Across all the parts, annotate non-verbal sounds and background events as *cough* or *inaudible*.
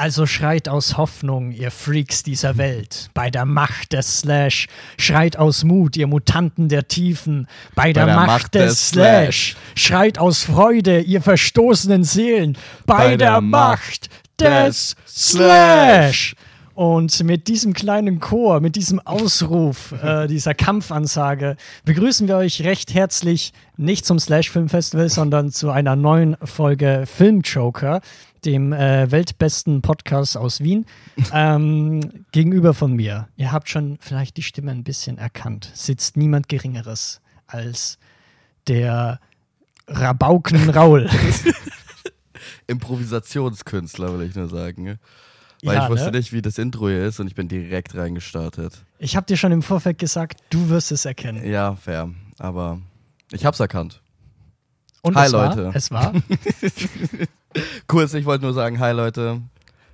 Also schreit aus Hoffnung, ihr Freaks dieser Welt, bei der Macht des Slash. Schreit aus Mut, ihr Mutanten der Tiefen, bei der, der Macht, Macht des des Slash. Schreit aus Freude, ihr verstoßenen Seelen, bei, der, Macht des Slash. Und mit diesem kleinen Chor, mit diesem Ausruf, äh, dieser Kampfansage, begrüßen wir euch recht herzlich nicht zum Slash Film Festival, sondern zu einer neuen Folge Film Joker, dem äh, weltbesten Podcast aus Wien. *laughs* Ähm, gegenüber von mir, ihr habt schon vielleicht die Stimme ein bisschen erkannt, sitzt niemand Geringeres als der Rabauken Raul. *laughs* Improvisationskünstler, will ich nur sagen. ne? Weil Ja, ich wusste ne? nicht, wie das Intro hier ist und ich bin direkt reingestartet. Ich habe dir schon im Vorfeld gesagt, du wirst es erkennen. Ja, fair. Aber ich hab's erkannt. Und Hi, es war, Leute. es war. *laughs* Kurz, ich wollte nur sagen, hi Leute.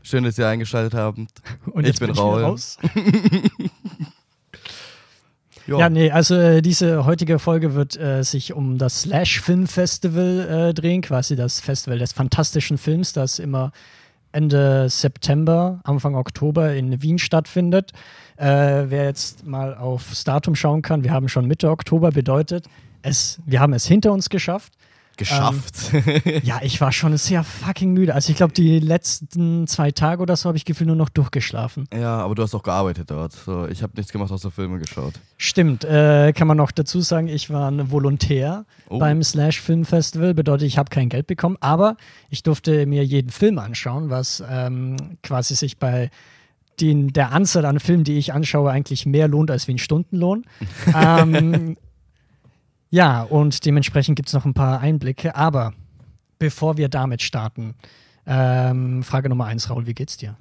Schön, dass ihr eingeschaltet habt. Und Ich bin wieder Raul. raus. *laughs* Ja, nee, also äh, diese heutige Folge wird äh, sich um das Slash Film Festival äh, drehen, quasi das Festival des fantastischen Films, das immer Ende September, Anfang Oktober in Wien stattfindet. Äh, wer jetzt mal aufs Datum schauen kann, wir haben schon Mitte Oktober, bedeutet, es, wir haben es hinter uns geschafft. Geschafft. Ja, ich war schon sehr fucking müde. Also ich glaube, die letzten zwei Tage oder so habe ich gefühlt nur noch durchgeschlafen. ja, aber du hast auch gearbeitet dort. So, ich habe nichts gemacht, außer Filme geschaut. Stimmt, äh, kann man noch dazu sagen, ich war ein Volontär Oh. beim Slash Film Festival, bedeutet, ich habe kein Geld bekommen, aber ich durfte mir jeden Film anschauen, was ähm, quasi sich bei den, der Anzahl an Filmen, die ich anschaue, eigentlich mehr lohnt als wie ein Stundenlohn. *laughs* ähm, ja, und dementsprechend gibt es noch ein paar Einblicke, aber bevor wir damit starten, ähm, Frage Nummer eins, Raul, wie geht's dir?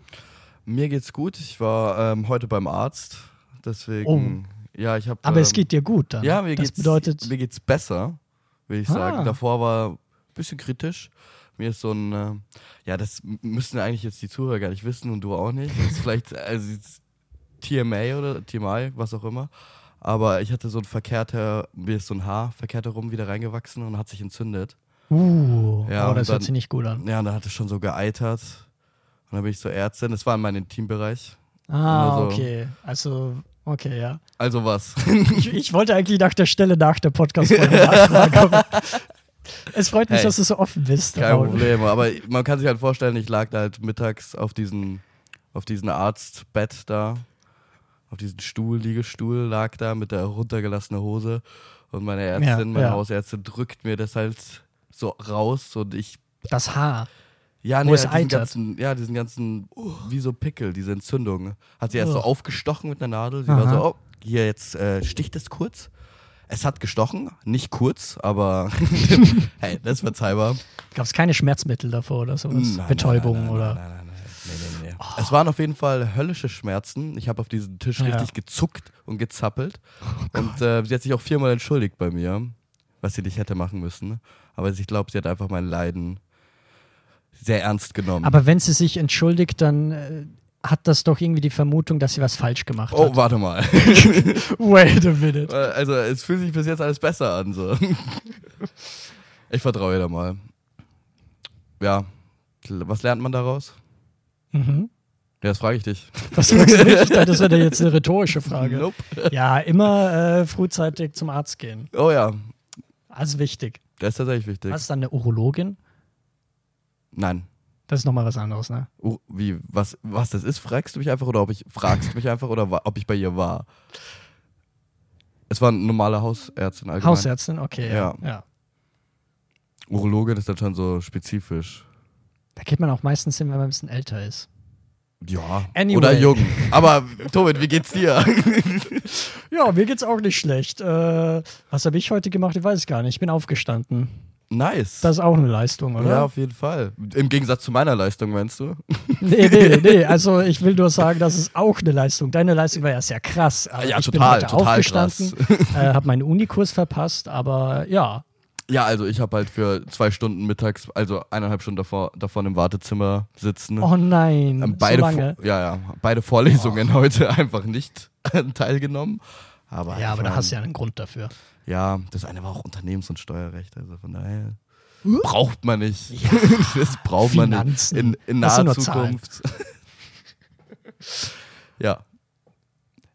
Mir geht's gut. Ich war ähm, heute beim Arzt. Deswegen, ja, ich habe. Oh. Aber es geht dir gut dann. Ja, mir das geht's, bedeutet, mir geht's besser, will ich Ah. sagen. Davor war ein bisschen kritisch. Mir ist so ein, äh, ja, das müssen eigentlich jetzt die Zuhörer gar nicht wissen und du auch nicht. Das ist vielleicht also jetzt TMA oder TMI, was auch immer. Aber ich hatte so ein verkehrter, mir ist so ein Haar verkehrt herum wieder reingewachsen und hat sich entzündet. uh, Ja, und das hört dann- sich nicht gut an. Ja, und dann hat es schon so geeitert. Und dann bin ich zur Ärztin. Das war in meinem Intimbereich. Ah, Nur so. okay. Also, okay, ja. Also was? *laughs* Ich, ich wollte eigentlich nach der Stelle nach der Podcast-Folge *laughs* nachfragen. aber Es freut mich, Hey. dass du so offen bist. Kein Raul. Problem. Aber man kann sich halt vorstellen, ich lag da halt mittags auf diesen, auf diesen Arztbett da. Auf diesem Stuhl, Liegestuhl, lag da mit der runtergelassenen Hose. Und meine Ärztin, Ja, meine ja. Hausärztin drückt mir das halt so raus und ich. Das Haar. Ja, nee, es diesen ganzen, ja, diesen ganzen, wie so Pickel, diese Entzündung. Hat sie erst so Ugh. aufgestochen mit einer Nadel. Sie war Aha. so, oh, hier jetzt äh, sticht es kurz. Es hat gestochen, nicht kurz, aber *laughs* hey, das ist verzeihbar. Gab es keine Schmerzmittel davor oder sowas? Nein, Betäubung nein, nein, oder. Nein, nein, nee. Es waren auf jeden Fall höllische Schmerzen. Ich habe auf diesen Tisch Ja. Oh richtig gezuckt und gezappelt. und äh, sie hat sich auch viermal entschuldigt bei mir, was sie nicht hätte machen müssen. Aber ich glaube, sie hat einfach mein Leiden sehr ernst genommen. Aber wenn sie sich entschuldigt, dann äh, hat das doch irgendwie die Vermutung, dass sie was falsch gemacht oh, hat. warte mal. *laughs* Wait a minute. also, es fühlt sich bis jetzt alles besser an. So. *laughs* Ich vertraue ihr da mal. Ja. Was lernt man daraus? Mhm. Ja, das frage ich dich. Das fragst du mich? Das wäre jetzt eine *laughs* rhetorische Frage. Nope. Ja, immer äh, frühzeitig zum Arzt gehen. Oh ja, Also wichtig. das ist tatsächlich wichtig. Was ist dann eine Urologin? Nein. Das ist nochmal was anderes, ne? Uh, wie, was, was das ist, fragst du mich einfach oder ob ich fragst du mich einfach oder ob ich bei ihr war? Es war eine normale Hausärztin allgemein. Hausärztin, okay. Ja. ja. Urologin ist dann schon so spezifisch. Da geht man auch meistens hin, wenn man ein bisschen älter ist. Ja. Anyway. Oder jung. Aber Tobit, wie geht's dir? *laughs* Ja, mir geht's auch nicht schlecht. Äh, was habe ich heute gemacht? Ich weiß es gar nicht. Ich bin aufgestanden. nice. Das ist auch eine Leistung, oder? ja, auf jeden Fall. Im Gegensatz zu meiner Leistung, meinst du? *laughs* Nee, nee, nee. Also ich will nur sagen, das ist auch eine Leistung. Deine Leistung war ja sehr krass. Also Ja, ich total, bin heute total aufgestanden, *laughs* äh, habe meinen Unikurs verpasst, aber ja. Ja, also ich habe halt für zwei Stunden mittags, also eineinhalb Stunden davor, davon im Wartezimmer sitzen. Oh nein, Ähm, so beide, lange. Vo- ja, ja, beide Vorlesungen heute *laughs* einfach nicht teilgenommen. Aber Ja, aber da hast du ja einen Grund dafür. Ja, das eine war auch Unternehmens- und Steuerrecht, also von daher braucht man nicht. *laughs* das braucht man nicht Finanzen. in, in naher. Zukunft. *laughs* ja.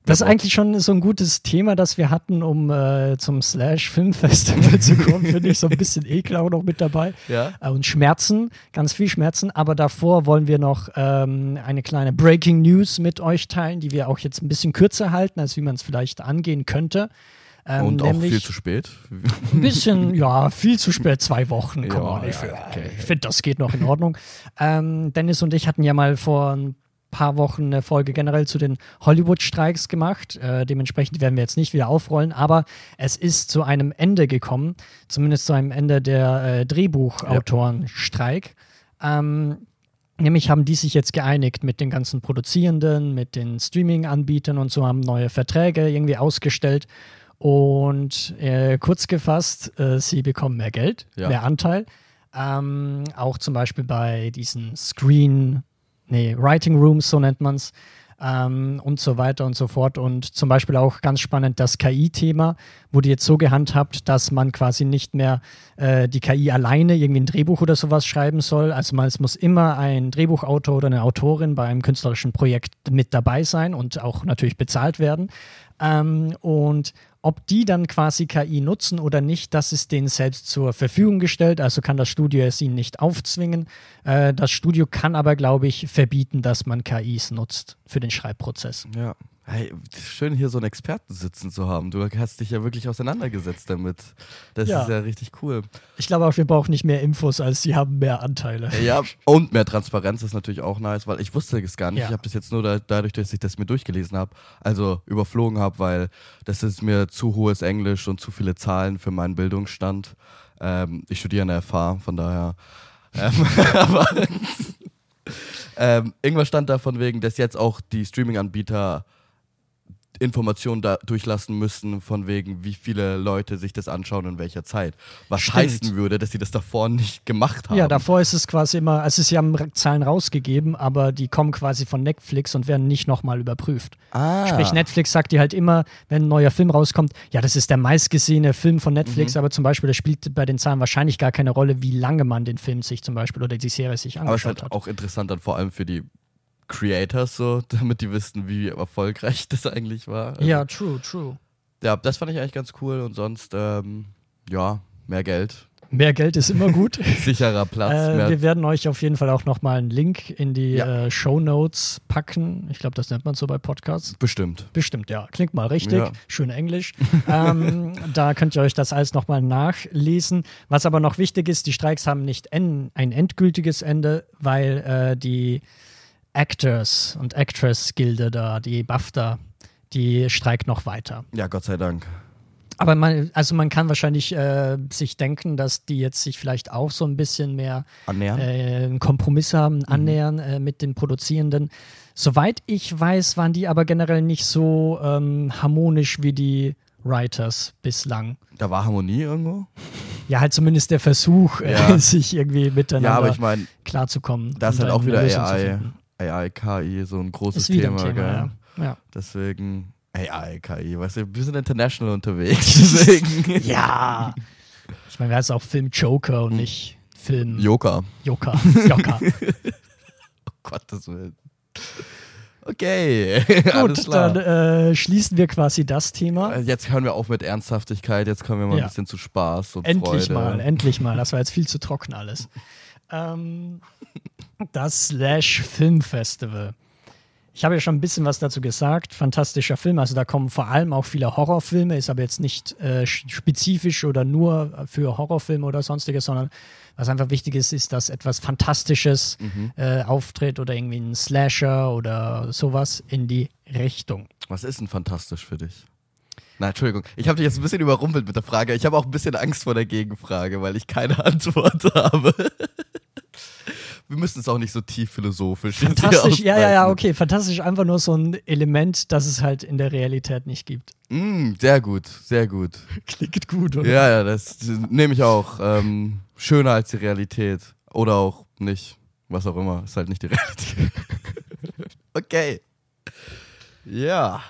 Das ist eigentlich schon so ein gutes Thema, das wir hatten, um äh, zum Slash Filmfestival zu kommen. Finde ich so ein bisschen Ekel auch noch mit dabei. Ja. Äh, und Schmerzen, ganz viel Schmerzen. Aber davor wollen wir noch ähm, eine kleine Breaking News mit euch teilen, die wir auch jetzt ein bisschen kürzer halten, als wie man es vielleicht angehen könnte. Ähm, Und auch viel zu spät. ein bisschen, ja, viel zu spät, zwei Wochen. Ja, on, ich ja, finde, okay. ich find, das geht noch in Ordnung. ähm, Dennis und ich hatten ja mal vor ein paar Wochen eine Folge generell zu den Hollywood-Streiks gemacht. Äh, dementsprechend werden wir jetzt nicht wieder aufrollen, aber es ist zu einem Ende gekommen, zumindest zu einem Ende der äh, Drehbuchautorenstreik. Ähm, Nämlich haben die sich jetzt geeinigt mit den ganzen Produzierenden, mit den Streaming-Anbietern und so, haben neue Verträge irgendwie ausgestellt. Und äh, kurz gefasst, äh, sie bekommen mehr Geld, Ja. mehr Anteil. Ähm, auch zum Beispiel bei diesen Screen, nee, Writing Rooms, so nennt man es. Ähm, und so weiter und so fort. Und zum Beispiel auch ganz spannend, das KI-Thema wurde jetzt so gehandhabt, dass man quasi nicht mehr äh, die KI alleine irgendwie ein Drehbuch oder sowas schreiben soll. Also man, es muss immer ein Drehbuchautor oder eine Autorin bei einem künstlerischen Projekt mit dabei sein und auch natürlich bezahlt werden. Ähm, und ob die dann quasi KI nutzen oder nicht, das ist denen selbst zur Verfügung gestellt. Also kann das Studio es ihnen nicht aufzwingen. Äh, das Studio kann aber, glaube ich, verbieten, dass man KIs nutzt für den Schreibprozess. Ja. Hey, schön hier so einen Experten sitzen zu haben. Du hast dich ja wirklich auseinandergesetzt damit. Das Ja. ist ja richtig cool. Ich glaube auch, wir brauchen nicht mehr Infos, als sie haben mehr Anteile. Ja, und mehr Transparenz ist natürlich auch nice, weil ich wusste es gar nicht. Ja. Ich habe das jetzt nur da, dadurch, dass ich das mir durchgelesen habe, also überflogen habe, weil das ist mir zu hohes Englisch und zu viele Zahlen für meinen Bildungsstand. Ähm, ich studiere an der FH, von daher. Ähm, *laughs* aber ähm, irgendwas stand da von wegen, dass jetzt auch die Streaming-Anbieter Informationen da durchlassen müssen, von wegen, wie viele Leute sich das anschauen in welcher Zeit. Was Stimmt. heißen würde, dass sie das davor nicht gemacht haben. Ja, davor ist es quasi immer, also sie haben Ra- Zahlen rausgegeben, aber die kommen quasi von Netflix und werden nicht nochmal überprüft. ah. Sprich, Netflix sagt dir halt immer, wenn ein neuer Film rauskommt, ja, das ist der meistgesehene Film von Netflix, Mhm. aber zum Beispiel, das spielt bei den Zahlen wahrscheinlich gar keine Rolle, wie lange man den Film sich zum Beispiel oder die Serie sich Aber es ist angeschaut halt hat. auch interessant dann vor allem für die Creators so, *laughs* damit die wissen, wie erfolgreich das eigentlich war. Also, Ja, true, true. Ja, das fand ich eigentlich ganz cool und sonst, ähm, ja, mehr Geld, Mehr Geld ist immer gut. *laughs* sicherer Platz, Äh, wir werden euch auf jeden Fall auch nochmal einen Link in die Ja. äh, Show Notes packen. Ich glaube, das nennt man so bei Podcasts. bestimmt. Bestimmt, ja. Klingt mal richtig. Ja. Schön Englisch. ähm, *laughs* da könnt ihr euch das alles nochmal nachlesen. Was aber noch wichtig ist, die Streiks haben nicht en ein endgültiges Ende, weil äh, die Actors und Actress-Gilde da, die BAFTA, die streikt noch weiter. Ja, Gott sei Dank. Aber man, also man kann wahrscheinlich äh, sich denken, dass die jetzt sich vielleicht auch so ein bisschen mehr Annähern? äh, einen Kompromiss haben, annähern äh, mit den Produzierenden. Soweit ich weiß, waren die aber generell nicht so ähm, harmonisch wie die Writers bislang. da war Harmonie irgendwo? Ja, halt zumindest der Versuch, Ja. *laughs* sich irgendwie miteinander Ja, aber ich meine, klarzukommen. da ist halt auch wieder AI. AI, KI, so ein großes Ist Thema, Thema, gell? ja. ja. Deswegen, AI, KI, weißt du, wir sind international unterwegs, *laughs* deswegen. Ja. Ich meine, wer heißt auch Film Joker und nicht Film Joker. Joker. *laughs* Joker. Gottes Willen. Okay, alles Gut, klar. dann äh, schließen wir quasi das Thema. Äh, Jetzt hören wir auf mit Ernsthaftigkeit, jetzt kommen wir mal Ja. ein bisschen zu Spaß und Endlich Freude. mal, endlich mal. Das war jetzt viel zu trocken alles. Ähm, das Slash Film Festival. Ich habe ja schon ein bisschen was dazu gesagt. Fantastischer Film. Also da kommen vor allem auch viele Horrorfilme, ist aber jetzt nicht äh, sch- spezifisch oder nur für Horrorfilme oder sonstiges, sondern was einfach wichtig ist, ist, dass etwas Fantastisches Mhm. äh, auftritt oder irgendwie ein Slasher oder sowas in die Richtung. Was ist denn fantastisch für dich? Na, Entschuldigung, ich habe dich jetzt ein bisschen überrumpelt mit der Frage. Ich habe auch ein bisschen Angst vor der Gegenfrage, weil ich keine *laughs* Antwort habe. Wir müssen es auch nicht so tief philosophisch Fantastisch, ja, ja, ja, okay. Fantastisch einfach nur so ein Element, das es halt in der Realität nicht gibt. Mm, sehr gut, sehr gut. Klingt gut, oder? Ja, ja, das nehme ich auch. Ähm, schöner als die Realität. Oder auch nicht. Was auch immer. Ist halt nicht die *laughs* Realität. okay. Ja.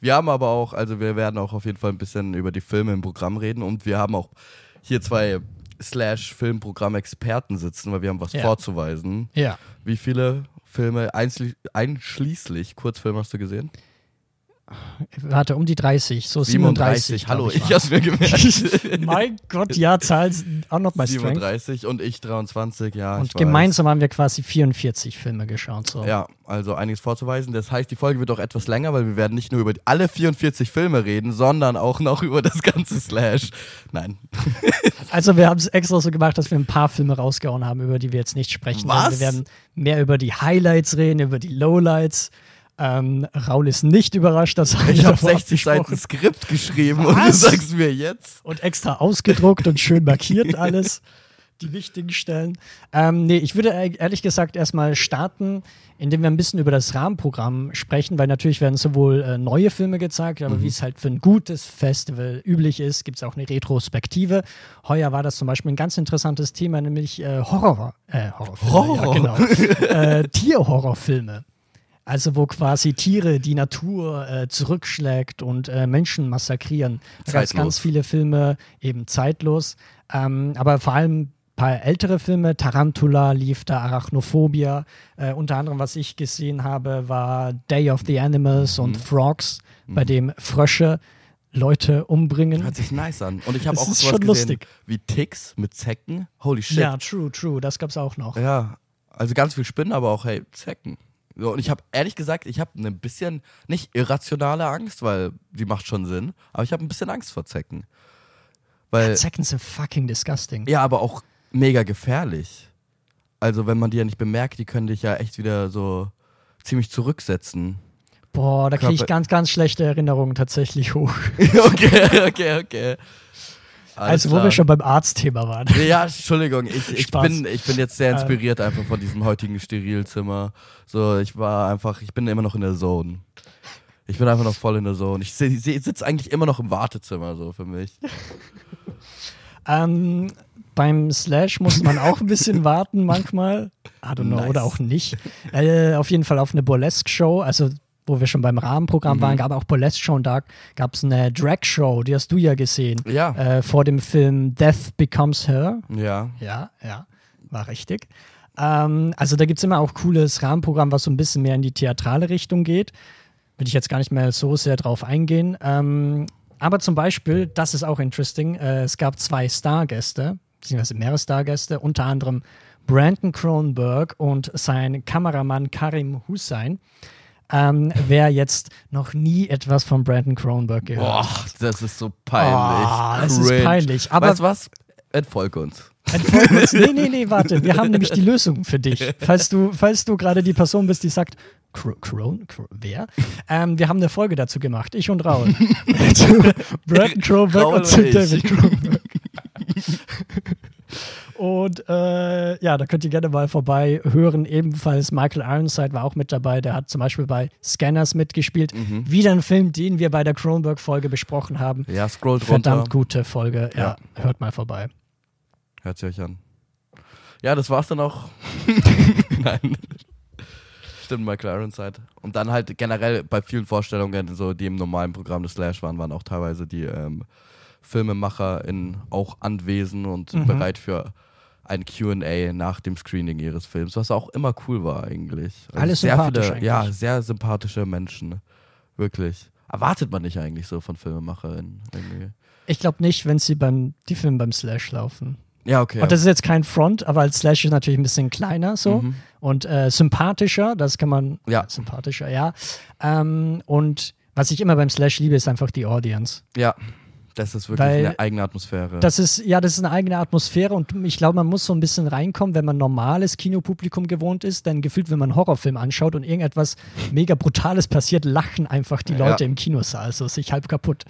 Wir haben aber auch, also wir werden auch auf jeden Fall ein bisschen über die Filme im Programm reden und wir haben auch hier zwei Slash-Filmprogramm-Experten sitzen, weil wir haben was Ja. vorzuweisen. Ja. Wie viele Filme, einschli- einschließlich Kurzfilme hast du gesehen? Warte, um die 30, so 37. Hallo, glaub ich, war. hab's mir gemerkt. *laughs* mein Gott, ja, Zahlen sind auch noch bei Strength. 37 und ich 23, ja. Und ich weiß. gemeinsam haben wir quasi 44 Filme geschaut. So. Ja, also einiges vorzuweisen. Das heißt, die Folge wird auch etwas länger, weil wir werden nicht nur über alle 44 Filme reden, sondern auch noch *laughs* über das ganze Slash. Nein. *laughs* Also wir haben es extra so gemacht, dass wir ein paar Filme rausgehauen haben, über die wir jetzt nicht sprechen. Was? Wir werden mehr über die Highlights reden, über die Lowlights. Ähm, Raul ist nicht überrascht, dass Ich habe 60 Seiten Skript geschrieben und du Was? sagst mir jetzt. und extra ausgedruckt und schön markiert alles. Die wichtigen Stellen. Ähm, nee, ich würde ehrlich gesagt erstmal starten, indem wir ein bisschen über das Rahmenprogramm sprechen, weil natürlich werden sowohl äh, neue Filme gezeigt, aber Mhm. wie es halt für ein gutes Festival üblich ist, gibt es auch eine Retrospektive. Heuer war das zum Beispiel ein ganz interessantes Thema, nämlich äh, Horror. Äh, Horrorfilme, Horror. Ja, genau. äh, Tierhorrorfilme. Also wo quasi Tiere die Natur äh, zurückschlägt und äh, Menschen massakrieren. Da gab es ganz viele Filme, eben zeitlos. Ähm, aber vor allem ein paar ältere Filme. Tarantula lief da, Arachnophobia. Äh, unter anderem, was ich gesehen habe, war Day of the Animals Mhm. und Frogs, bei dem Frösche Leute umbringen. Hört sich nice an. Und ich habe *laughs* auch ist sowas schon gesehen lustig. wie Ticks mit Zecken. Holy shit. Ja, true, true. Das gab's auch noch. Ja, also ganz viel Spinnen, aber auch, hey, Zecken. So, und ich habe ehrlich gesagt, ich habe ein bisschen, nicht irrationale Angst, weil die macht schon Sinn, aber ich habe ein bisschen Angst vor Zecken. Weil, Zecken sind fucking disgusting. ja, aber auch mega gefährlich. Also, wenn man die ja nicht bemerkt, die können dich ja echt wieder so ziemlich zurücksetzen. Boah, da kriege ich ganz, ganz schlechte Erinnerungen tatsächlich hoch. *laughs* okay, okay, okay. Alles also, wo klar. wir schon beim Arztthema waren. Ja, Entschuldigung, ich, ich, bin, ich bin jetzt sehr Ähm. inspiriert einfach von diesem heutigen Sterilzimmer. So, ich war einfach, ich bin immer noch in der Zone. Ich bin einfach noch voll in der Zone. Ich sitze eigentlich immer noch im Wartezimmer, so für mich. Ähm, beim Slash muss man auch ein bisschen *laughs* warten manchmal. I don't know, Nice. oder auch nicht. Äh, auf jeden Fall auf eine Burlesque-Show, also wo wir schon beim Rahmenprogramm Mhm. waren, gab auch Burlesque-Show und da gab es eine Drag-Show, die hast du ja gesehen. Ja, Äh, vor dem Film Death Becomes Her. ja. Ja, ja, war richtig. Ähm, also da gibt es immer auch cooles Rahmenprogramm, was so ein bisschen mehr in die theatrale Richtung geht. Will ich jetzt gar nicht mehr so sehr drauf eingehen. Ähm, aber zum Beispiel, das ist auch interesting, äh, es gab zwei Stargäste, beziehungsweise mehrere Stargäste, unter anderem Brandon Cronenberg und sein Kameramann Karim Hussein. Ähm, wer jetzt noch nie etwas von Brandon Cronenberg gehört Boah, das ist so peinlich. Oh, es ist peinlich, aber- weißt du was? Entfolge uns. Entfolg uns. Nee, nee, nee, warte. Wir haben *laughs* nämlich die Lösung für dich. Falls du, falls du gerade die Person bist, die sagt, Cro- Cron, Cro- wer? Ähm, wir haben eine Folge dazu gemacht, ich und Raul. *laughs* zu Brandon Cronenberg und zu. David Cronenberg. *laughs* und äh, ja, da könnt ihr gerne mal vorbei hören. Ebenfalls Michael Ironside war auch mit dabei. Der hat zum Beispiel bei Scanners mitgespielt. Mhm. Wieder ein Film, den wir bei der Cronenberg-Folge besprochen haben. Ja, scrollt Verdammt runter. gute Folge. Ja, hört mal vorbei. Hört sie euch an. Ja, das war's dann auch. *laughs* Nein. Stimmt, Michael Ironside. Und dann halt generell bei vielen Vorstellungen, so die im normalen Programm des Slash waren, waren auch teilweise die ähm, Filmemacher in, auch anwesend und Mhm. bereit für ein Q&A nach dem Screening ihres Films, was auch immer cool war eigentlich. Also Alles sehr sympathisch viele, eigentlich. Ja, sehr sympathische Menschen. Wirklich. Erwartet man nicht eigentlich so von FilmemacherInnen. Irgendwie. Ich glaube nicht, wenn sie beim, die Filme beim Slash laufen. Ja, okay. Und das ist jetzt kein Front, aber als Slash ist natürlich ein bisschen kleiner so Mhm. und äh, sympathischer, das kann man, Ja. sympathischer, ja. Ähm, und was ich immer beim Slash liebe, ist einfach die Audience. Ja, das ist wirklich Weil eine eigene Atmosphäre. Das ist, ja, das ist eine eigene Atmosphäre und ich glaube, man muss so ein bisschen reinkommen, wenn man normales Kinopublikum gewohnt ist, denn gefühlt, wenn man einen Horrorfilm anschaut und irgendetwas mega Brutales passiert, lachen einfach die Ja. Leute im Kinosaal, so sich halb kaputt.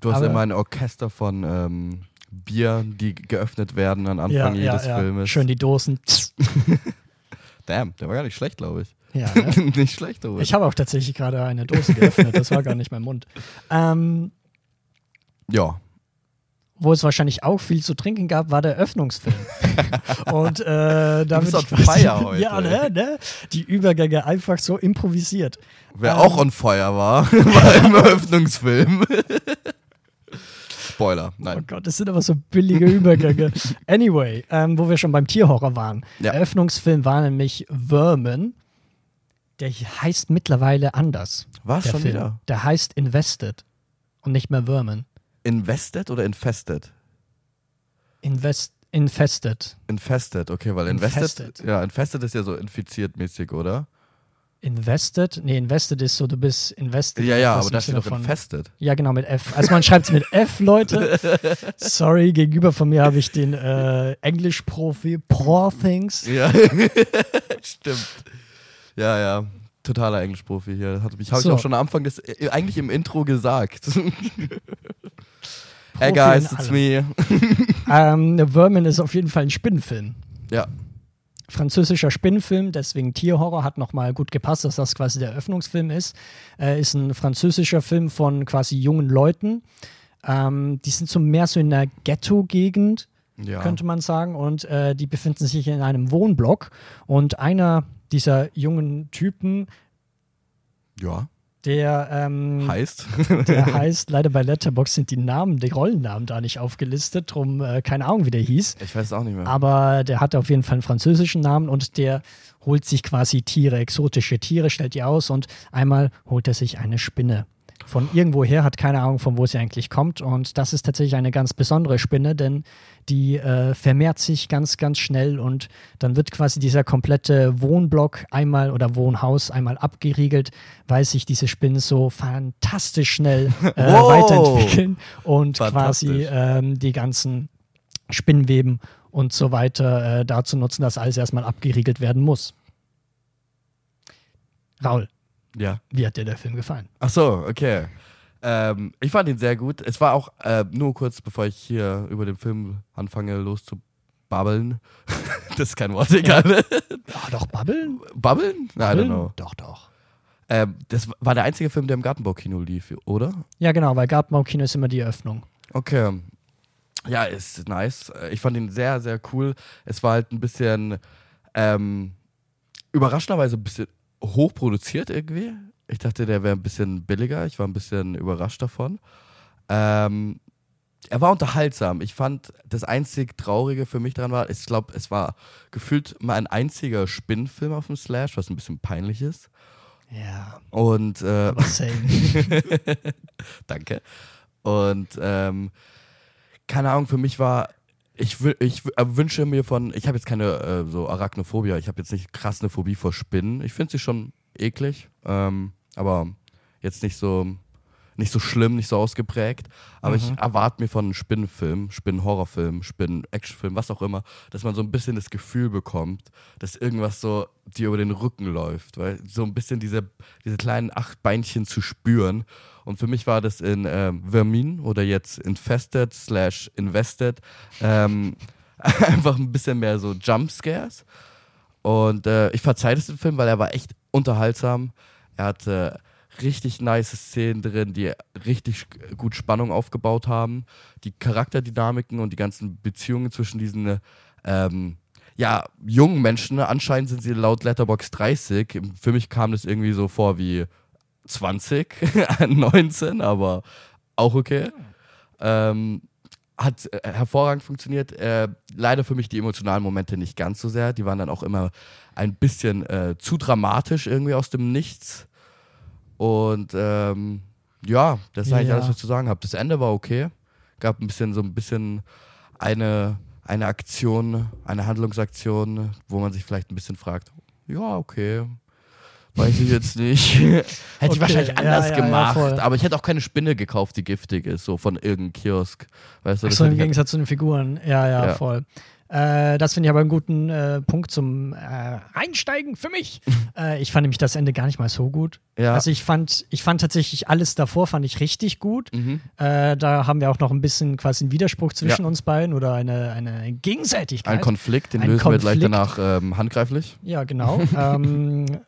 du hast aber- immer ein Orchester von ähm, Bier, die geöffnet werden am Anfang Ja, ja, jedes ja. Filmes. Schön die Dosen. *laughs* Damn, der war gar nicht schlecht, glaube ich. Ja, *laughs* ne? nicht schlecht, aber. Ich habe auch tatsächlich gerade eine Dose geöffnet, das war gar nicht mein Mund. *laughs* Ähm, ja. wo es wahrscheinlich auch viel zu trinken gab, war der Öffnungsfilm. *laughs* Und äh, damit bist ich quasi- fire heute. Ja, ne, ne? Die Übergänge einfach so improvisiert. Wer Ähm. auch on fire war, *laughs* war im Eröffnungsfilm. Spoiler, Oh nein. Gott, das sind aber so billige Übergänge. *laughs* anyway, ähm, wo wir schon beim Tierhorror waren. Ja. Eröffnungsfilm war nämlich Vermin. Der heißt mittlerweile anders. Was der schon Film. wieder? Der heißt Invested und nicht mehr Vermin. Invested oder infested? Invest infested. Infested, okay, weil invested, Infested. ja, infested ist ja so infiziert mäßig, oder? Invested? Nee, invested ist so, du bist invested. Ja, ja, aber da steht doch infested. Ja, genau, mit F. Also man schreibt es mit F, Leute. *laughs* Sorry, gegenüber von mir habe ich den äh, Englisch-Profi Poor Things. Ja, *laughs* stimmt. Ja, ja. Totaler Englischprofi hier. Das Habe ich, hab So. ich auch schon am Anfang des, äh, eigentlich im Intro gesagt. *laughs* hey guys, it's me. *laughs* Ähm, Vermin ist auf jeden Fall ein Spinnenfilm. Ja, Französischer Spinnenfilm, deswegen Tierhorror hat nochmal gut gepasst, dass das quasi der Eröffnungsfilm ist. Äh, ist ein französischer Film von quasi jungen Leuten. Ähm, die sind so mehr so in der Ghetto-Gegend, ja. könnte man sagen. Und äh, die befinden sich in einem Wohnblock. Und einer dieser jungen Typen, ja, der, ähm, heißt. der *laughs* heißt, leider bei Letterbox sind die Namen, die Rollennamen da nicht aufgelistet, drum äh, keine Ahnung, wie der hieß. ich weiß es auch nicht mehr. Aber der hat auf jeden Fall einen französischen Namen und der holt sich quasi Tiere, exotische Tiere, stellt die aus und einmal holt er sich eine Spinne. Von irgendwoher hat keine Ahnung, von wo sie eigentlich kommt. Und das ist tatsächlich eine ganz besondere Spinne, denn die äh, vermehrt sich ganz, ganz schnell und dann wird quasi dieser komplette Wohnblock einmal oder Wohnhaus einmal abgeriegelt, weil sich diese Spinnen so fantastisch schnell *laughs* äh, Wow. weiterentwickeln und quasi ähm, die ganzen Spinnweben und so weiter äh, dazu nutzen, dass alles erstmal abgeriegelt werden muss. Raul, ja. wie hat dir der Film gefallen? Ach so, okay. Ähm, ich fand ihn sehr gut. Es war auch äh, nur kurz, bevor ich hier über den Film anfange loszubabbeln. *laughs* das ist kein Wort, egal. Ah, doch, Babbeln? Babbeln? I don't know. Doch, doch. Ähm, das war der einzige Film, der im Gartenbaukino lief, oder? Ja, genau, weil Gartenbaukino ist immer die Eröffnung. Okay. Ja, ist nice. Ich fand ihn sehr, sehr cool. Es war halt ein bisschen ähm, überraschenderweise ein bisschen hochproduziert irgendwie. Ich dachte, der wäre ein bisschen billiger. Ich war ein bisschen überrascht davon. Ähm, er war unterhaltsam. Ich fand, das einzig Traurige für mich dran war, ich glaube, es war gefühlt mal ein einziger Spinnenfilm auf dem Slash, was ein bisschen peinlich ist. Ja, Und äh. *laughs* Danke. Und ähm, keine Ahnung, für mich war, ich, ich äh, wünsche mir von, ich habe jetzt keine äh, so Arachnophobie, ich habe jetzt nicht krass eine Phobie vor Spinnen. Ich finde sie schon eklig, ähm, aber jetzt nicht so, nicht so schlimm, nicht so ausgeprägt. Aber ich erwarte mir von einem Spinnenfilm, Spinnen-Horrorfilm, Spinnen-Actionfilm, was auch immer, dass man so ein bisschen das Gefühl bekommt, dass irgendwas so dir über den Rücken läuft. Weil so ein bisschen diese, diese kleinen acht Beinchen zu spüren. Und für mich war das in ähm, Vermin oder jetzt Infested slash Invested ähm, *laughs* einfach ein bisschen mehr so Jumpscares. Und äh, ich verzeihe das dem Film, weil er war echt unterhaltsam. Er hatte richtig nice Szenen drin, die richtig gut Spannung aufgebaut haben. Die Charakterdynamiken und die ganzen Beziehungen zwischen diesen ähm, ja, jungen Menschen. Anscheinend sind sie laut Letterbox 30. Für mich kam das irgendwie so vor wie 20, 19, *laughs* aber auch okay. Ähm, hat äh, hervorragend funktioniert. Äh, leider für mich die emotionalen Momente nicht ganz so sehr. Die waren dann auch immer ein bisschen äh, zu dramatisch irgendwie aus dem Nichts. Und ähm, ja, das ist eigentlich Ja. alles, was ich zu sagen habe. Das Ende war okay. Gab ein bisschen so ein bisschen eine, eine Aktion, eine Handlungsaktion, wo man sich vielleicht ein bisschen fragt, ja, okay. Weiß ich jetzt nicht. *laughs* hätte ich *laughs* Okay, wahrscheinlich ja, anders ja, ja, gemacht. aber ich hätte auch keine Spinne gekauft, die giftig ist, so von irgendeinem Kiosk. Weißt du, das Achso, im ich Gegensatz zu den Figuren. Ja, Ja. voll. Äh, das finde ich aber einen guten äh, Punkt zum äh, Einsteigen für mich. *laughs* äh, ich fand nämlich das Ende gar nicht mal so gut. Ja. Also ich fand, ich fand tatsächlich alles davor fand ich richtig gut. Mhm. Äh, da haben wir auch noch ein bisschen quasi einen Widerspruch zwischen Ja. uns beiden oder eine, eine Gegenseitigkeit. Ein Konflikt, den Ein lösen wir gleich Konflikt. danach ähm, handgreiflich. Ja, genau. *laughs* ähm, *laughs*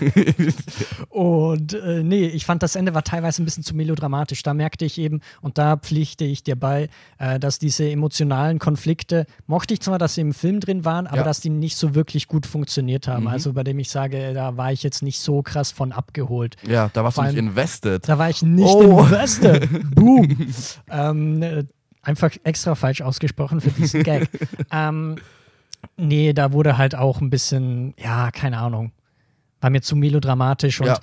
*laughs* und äh, nee, ich fand das Ende war teilweise ein bisschen zu melodramatisch. Da merkte ich eben, und da pflichte ich dir bei, äh, dass diese emotionalen Konflikte, mochte ich zwar, dass sie im Film drin waren, aber Ja. dass die nicht so wirklich gut funktioniert haben. Mhm. Also bei dem ich sage, da war ich jetzt nicht so krass von abgeholt. Ja, da warst Vor du nicht allem- invested. Da war ich nicht Oh. invested. *laughs* Boom. ähm, äh, einfach extra falsch ausgesprochen für diesen Gag. *laughs* ähm, nee, da wurde halt auch ein bisschen, ja, keine Ahnung. War mir zu melodramatisch und Ja.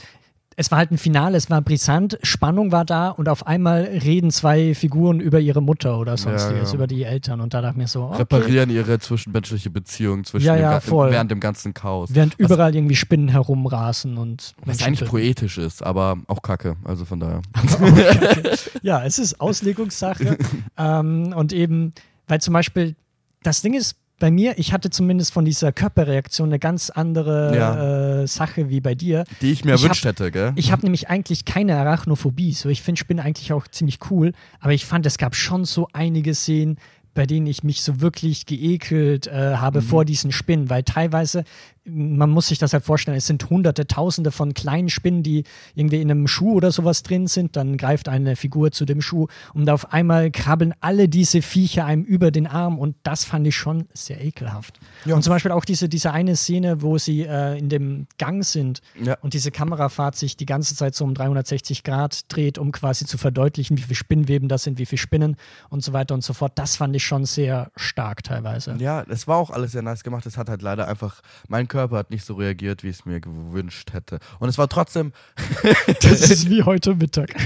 es war halt ein Finale, es war brisant, Spannung war da und auf einmal reden zwei Figuren über ihre Mutter oder sonstiges, ja. über die Eltern und da dachte ich mir so, okay. Reparieren ihre zwischenmenschliche Beziehung zwischen Ja, dem ja, voll. während dem ganzen Chaos. Während überall irgendwie Spinnen herumrasen und Was Menschen eigentlich poetisch ist, aber auch kacke. Also von daher. *laughs* Ja, es ist Auslegungssache. *laughs* ähm, und eben, weil zum Beispiel, das Ding ist, bei mir, ich hatte zumindest von dieser Körperreaktion eine ganz andere Ja. äh, Sache wie bei dir. Die ich mir erwünscht hätte, gell? Ich habe nämlich eigentlich keine Arachnophobie. So, ich finde Spinnen eigentlich auch ziemlich cool, aber ich fand, es gab schon so einige Szenen, bei denen ich mich so wirklich geekelt äh, habe vor diesen Spinnen, weil teilweise, man muss sich das halt vorstellen, es sind hunderte, tausende von kleinen Spinnen, die irgendwie in einem Schuh oder sowas drin sind, dann greift eine Figur zu dem Schuh und auf einmal krabbeln alle diese Viecher einem über den Arm und das fand ich schon sehr ekelhaft. Ja. Und zum Beispiel auch diese, diese eine Szene, wo sie äh, in dem Gang sind Ja. und diese Kamerafahrt sich die ganze Zeit so um 360 Grad dreht, um quasi zu verdeutlichen, wie viele Spinnweben das sind, wie viele Spinnen und so weiter und so fort. Das fand ich schon sehr stark teilweise. Ja, es war auch alles sehr nice gemacht. Es hat halt leider einfach, mein Körper hat nicht so reagiert, wie ich es mir gewünscht hätte. Und es war trotzdem, *laughs* Das ist wie heute Mittag. *laughs*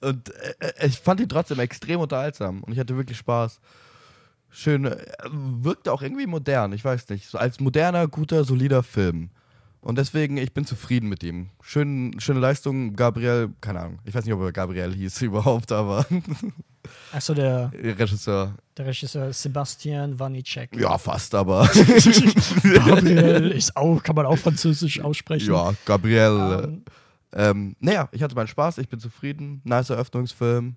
und äh, ich fand ihn trotzdem extrem unterhaltsam und ich hatte wirklich Spaß. Schön, äh, wirkte auch irgendwie modern, ich weiß nicht. So als moderner, guter, solider Film. Und deswegen, ich bin zufrieden mit ihm. Schön, schöne Leistung, Gabriel, keine Ahnung. Ich weiß nicht, ob er Gabriel hieß *laughs* überhaupt, aber Achso, der, Regisseur. der Regisseur Sebastian Wanicek. Ja, fast, aber. *laughs* Gabriel *laughs* ist auch, kann man auch französisch aussprechen. ja, Gabriel. Ähm, Ähm, naja, ich hatte meinen Spaß, ich bin zufrieden. Nice Eröffnungsfilm.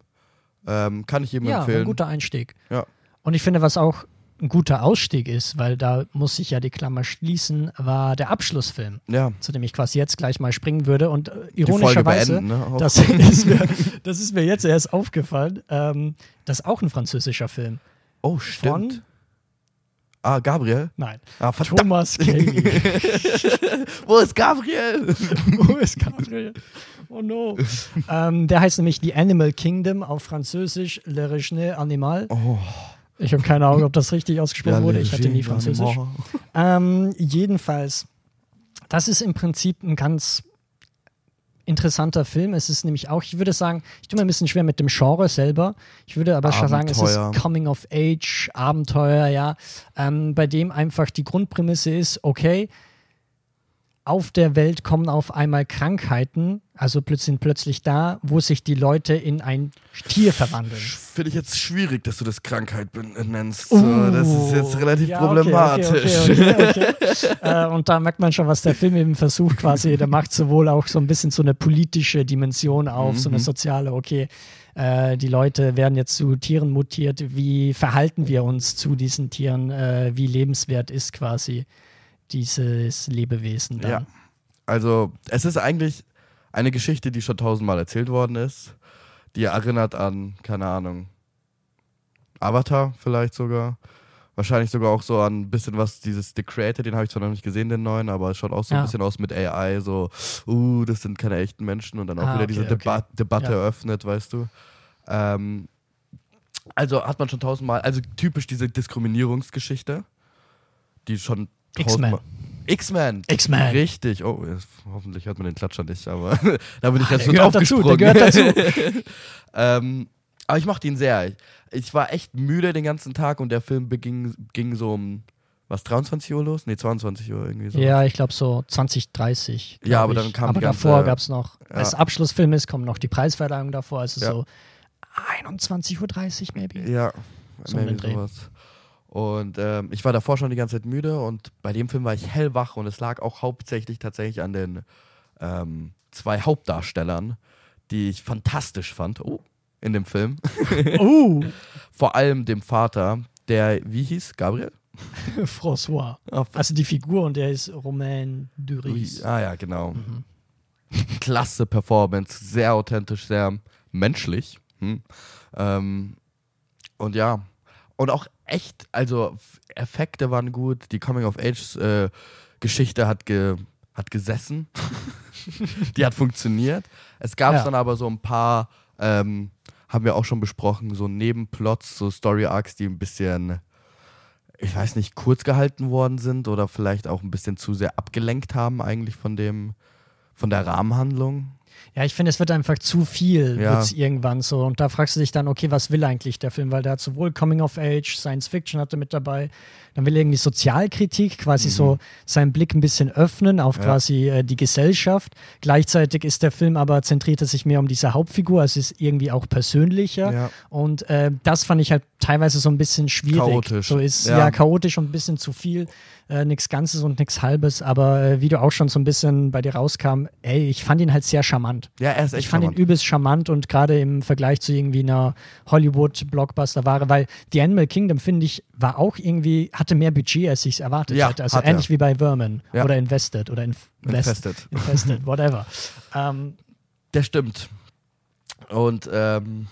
Ähm, kann ich jedem ja, empfehlen. ein guter Einstieg. Ja. Und ich finde, was auch ein guter Ausstieg ist, weil da muss ich ja die Klammer schließen, war der Abschlussfilm. ja. zu dem ich quasi jetzt gleich mal springen würde. Und äh, ironischerweise, ne? Das, *laughs* ist mir, *laughs* das ist mir jetzt erst aufgefallen, ähm, das ist auch ein französischer Film. oh, stimmt. Von, Ah, Gabriel. nein, Ah, verdammt. Thomas Kelly. *laughs* Wo ist Gabriel? Wo ist Gabriel? Oh no. ähm, der heißt nämlich The Animal Kingdom auf Französisch Le Regne Animal. Oh, Ich habe keine Ahnung, ob das richtig ausgesprochen wurde. Ich hatte nie Französisch. Ähm, jedenfalls, das ist im Prinzip ein ganz interessanter Film. Es ist nämlich auch, ich würde sagen, ich tue mir ein bisschen schwer mit dem Genre selber. Ich würde aber schon sagen, es Abenteuer. ist Coming of Age, Abenteuer, ja, ähm, bei dem einfach die Grundprämisse ist, okay, auf der Welt kommen auf einmal Krankheiten, also plötzlich sind plötzlich da, wo sich die Leute in ein Tier verwandeln. Finde ich jetzt schwierig, dass du das Krankheit ben- nennst. Uh, das ist jetzt relativ ja, okay, problematisch. Okay, okay, *laughs* äh, und da merkt man schon, was der Film eben versucht quasi. Der macht sowohl auch so ein bisschen so eine politische Dimension auf, so eine Mhm. soziale, okay, äh, die Leute werden jetzt zu Tieren mutiert. Wie verhalten wir uns zu diesen Tieren? Äh, wie lebenswert ist quasi dieses Lebewesen dann? Ja. Also, es ist eigentlich eine Geschichte, die schon tausendmal erzählt worden ist. Die erinnert an, keine Ahnung, Avatar vielleicht sogar. Wahrscheinlich sogar auch so an ein bisschen was, dieses The Creator, den habe ich zwar noch nicht gesehen, den neuen, aber es schaut auch so Ja. ein bisschen aus mit AI, so, uh, das sind keine echten Menschen und dann auch Ah, wieder okay, diese okay. Deba Debatte Ja. eröffnet, weißt du. Ähm, also hat man schon tausendmal, also typisch diese Diskriminierungsgeschichte, die schon X-Men. X-Men. X-Men. Richtig. Oh, jetzt, hoffentlich hört man den Klatscher nicht, aber *laughs* da bin ich Ah, ganz der kurz gehört dazu, aufgesprungen. der gehört ähm, aber ich mochte ihn sehr. Ich, ich war echt müde den ganzen Tag und der Film beging, ging so um, was, 23 Uhr los? Nee, 22 Uhr irgendwie so. Ja, ich glaube so 2030. glaub Ja, aber ich. dann kam Aber die ganze- davor gab es noch, Ja. als Abschlussfilm ist, kommt noch die Preisverleihung davor. Also Ja. so 21.30 Uhr, maybe. Ja, So maybe sowas. Und ähm, ich war davor schon die ganze Zeit müde und bei dem Film war ich hellwach und es lag auch hauptsächlich tatsächlich an den ähm, zwei Hauptdarstellern, die ich fantastisch fand oh, in dem Film. *laughs* *laughs* Oh, Vor allem dem Vater, der, wie hieß? Gabriel? *laughs* François. Ah, Also die Figur und der ist Romain Duris. Ah ja, genau. Klasse Performance, sehr authentisch, sehr menschlich. Hm. Ähm, und ja, und auch echt, also Effekte waren gut, die Coming-of-Age-Geschichte hat, ge, hat gesessen. *laughs* die hat funktioniert. Es gab Ja. dann aber so ein paar, ähm, haben wir auch schon besprochen, so Nebenplots, so Story-Arcs, die ein bisschen, ich weiß nicht, kurz gehalten worden sind oder vielleicht auch ein bisschen zu sehr abgelenkt haben eigentlich von dem, von der Rahmenhandlung. Ja, ich finde, es wird einfach zu viel, Ja. wird's irgendwann so. Und da fragst du dich dann, okay, was will eigentlich der Film? Weil der hat sowohl Coming of Age, Science Fiction hatte mit dabei, dann will er irgendwie Sozialkritik, quasi so seinen Blick ein bisschen öffnen auf Mhm. Ja. quasi äh, die Gesellschaft. Gleichzeitig ist der Film aber zentriert er sich mehr um diese Hauptfigur, also es ist irgendwie auch persönlicher. Ja. Und äh, das fand ich halt teilweise so ein bisschen schwierig. Chaotisch. So ist Ja. ja, chaotisch und ein bisschen zu viel. Äh, nichts Ganzes und nichts Halbes, aber äh, wie du auch schon so ein bisschen bei dir rauskam, ey, ich fand ihn halt sehr charmant. Ja, er ist echt Ich fand charmant. ihn übelst charmant und gerade im Vergleich zu irgendwie einer Hollywood-Blockbuster-Ware, weil The Animal Kingdom, finde ich, war auch irgendwie, hatte mehr Budget, als ich es erwartet Ja, hätte. Also hat er. ähnlich wie bei Vermin Ja. oder Invested oder Inf Invest- Infested. Invested, whatever. *laughs* ähm, Der stimmt. Und ähm,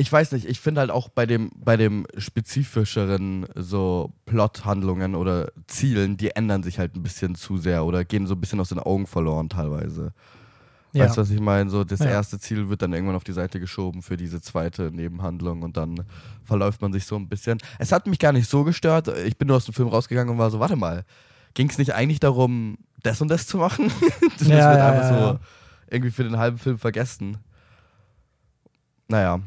ich weiß nicht, ich finde halt auch bei dem, bei dem spezifischeren so Plot-Handlungen oder Zielen, die ändern sich halt ein bisschen zu sehr oder gehen so ein bisschen aus den Augen verloren teilweise. ja. Weißt du, was ich meine? So, das Ja. erste Ziel wird dann irgendwann auf die Seite geschoben für diese zweite Nebenhandlung und dann verläuft man sich so ein bisschen. Es hat mich gar nicht so gestört. Ich bin nur aus dem Film rausgegangen und war so, warte mal, ging es nicht eigentlich darum, das und das zu machen? *laughs* das Ja, wird einfach so irgendwie für den halben Film vergessen. Naja.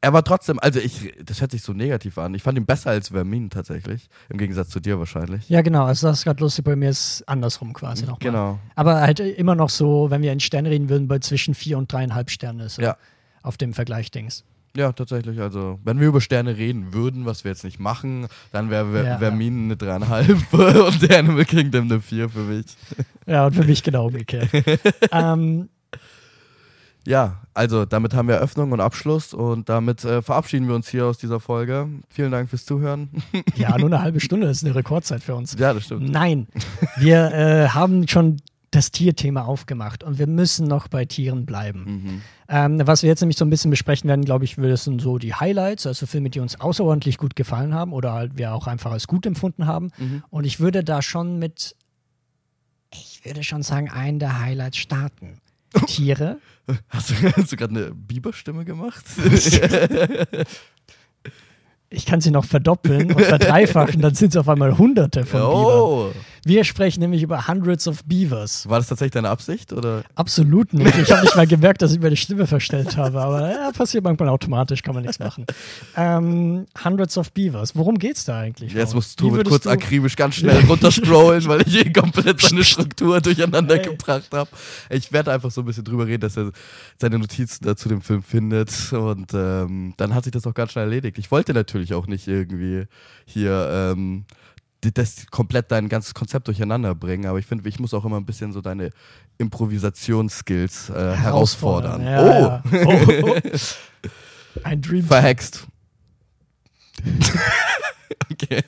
Er war trotzdem, also ich, das hört sich so negativ an. Ich fand ihn besser als Vermin tatsächlich. Im Gegensatz zu dir wahrscheinlich. ja, genau. Also das ist gerade lustig, bei mir ist andersrum quasi nochmal. Genau. Aber halt immer noch so, wenn wir in Sternen reden würden, bei zwischen vier und dreieinhalb Sternen ist. so Ja. Auf dem Vergleich-Dings. Ja, tatsächlich. Also, wenn wir über Sterne reden würden, was wir jetzt nicht machen, dann wäre Ver Ja. Vermin eine dreieinhalb *laughs* und der Animal Kingdom eine vier für mich. Ja, und für mich genau umgekehrt. *laughs* ähm, Ja, also damit haben wir Eröffnung und Abschluss und damit äh, verabschieden wir uns hier aus dieser Folge. Vielen Dank fürs Zuhören. ja, nur eine halbe Stunde ist eine Rekordzeit für uns. ja, das stimmt. Nein, wir äh, haben schon das Tierthema aufgemacht und wir müssen noch bei Tieren bleiben. Mhm. Ähm, was wir jetzt nämlich so ein bisschen besprechen werden, glaube ich, sind so die Highlights, also Filme, die uns außerordentlich gut gefallen haben oder halt wir auch einfach als gut empfunden haben. Mhm. Und ich würde da schon mit, ich würde schon sagen, einen der Highlights starten. Tiere. *laughs* Hast du, hast du gerade eine Biberstimme gemacht? Ich kann sie noch verdoppeln und verdreifachen, dann sind es auf einmal Hunderte von oh. Wir sprechen nämlich über Hundreds of Beavers. War das tatsächlich deine Absicht? Oder? Absolut nicht. Ich habe *laughs* nicht mal gemerkt, dass ich meine Stimme verstellt habe, aber ja, passiert manchmal automatisch, kann man nichts machen. Ähm, Hundreds of Beavers. Worum geht's da eigentlich? Jetzt musst du kurz du- akribisch ganz schnell runterscrollen, weil ich hier komplett seine Struktur durcheinander Hey. gebracht habe. Ich werde einfach so ein bisschen drüber reden, dass er seine Notizen dazu dem Film findet und ähm, dann hat sich das auch ganz schnell erledigt. Ich wollte natürlich auch nicht irgendwie hier ähm, das komplett dein ganzes Konzept durcheinander bringen, aber ich finde, ich muss auch immer ein bisschen so deine Improvisationsskills äh, herausfordern. Ja, oh, ja. oh, *laughs* oh. Ein Dream. verhext. *laughs* okay.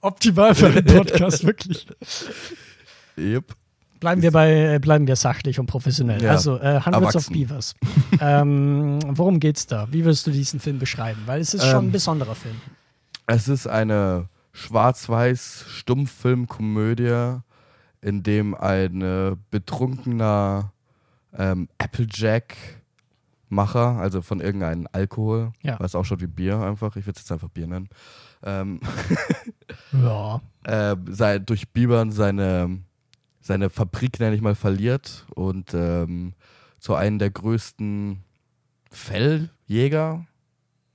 Optimal für einen Podcast, wirklich. Yep. Bleiben wir bei, äh, bleiben wir sachlich und professionell. Ja. Also, äh, Hundreds of Erwachsen. Beavers. ähm, worum geht's da? Wie würdest du diesen Film beschreiben? Weil es ist schon Ähm, ein besonderer Film. Es ist eine schwarz-weiß Stummfilmkomödie, in dem ein äh, betrunkener ähm, Applejack-Macher, also von irgendeinem Alkohol, Ja. was auch schon wie Bier einfach, ich würde es jetzt einfach Bier nennen, ähm, *laughs* Ja. äh, sei, durch Bibern seine, seine Fabrik, nenne ich mal, verliert und ähm, zu einem der größten Felljäger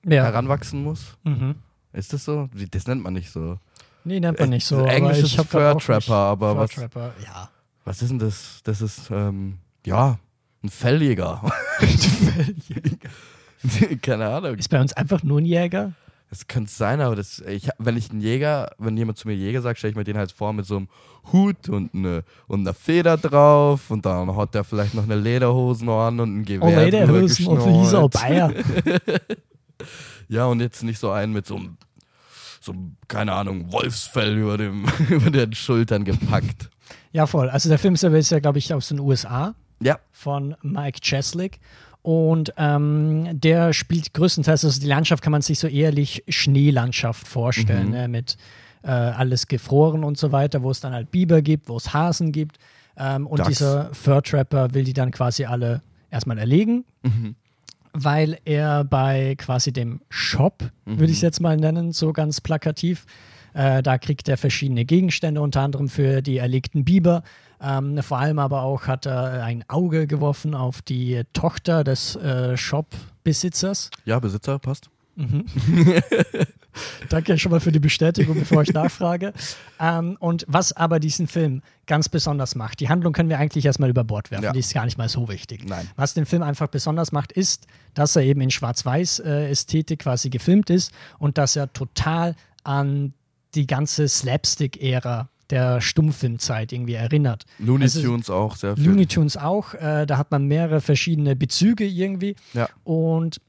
Ja. heranwachsen muss. Mhm. Ist das so? Das nennt man nicht so. Nee, nennt man nicht so. Äh, Englisch aber ist ich hab grad auch Fur Trapper, aber Fur was, Trapper, ja. was ist denn das? Das ist, ähm, ja, ein *laughs* *laughs* Felljäger. Keine Ahnung. Ist bei uns einfach nur ein Jäger? Das könnte sein, aber das, ich, wenn ich einen Jäger, wenn jemand zu mir Jäger sagt, stelle ich mir den halt vor mit so einem Hut und, eine, und einer Feder drauf und dann hat der vielleicht noch eine Lederhose noch an und ein Gewehr Oh, drüber Hülsen auf. Bayer. *laughs* Ja, und jetzt nicht so einen mit so einem so, keine Ahnung, Wolfsfell über, dem, *laughs* über den Schultern gepackt. Ja, voll. Also der Film selber ist ja, glaube ich, aus den USA Ja. von Mike Cheslick. Und ähm, der spielt größtenteils, also die Landschaft kann man sich so ehrlich Schneelandschaft vorstellen, Mhm. ne, mit äh, alles gefroren und so weiter, wo es dann halt Biber gibt, wo es Hasen gibt. Ähm, und Dachs. dieser Fur Trapper will die dann quasi alle erstmal erlegen, Mhm. Weil er bei quasi dem Shop, würde Mhm. ich es jetzt mal nennen, so ganz plakativ, äh, da kriegt er verschiedene Gegenstände, unter anderem für die erlegten Biber. Ähm, vor allem aber auch hat er ein Auge geworfen auf die Tochter des äh, Shop-Besitzers. Ja, Besitzer, passt. *laughs* *laughs* Danke schon mal für die Bestätigung, bevor ich nachfrage. Ähm, und was aber diesen Film ganz besonders macht, die Handlung können wir eigentlich erstmal über Bord werfen, Ja. die ist gar nicht mal so wichtig. Nein. Was den Film einfach besonders macht, ist, dass er eben in Schwarz-Weiß-Ästhetik quasi gefilmt ist und dass er total an die ganze Slapstick-Ära der Stummfilmzeit irgendwie erinnert. Looney Also- Tunes auch sehr viel. Looney Tunes auch, äh, da hat man mehrere verschiedene Bezüge irgendwie. Ja. Und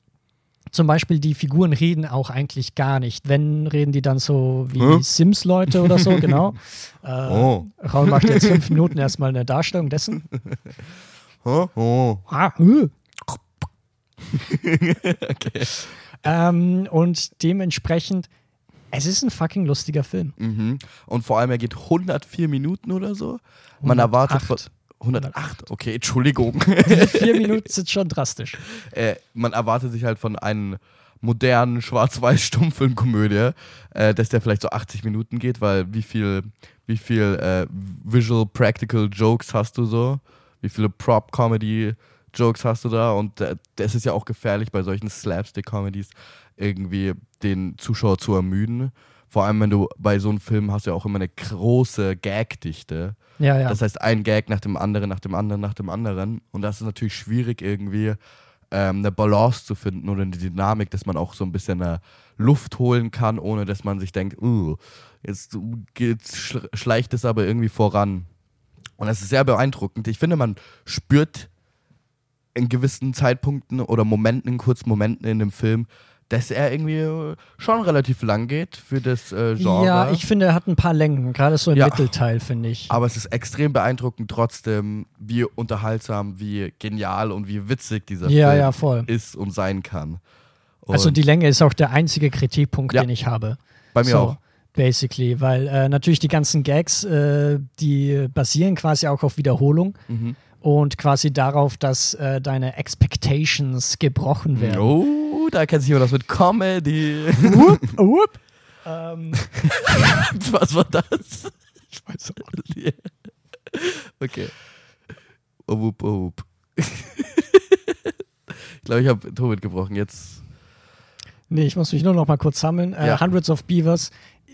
zum Beispiel die Figuren reden auch eigentlich gar nicht. Wenn, reden die dann so wie Hä? Sims-Leute oder so, genau. *laughs* Äh, Oh. Raul macht jetzt fünf Minuten erstmal eine Darstellung dessen. Oh, oh. Ah, äh. *laughs* Okay. ähm, und dementsprechend, es ist ein fucking lustiger Film. Mhm. Und vor allem, er geht 104 Minuten oder so. Man 108. erwartet. 108, okay, Entschuldigung. *laughs* Vier Minuten sind schon drastisch. äh, man erwartet sich halt von einem modernen Schwarz-Weiß-Stummfilmkomödie, äh, dass der vielleicht so 80 Minuten geht, weil wie viel, wie viel äh, Visual Practical Jokes hast du so? Wie viele Prop-Comedy-Jokes hast du da? Und äh, das ist ja auch gefährlich bei solchen Slapstick-Comedies, irgendwie den Zuschauer zu ermüden. Vor allem, wenn du bei so einem Film hast ja auch immer eine große Gagdichte. Ja, ja. Das heißt, ein Gag nach dem anderen, nach dem anderen, nach dem anderen. Und das ist natürlich schwierig, irgendwie ähm, eine Balance zu finden oder eine Dynamik, dass man auch so ein bisschen äh, Luft holen kann, ohne dass man sich denkt, uh, jetzt schl- schleicht es aber irgendwie voran. Und das ist sehr beeindruckend. Ich finde, man spürt in gewissen Zeitpunkten oder Momenten, in kurzen Momenten in dem Film, dass er irgendwie schon relativ lang geht für das äh, Genre. ja, ich finde, er hat ein paar Längen, gerade so im Ja. Mittelteil, finde ich. Aber es ist extrem beeindruckend trotzdem, wie unterhaltsam, wie genial und wie witzig dieser Ja, Film ja, voll. ist und sein kann. Und Also die Länge ist auch der einzige Kritikpunkt, den ich habe. bei mir so, auch. Basically, weil äh, natürlich die ganzen Gags, äh, die basieren quasi auch auf Wiederholung Mhm. Und quasi darauf, dass äh, deine Expectations gebrochen werden. Oh, da kennt sich jemand aus mit Comedy. Whoop, *laughs* whoop. *laughs* Ähm, Was war das? Ich weiß auch nicht. *laughs* Okay. Oh, wup, oh, wup. ich glaube, ich habe Tobit gebrochen. Jetzt. nee, ich muss mich nur noch mal kurz sammeln. Äh, Ja. Hundreds of Beavers.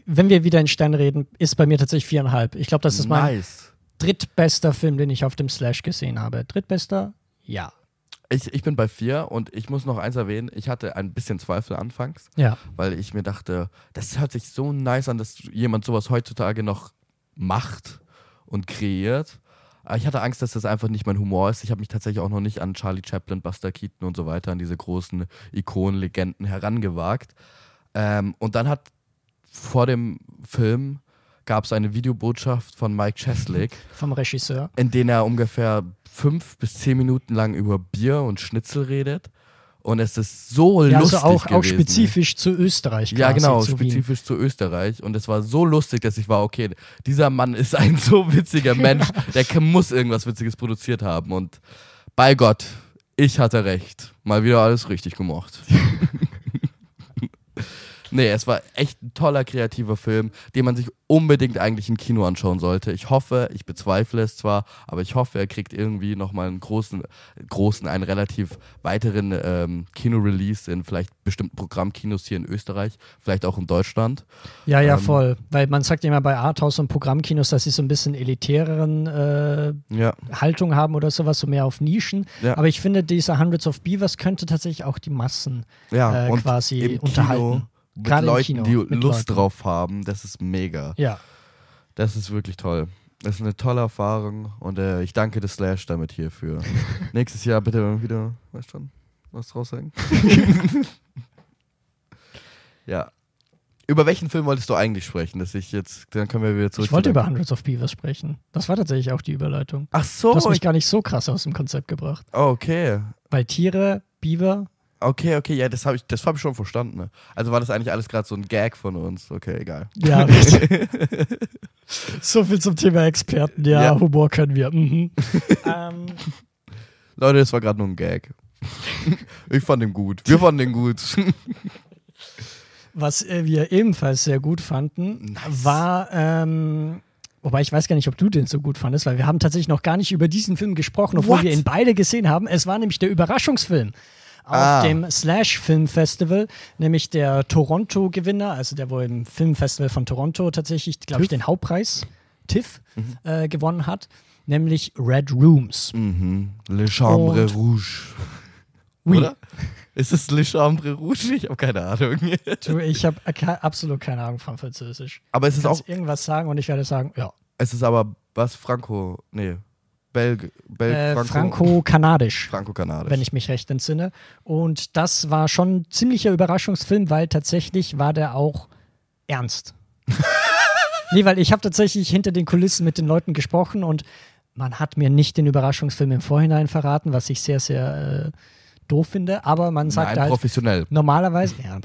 Wenn wir wieder in Stern reden, ist bei mir tatsächlich viereinhalb. Ich glaube, das ist mein nice. Drittbester Film, den ich auf dem Slash gesehen habe. Drittbester? Ja. Ich, ich bin bei vier und ich muss noch eins erwähnen. Ich hatte ein bisschen Zweifel anfangs. Ja. weil ich mir dachte, das hört sich so nice an, dass jemand sowas heutzutage noch macht und kreiert. Aber ich hatte Angst, dass das einfach nicht mein Humor ist. Ich habe mich tatsächlich auch noch nicht an Charlie Chaplin, Buster Keaton und so weiter, an diese großen Ikonen, Legenden herangewagt. Ähm, und dann hat vor dem Film gab es eine Videobotschaft von Mike Cheslick, *laughs* Vom Regisseur. in der er ungefähr fünf bis zehn Minuten lang über Bier und Schnitzel redet. Und es ist so Ja, lustig also auch, auch gewesen. spezifisch zu Österreich. Ja, quasi, genau, zu Wien. spezifisch zu Österreich. Und es war so lustig, dass ich war, okay, dieser Mann ist ein *laughs* so witziger Mensch, *laughs* der muss irgendwas Witziges produziert haben. Und bei Gott, ich hatte recht. Mal wieder alles richtig gemacht. Nee, es war echt ein toller, kreativer Film, den man sich unbedingt eigentlich im Kino anschauen sollte. Ich hoffe, ich bezweifle es zwar, aber ich hoffe, er kriegt irgendwie nochmal einen großen, großen, einen relativ weiteren ähm, Kino-Release in vielleicht bestimmten Programmkinos hier in Österreich, vielleicht auch in Deutschland. Ja, ja, Ähm, voll. Weil man sagt ja immer bei Arthouse und Programmkinos, dass sie so ein bisschen elitäreren äh, Ja, Haltung haben oder sowas, so mehr auf Nischen. Ja. Aber ich finde, dieser Hundreds of Beavers könnte tatsächlich auch die Massen ja. äh, quasi unterhalten. Kino mit Gerade Leuten, Kino, die mit Lust Leuten. drauf haben, das ist mega. Ja. Das ist wirklich toll. Das ist eine tolle Erfahrung und äh, ich danke The Slash damit hierfür. *laughs* Nächstes Jahr bitte wieder, weißt schon, was raushängen. *laughs* ja. über welchen Film wolltest du eigentlich sprechen? Dass ich jetzt, dann können wir wieder zurück. Ich wollte über Hundreds of Beavers sprechen. Das war tatsächlich auch die Überleitung. Ach so. Du hast mich ich, gar nicht so krass aus dem Konzept gebracht. oh, okay. Weil Tiere, Beaver, Okay, okay, ja, das habe ich, das hab ich schon verstanden. Ne? Also war das eigentlich alles gerade so ein Gag von uns. Okay, egal. ja. *laughs* so viel zum Thema Experten. Ja, Ja. Humor können wir. Mhm. *laughs* ähm, Leute, das war gerade nur ein Gag. ich fand den gut. Wir fanden den gut. was äh, wir ebenfalls sehr gut fanden, Nice. war, ähm, wobei ich weiß gar nicht, ob du den so gut fandest, weil wir haben tatsächlich noch gar nicht über diesen Film gesprochen, obwohl What? wir ihn beide gesehen haben. Es war nämlich der Überraschungsfilm. Auf Ah. dem Slash Film Festival, nämlich der Toronto-Gewinner, also der wohl im Filmfestival von Toronto tatsächlich, glaube ich, den Hauptpreis, TIFF, äh, gewonnen hat, nämlich Red Rooms. mhm. Le Chambre Und- Rouge. *laughs* Oui. Oder? Ist es Le Chambre Rouge? Ich habe keine Ahnung. Du, ich habe absolut keine Ahnung von Französisch. Aber es Du ist auch, irgendwas sagen und ich werde sagen, ja. es ist aber was Franco, nee, Belg, Belg Äh, Franco, Franco-Kanadisch. Franco-Kanadisch. wenn ich mich recht entsinne. Und das war schon ein ziemlicher Überraschungsfilm, weil tatsächlich war der auch ernst. *laughs* nee, weil ich habe tatsächlich hinter den Kulissen mit den Leuten gesprochen und man hat mir nicht den Überraschungsfilm im Vorhinein verraten, was ich sehr, sehr äh, doof finde. Aber man sagt Nein, halt, professionell. Normalerweise, ja,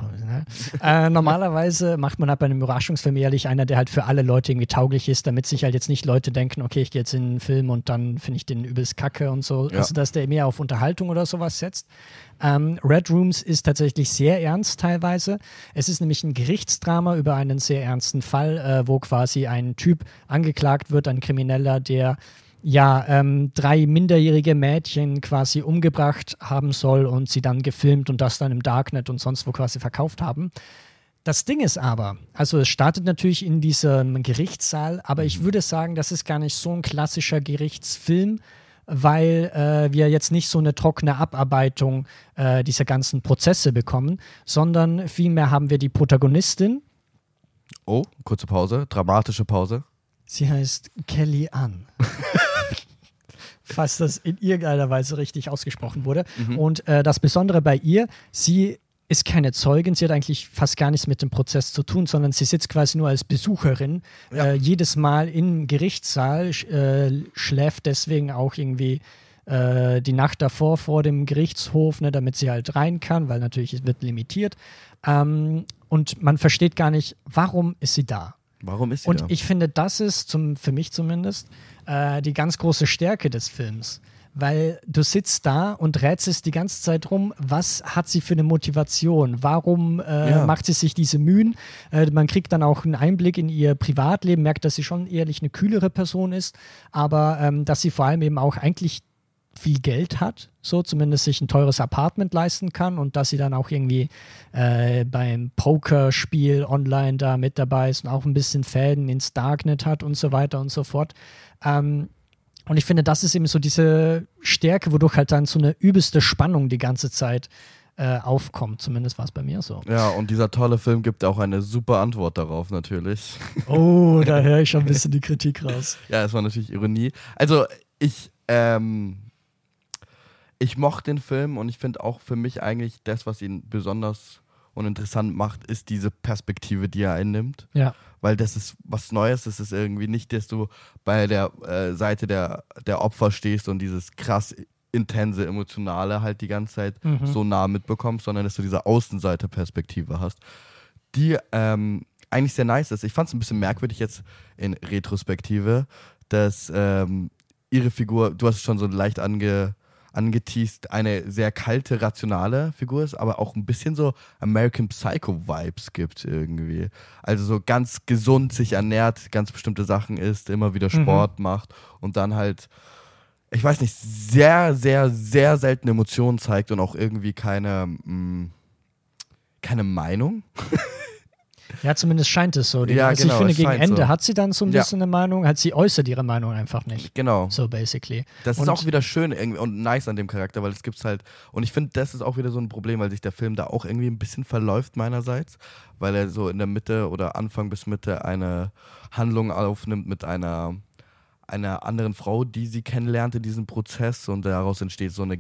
*laughs* äh, normalerweise macht man halt bei einem Überraschungsfilm ehrlich einer, der halt für alle Leute irgendwie tauglich ist, damit sich halt jetzt nicht Leute denken, okay, ich gehe jetzt in einen Film und dann finde ich den übelst kacke und so. Ja. Also, dass der mehr auf Unterhaltung oder sowas setzt. Ähm, Red Rooms ist tatsächlich sehr ernst teilweise. Es ist nämlich ein Gerichtsdrama über einen sehr ernsten Fall, äh, wo quasi ein Typ angeklagt wird, ein Krimineller, der ja, ähm, drei minderjährige Mädchen quasi umgebracht haben soll und sie dann gefilmt und das dann im Darknet und sonst wo quasi verkauft haben. Das Ding ist aber, also es startet natürlich in diesem Gerichtssaal, aber ich würde sagen, das ist gar nicht so ein klassischer Gerichtsfilm, weil äh, wir jetzt nicht so eine trockene Abarbeitung äh, dieser ganzen Prozesse bekommen, sondern vielmehr haben wir die Protagonistin, Oh, kurze Pause, dramatische Pause. Sie heißt Kelly Ann. *laughs* Falls das in irgendeiner Weise richtig ausgesprochen wurde. Und äh, das Besondere bei ihr, sie ist keine Zeugin, sie hat eigentlich fast gar nichts mit dem Prozess zu tun, sondern sie sitzt quasi nur als Besucherin Ja. äh, jedes Mal im Gerichtssaal, sch äh, schläft deswegen auch irgendwie äh, die Nacht davor vor dem Gerichtshof, ne, damit sie halt rein kann, weil natürlich es wird limitiert. Ähm, und man versteht gar nicht, warum ist sie da? Warum ist sie Und da? ich finde, das ist zum, für mich zumindest äh, die ganz große Stärke des Films. Weil du sitzt da und rätselst die ganze Zeit rum, was hat sie für eine Motivation? Warum äh, Ja. macht sie sich diese Mühen? Äh, man kriegt dann auch einen Einblick in ihr Privatleben, merkt, dass sie schon ehrlich eine kühlere Person ist, aber ähm, dass sie vor allem eben auch eigentlich viel Geld hat, so zumindest sich ein teures Apartment leisten kann und dass sie dann auch irgendwie äh, beim Pokerspiel online da mit dabei ist und auch ein bisschen Fäden ins Darknet hat und so weiter und so fort. Ähm, und ich finde, das ist eben so diese Stärke, wodurch halt dann so eine übelste Spannung die ganze Zeit äh, aufkommt. Zumindest war es bei mir so. ja, und dieser tolle Film gibt auch eine super Antwort darauf, natürlich. Oh, da höre ich schon ein bisschen die Kritik raus. *laughs* Ja, es war natürlich Ironie. Also, ich, ähm, ich mochte den Film und ich finde auch für mich eigentlich das, was ihn besonders und interessant macht, ist diese Perspektive, die er einnimmt. Ja. Weil das ist was Neues. Das ist irgendwie nicht, dass du bei der äh, Seite der, der Opfer stehst und dieses krass intense, emotionale halt die ganze Zeit Mhm. so nah mitbekommst, sondern dass du diese Außenseiterperspektive hast, die ähm, eigentlich sehr nice ist. Ich fand es ein bisschen merkwürdig jetzt in Retrospektive, dass ähm, ihre Figur, du hast es schon so leicht ange, angeteased, eine sehr kalte, rationale Figur ist, aber auch ein bisschen so American Psycho-Vibes gibt irgendwie. Also so ganz gesund sich ernährt, ganz bestimmte Sachen isst, immer wieder Mhm. Sport macht und dann halt, ich weiß nicht, sehr, sehr, sehr selten Emotionen zeigt und auch irgendwie keine, mh, keine Meinung. *laughs* Ja, zumindest scheint es so. Ja, also genau, ich finde, gegen Ende so. hat sie dann so ein Ja. bisschen eine Meinung, hat sie äußert ihre Meinung einfach nicht. Genau. So basically. Das ist Und- auch wieder schön irgendwie und nice an dem Charakter, weil es gibt's halt. Und ich finde, das ist auch wieder so ein Problem, weil sich der Film da auch irgendwie ein bisschen verläuft meinerseits, weil er so in der Mitte oder Anfang bis Mitte eine Handlung aufnimmt mit einer einer anderen Frau, die sie kennenlernt in diesem Prozess und daraus entsteht so eine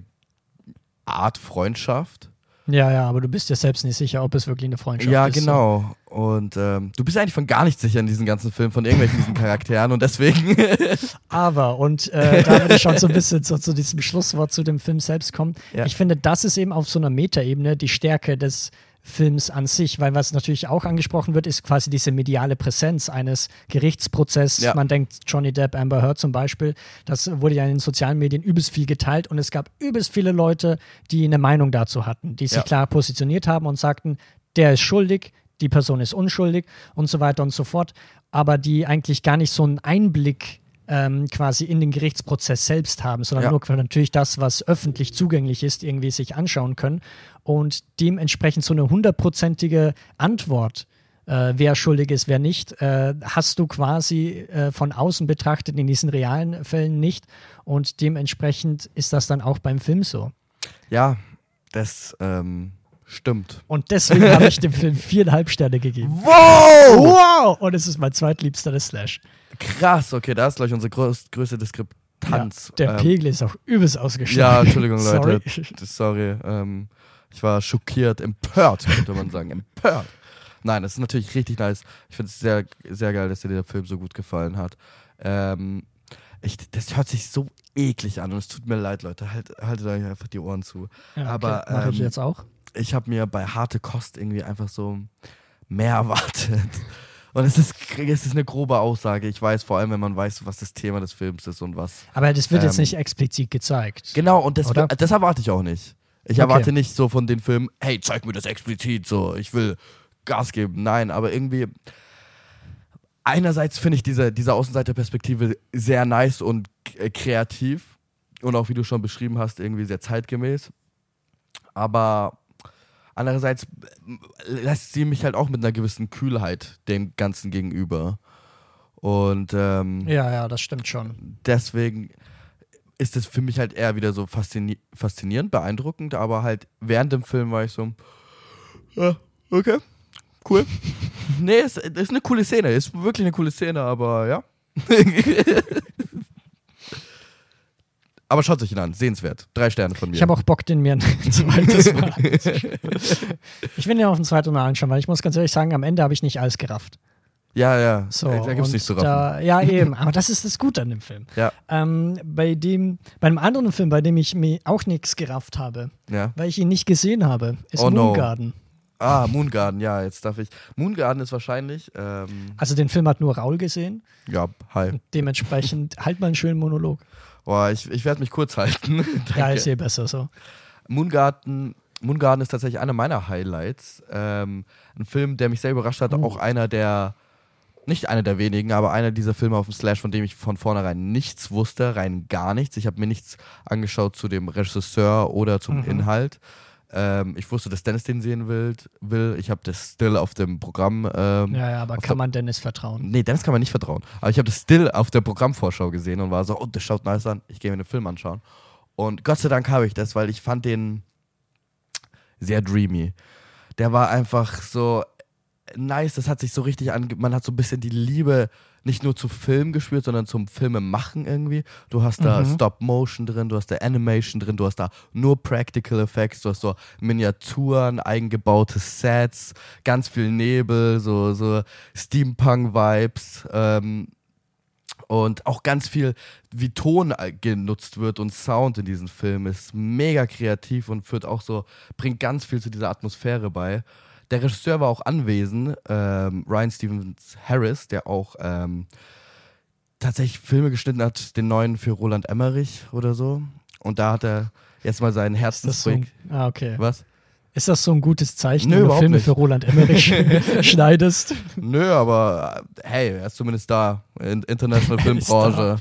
Art Freundschaft. Ja, ja, aber du bist ja selbst nicht sicher, ob es wirklich eine Freundschaft ja, ist. so. genau. Und ähm, du bist eigentlich von gar nicht sicher in diesem ganzen Film, von irgendwelchen diesen Charakteren und deswegen. *laughs* *laughs* Aber, und äh, da würde ich schon so ein bisschen so, zu diesem Schlusswort zu dem Film selbst kommen. Ja. Ich finde, das ist eben auf so einer Metaebene die Stärke des Films an sich, weil was natürlich auch angesprochen wird, ist quasi diese mediale Präsenz eines Gerichtsprozesses. Ja. Man denkt Johnny Depp, Amber Heard zum Beispiel, das wurde ja in den sozialen Medien übelst viel geteilt und es gab übelst viele Leute, die eine Meinung dazu hatten, die sich Ja. klar positioniert haben und sagten, der ist schuldig, die Person ist unschuldig und so weiter und so fort, aber die eigentlich gar nicht so einen Einblick ähm, quasi in den Gerichtsprozess selbst haben, sondern Ja. nur natürlich das, was öffentlich zugänglich ist, irgendwie sich anschauen können und dementsprechend so eine hundertprozentige Antwort, äh, wer schuldig ist, wer nicht, äh, hast du quasi äh, von außen betrachtet in diesen realen Fällen nicht und dementsprechend ist das dann auch beim Film so. ja, das ähm, stimmt. Und deswegen habe ich dem Film viereinhalb Sterne gegeben. Wow! Wow! Und es ist mein zweitliebster Slash. Krass, okay, da ist gleich unsere größ größte Diskrepanz. Ja, der Ähm, Pegel ist auch übelst Ja, ausgeschlagen. Entschuldigung, *laughs* Leute. Sorry. Sorry. Ähm, ich war schockiert, empört, könnte man sagen. Empört. Nein, das ist natürlich richtig nice. Ich finde es sehr, sehr geil, dass dir der Film so gut gefallen hat. Ähm, ich, das hört sich so eklig an und es tut mir leid, Leute. Halt, haltet euch einfach die Ohren zu. Ja, okay. Aber, Mach ich ähm, jetzt auch. Ich habe mir bei harte Kost irgendwie einfach so mehr *laughs* erwartet. Und es ist, es ist eine grobe Aussage. Ich weiß, vor allem, wenn man weiß, was das Thema des Films ist und was Aber das wird jetzt ähm, nicht explizit gezeigt. Genau, und das, das erwarte ich auch nicht. Ich Okay. erwarte nicht so von den Filmen, hey, zeig mir das explizit, so, ich will Gas geben. Nein, aber irgendwie, einerseits finde ich diese, diese Außenseiterperspektive sehr nice und äh, kreativ und auch, wie du schon beschrieben hast, irgendwie sehr zeitgemäß. Aber andererseits äh, lässt sie mich halt auch mit einer gewissen Kühlheit dem Ganzen gegenüber. Und ähm, Ja, ja, das stimmt schon. deswegen ist es für mich halt eher wieder so faszini faszinierend, beeindruckend, aber halt während dem Film war ich so, ja, okay, cool. *laughs* nee, es es ist eine coole Szene, ist wirklich eine coole Szene, aber ja. *laughs* aber schaut euch ihn an, sehenswert. Drei Sterne von mir. Ich habe auch Bock, den mir ein *laughs* zweites Mal. Ich will den auf ein zweites Mal anschauen, weil ich muss ganz ehrlich sagen, am Ende habe ich nicht alles gerafft. ja, ja, So, da gibt's und nicht zu raffen. da, Ja, eben. Aber das ist das Gute an dem Film. Ja, Ähm, bei dem, bei einem anderen Film, bei dem ich mir auch nichts gerafft habe, ja. weil ich ihn nicht gesehen habe, ist Oh no. Moon Garden. Ah, Moongarden, ja, jetzt darf ich. Moongarden ist wahrscheinlich, ähm, Also den Film hat nur Raul gesehen. ja, hi. Dementsprechend *laughs* halt mal einen schönen Monolog. Boah, ich, ich werde mich kurz halten. *laughs* Ja, ist eh besser so. Moongarden, Moongarden ist tatsächlich einer meiner Highlights. Ähm, ein Film, der mich sehr überrascht hat, Oh. auch einer der, nicht einer der wenigen, aber einer dieser Filme auf dem Slash, von dem ich von vornherein nichts wusste, rein gar nichts. Ich habe mir nichts angeschaut zu dem Regisseur oder zum Mhm. Inhalt. Ähm, ich wusste, dass Dennis den sehen will. will. Ich habe das Still auf dem Programm. Ähm, Ja, ja, aber kann man Dennis vertrauen? Nee, Dennis kann man nicht vertrauen. Aber ich habe das Still auf der Programmvorschau gesehen und war so, oh, das schaut nice an. Ich gehe mir den Film anschauen. Und Gott sei Dank habe ich das, weil ich fand den sehr dreamy. Der war einfach so nice. Das hat sich so richtig ange... Man hat so ein bisschen die Liebe nicht nur zu Film gespürt, sondern zum Filmemachen irgendwie. Du hast da Mhm. Stop-Motion drin, du hast da Animation drin, du hast da nur Practical Effects, du hast so Miniaturen, eigengebaute Sets, ganz viel Nebel, so, so Steampunk-Vibes. Ähm, und auch ganz viel, wie Ton äh, genutzt wird und Sound in diesem Film ist mega kreativ und führt auch so, bringt ganz viel zu dieser Atmosphäre bei. Der Regisseur war auch anwesend, ähm, Ryan Stevens Harris, der auch ähm, tatsächlich Filme geschnitten hat, den neuen für Roland Emmerich oder so. Und da hat er jetzt mal sein Ist das so? Ah, okay. Was? Ist das so ein gutes Zeichen, Nö, wenn du Filme nicht. für Roland Emmerich *laughs* *laughs* schneidest? Nö, aber hey, er ist zumindest da in international *laughs* Er ist Filmbranche.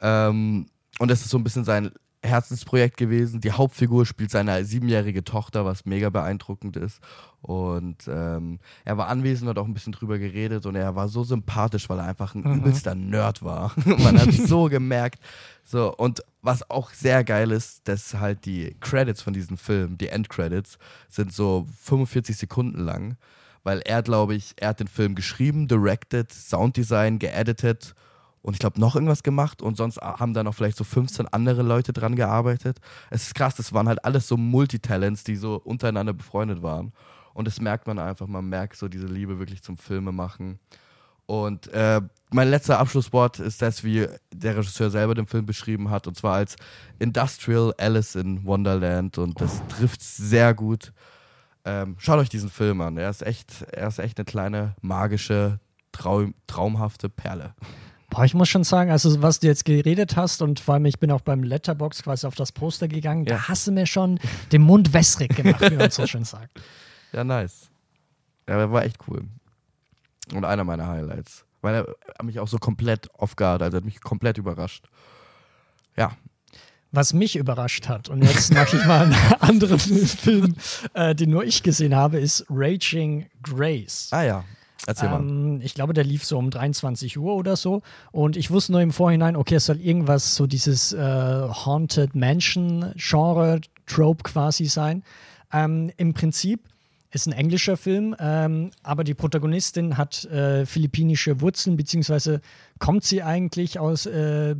Ähm, und es ist so ein bisschen sein Herzensprojekt gewesen. Die Hauptfigur spielt seine siebenjährige Tochter, was mega beeindruckend ist. Und ähm, er war anwesend und hat auch ein bisschen drüber geredet und er war so sympathisch, weil er einfach ein Mhm. übelster Nerd war. *laughs* Man hat so gemerkt. So, und was auch sehr geil ist, dass halt die Credits von diesem Film, die Endcredits, sind so 45 Sekunden lang weil er, glaube ich, er hat den Film geschrieben, directed, Sounddesign, geeditet und ich glaube noch irgendwas gemacht und sonst haben da noch vielleicht so 15 andere Leute dran gearbeitet. Es ist krass, das waren halt alles so Multitalents, die so untereinander befreundet waren. Und das merkt man einfach. Man merkt so diese Liebe wirklich zum Filme machen. Und äh, mein letzter Abschlusswort ist das, wie der Regisseur selber den Film beschrieben hat, und zwar als Industrial Alice in Wonderland. Und das trifft sehr gut. Ähm, schaut euch diesen Film an. Er ist echt, er ist echt eine kleine magische, traum, traumhafte Perle. Boah, ich muss schon sagen, also was du jetzt geredet hast und vor allem ich bin auch beim Letterbox quasi auf das Poster gegangen, ja. da hast du mir schon den Mund wässrig gemacht, wie man so schön sagt. *laughs* Ja, nice. Ja, war echt cool. Und einer meiner Highlights. Weil er mich auch so komplett off guard, also hat mich komplett überrascht. Ja. Was mich überrascht hat, und jetzt mache ich mal einen *laughs* anderen Film, äh, den nur ich gesehen habe, ist Raging Grace. Ah ja, Erzähl mal. Ähm, ich glaube, der lief so um 23 Uhr oder so. Und ich wusste nur im Vorhinein, okay, es soll irgendwas so dieses äh, Haunted Mansion-Genre, Trope quasi sein. Ähm, Im Prinzip ist ein englischer Film, ähm, aber die Protagonistin hat äh, philippinische Wurzeln, beziehungsweise kommt sie eigentlich aus äh,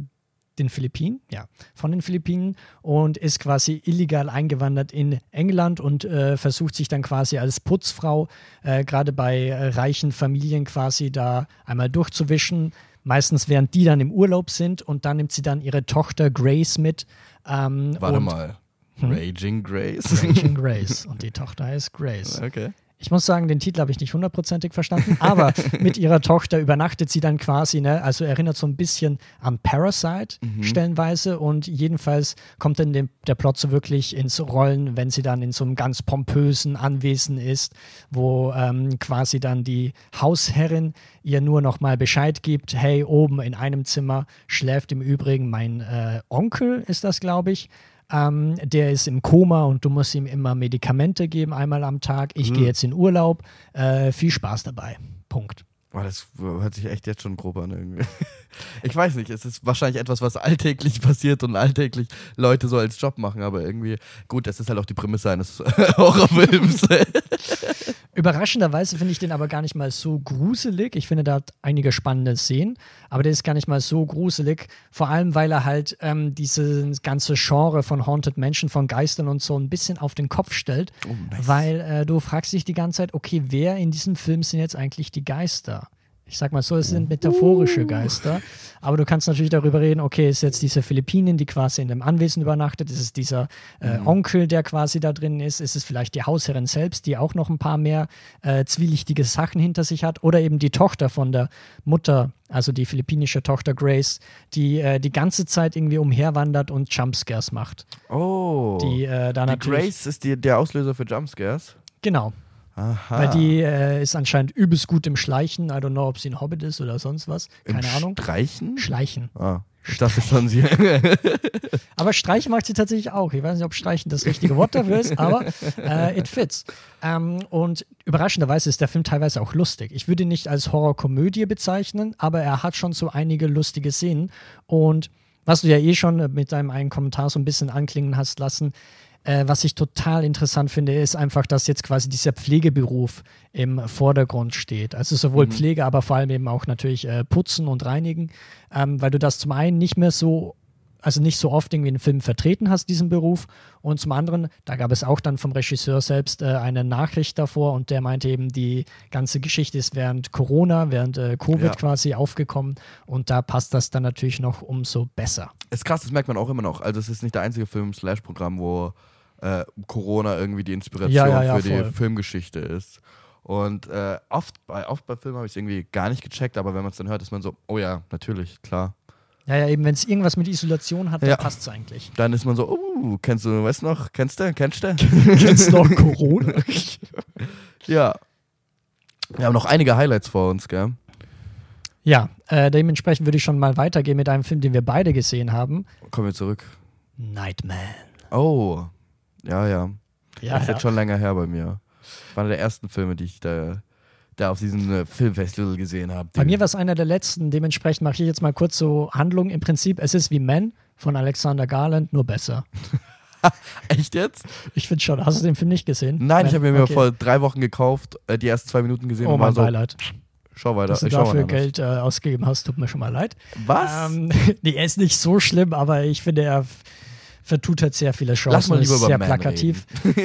den Philippinen, ja, von den Philippinen und ist quasi illegal eingewandert in England und äh, versucht sich dann quasi als Putzfrau äh, gerade bei äh, reichen Familien quasi da einmal durchzuwischen. Meistens während die dann im Urlaub sind und dann nimmt sie dann ihre Tochter Grace mit. Ähm, Warte mal. Hm? Raging Grace? Raging *laughs* Grace. Und die Tochter heißt Grace. Okay. Ich muss sagen, den Titel habe ich nicht hundertprozentig verstanden, *laughs* aber mit ihrer Tochter übernachtet sie dann quasi, ne? also erinnert so ein bisschen an Parasite mhm. stellenweise und jedenfalls kommt dann dem, der Plot so wirklich ins Rollen, wenn sie dann in so einem ganz pompösen Anwesen ist, wo ähm, quasi dann die Hausherrin ihr nur noch mal Bescheid gibt, hey, oben in einem Zimmer schläft im Übrigen mein äh, Onkel, ist das, glaube ich, ähm, der ist im Koma und du musst ihm immer Medikamente geben, einmal am Tag. Ich mhm. gehe jetzt in Urlaub. Äh, viel Spaß dabei. Punkt. Boah, das hört sich echt jetzt schon grob an irgendwie. *laughs* Ich weiß nicht, es ist wahrscheinlich etwas, was alltäglich *laughs* passiert und alltäglich Leute so als Job machen, aber irgendwie, gut, das ist halt auch die Prämisse eines *laughs* Horrorfilms. Überraschenderweise finde ich den aber gar nicht mal so gruselig. Ich finde, da hat einige spannende Szenen, aber der ist gar nicht mal so gruselig. Vor allem, weil er halt ähm, dieses ganze Genre von Haunted Menschen, von Geistern und so ein bisschen auf den Kopf stellt. Oh, nice. Weil äh, du fragst dich die ganze Zeit, okay, wer in diesem Film sind jetzt eigentlich die Geister? Ich sag mal so, es sind metaphorische Geister. Aber du kannst natürlich darüber reden, okay, ist jetzt diese Philippinen, die quasi in dem Anwesen übernachtet, ist es dieser äh, mhm. Onkel, der quasi da drin ist, ist es vielleicht die Hausherrin selbst, die auch noch ein paar mehr äh, zwielichtige Sachen hinter sich hat, oder eben die Tochter von der Mutter, also die philippinische Tochter Grace, die äh, die ganze Zeit irgendwie umherwandert und Jumpscares macht. Oh. Die, äh, die Grace ist die, der Auslöser für Jumpscares? Genau. Aha. Weil die äh, ist anscheinend übelst gut im Schleichen. I don't know, ob sie ein Hobbit ist oder sonst was. Keine Im Ahnung. Streichen? Schleichen. Ah. Ich dachte schon, sie. *laughs* aber Streichen macht sie tatsächlich auch. Ich weiß nicht, ob Streichen das richtige Wort dafür ist, aber äh, it fits. Ähm, und überraschenderweise ist der Film teilweise auch lustig. Ich würde ihn nicht als Horrorkomödie bezeichnen, aber er hat schon so einige lustige Szenen. Und was du ja eh schon mit deinem einen Kommentar so ein bisschen anklingen hast lassen, äh, was ich total interessant finde, ist einfach, dass jetzt quasi dieser Pflegeberuf im Vordergrund steht. Also sowohl mhm. Pflege, aber vor allem eben auch natürlich äh, Putzen und Reinigen, ähm, weil du das zum einen nicht mehr so also nicht so oft irgendwie in Filmen vertreten hast, diesen Beruf. Und zum anderen, da gab es auch dann vom Regisseur selbst äh, eine Nachricht davor und der meinte eben, die ganze Geschichte ist während Corona, während äh, Covid ja. quasi aufgekommen und da passt das dann natürlich noch umso besser. Ist krass, das merkt man auch immer noch. Also es ist nicht der einzige Film-Slash-Programm, wo äh, Corona irgendwie die Inspiration ja, ja, ja, für voll. die Filmgeschichte ist. Und äh, oft, bei, oft bei Filmen habe ich es irgendwie gar nicht gecheckt, aber wenn man es dann hört, ist man so, oh ja, natürlich, klar. Ja, ja, eben, wenn es irgendwas mit Isolation hat, dann passt es eigentlich. Dann ist man so, oh, kennst du, weißt du noch, kennst du, kennst du? *laughs* kennst du noch Corona? *laughs* ja. Wir haben noch einige Highlights vor uns, gell? Ja, äh, dementsprechend würde ich schon mal weitergehen mit einem Film, den wir beide gesehen haben. Kommen wir zurück. Nightman. Oh, ja, ja. ja das ist ja. jetzt schon länger her bei mir. War einer der ersten Filme, die ich da, da auf diesem äh, Filmfestival gesehen habe. Bei mir war es einer der letzten. Dementsprechend mache ich jetzt mal kurz so Handlung. Im Prinzip, es ist wie Men von Alexander Garland, nur besser. *laughs* Echt jetzt? Ich finde schon. Hast du den Film nicht gesehen? Nein, ich habe mir okay. vor drei Wochen gekauft, äh, die ersten zwei Minuten gesehen. Oh, mein so, Beileid. Schau weiter. Dass du ich dafür Geld äh, ausgegeben hast, tut mir schon mal leid. Was? Ähm, *laughs* nee, er ist nicht so schlimm, aber ich finde, er vertut halt sehr viele Chancen. Lass mal lieber ist über sehr Man plakativ. *laughs*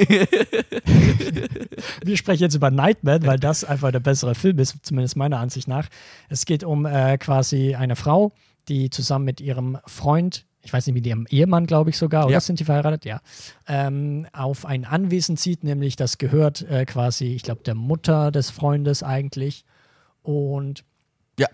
Wir sprechen jetzt über Nightman, weil das einfach der bessere Film ist, zumindest meiner Ansicht nach. Es geht um äh, quasi eine Frau, die zusammen mit ihrem Freund, ich weiß nicht, mit ihrem Ehemann, glaube ich sogar, oder Ja. sind die verheiratet? Ja. Ähm, auf ein Anwesen zieht, nämlich das gehört äh, quasi, ich glaube, der Mutter des Freundes eigentlich. Und Ja.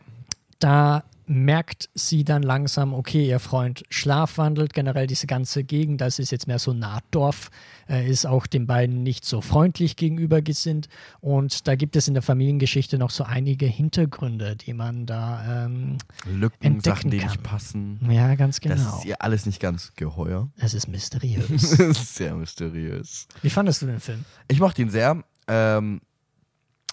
da merkt sie dann langsam, okay, ihr Freund schlafwandelt, generell diese ganze Gegend, das ist jetzt mehr so Nahtdorf, äh, ist auch den beiden nicht so freundlich gegenüber gesinnt und da gibt es in der Familiengeschichte noch so einige Hintergründe, die man da, ähm, Lücken, Entdecken Sachen, die kann. nicht passen. ja, ganz Das genau. ist ihr alles nicht ganz geheuer. Es ist *laughs* mysteriös. Das sehr mysteriös. Wie fandest du den Film? Ich mochte ihn sehr. Ähm,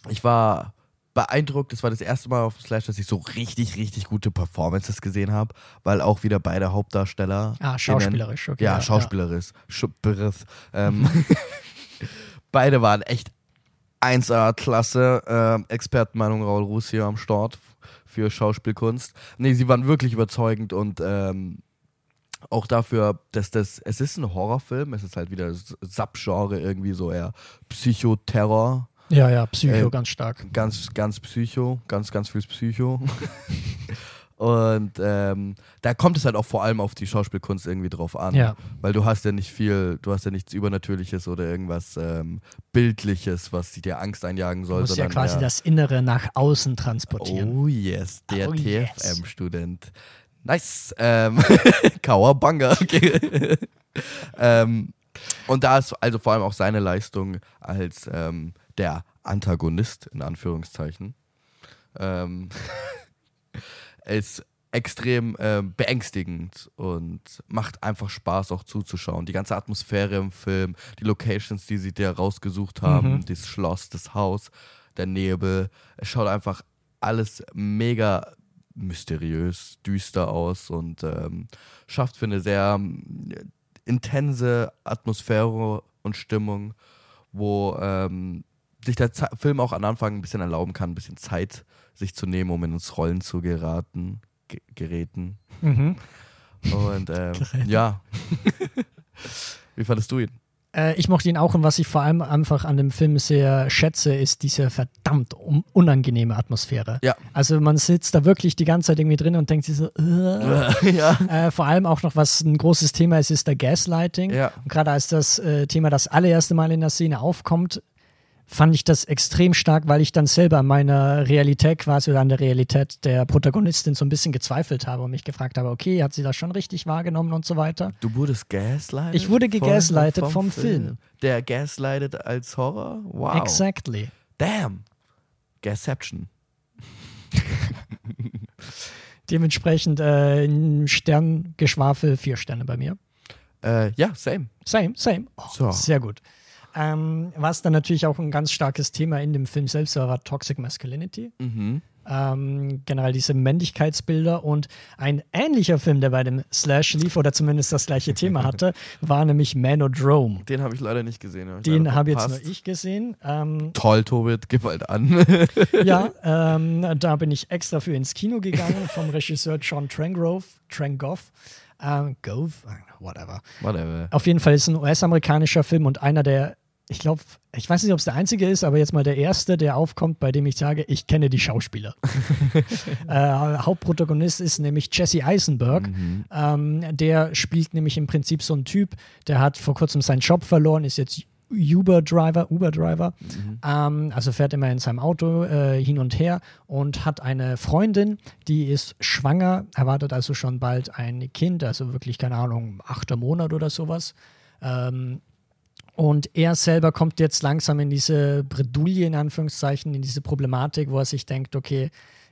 ich war beeindruckt. Es war das erste Mal auf Slash, dass ich so richtig, richtig gute Performances gesehen habe, weil auch wieder beide Hauptdarsteller. Ah, schauspielerisch, okay. Ja, ja, schauspielerisch. Schauspielerisch. Ähm, *laughs* beide waren echt 1A-Klasse. Ähm, Expertenmeinung Raul Ruß hier am Start für Schauspielkunst. Nee, sie waren wirklich überzeugend und ähm, auch dafür, dass das, es ist ein Horrorfilm, es ist halt wieder Subgenre irgendwie so eher Psychoterror, Ja, ja, Psycho Äh, ganz stark. ganz, ganz Psycho, ganz, ganz viel Psycho. *laughs* Und ähm, da kommt es halt auch vor allem auf die Schauspielkunst irgendwie drauf an. Ja. Weil du hast ja nicht viel, du hast ja nichts Übernatürliches oder irgendwas ähm, Bildliches, was dir Angst einjagen Du soll. musst ja quasi eher- das Innere nach außen transportieren. Oh yes, der Oh yes. TFM-Student. Nice. Ähm, *laughs* Kawabanga. Okay. *laughs* ähm, und da ist also vor allem auch seine Leistung als ähm, der Antagonist, in Anführungszeichen, ähm, *laughs* ist extrem ähm, beängstigend und macht einfach Spaß auch zuzuschauen. Die ganze Atmosphäre im Film, die Locations, die sie dir rausgesucht haben, Mhm. das Schloss, das Haus, der Nebel, es schaut einfach alles mega mysteriös, düster aus und ähm, schafft für eine sehr ähm, intense Atmosphäre und Stimmung, wo ähm, sich der Film auch am Anfang ein bisschen erlauben kann, ein bisschen Zeit sich zu nehmen, um ins Rollen zu geraten, ge geräten. Mhm. Und ähm, ja. Wie fandest du ihn? Äh, ich mochte ihn auch und was ich vor allem einfach an dem Film sehr schätze, ist diese verdammt un unangenehme Atmosphäre. Ja. Also man sitzt da wirklich die ganze Zeit irgendwie drin und denkt sich so, äh. *laughs* ja. Äh, vor allem auch noch, was ein großes Thema ist, ist der Gaslighting. Ja. Und gerade als das äh, Thema das allererste Mal in der Szene aufkommt, fand ich das extrem stark, weil ich dann selber an meiner Realität quasi oder an der Realität der Protagonistin so ein bisschen gezweifelt habe und mich gefragt habe, okay, hat sie das schon richtig wahrgenommen und so weiter. Du wurdest gaslightet? Ich wurde vom- gegaslightet vom Film. Der gaslightet als Horror? Wow. Exactly. Damn. Gasception. *laughs* Dementsprechend äh, Sterngeschwafel, vier Sterne bei mir. Äh, ja, same. Same, same. Oh, So. Sehr gut. Ähm, was dann natürlich auch ein ganz starkes Thema in dem Film selbst war, war Toxic Masculinity. Mhm. Ähm, generell diese Männlichkeitsbilder und ein ähnlicher Film, der bei dem Slash lief oder zumindest das gleiche Thema *laughs* hatte, war nämlich Manodrome. Den habe ich leider nicht gesehen. hab Den habe jetzt nur ich gesehen. Ähm, Toll, Tobit, gib halt an. *laughs* ja, *laughs* ähm, da bin ich extra für ins Kino gegangen vom Regisseur John Trangrove, Trangoff. Gove, äh, whatever. Whatever. Auf jeden Fall ist es ein US-amerikanischer Film und einer der, ich glaube, ich weiß nicht, ob es der einzige ist, aber jetzt mal der erste, der aufkommt, bei dem ich sage, ich kenne die Schauspieler. *laughs* äh, Hauptprotagonist ist nämlich Jesse Eisenberg. Ähm, der spielt nämlich im Prinzip so einen Typ, der hat vor kurzem seinen Job verloren, ist jetzt Uber-Driver, Uber-Driver, ähm, also fährt immer in seinem Auto äh, hin und her und hat eine Freundin, die ist schwanger, erwartet also schon bald ein Kind, also wirklich, keine Ahnung, achter Monat oder sowas. Ähm, und er selber kommt jetzt langsam in diese Bredouille, in Anführungszeichen, in diese Problematik, wo er sich denkt, okay,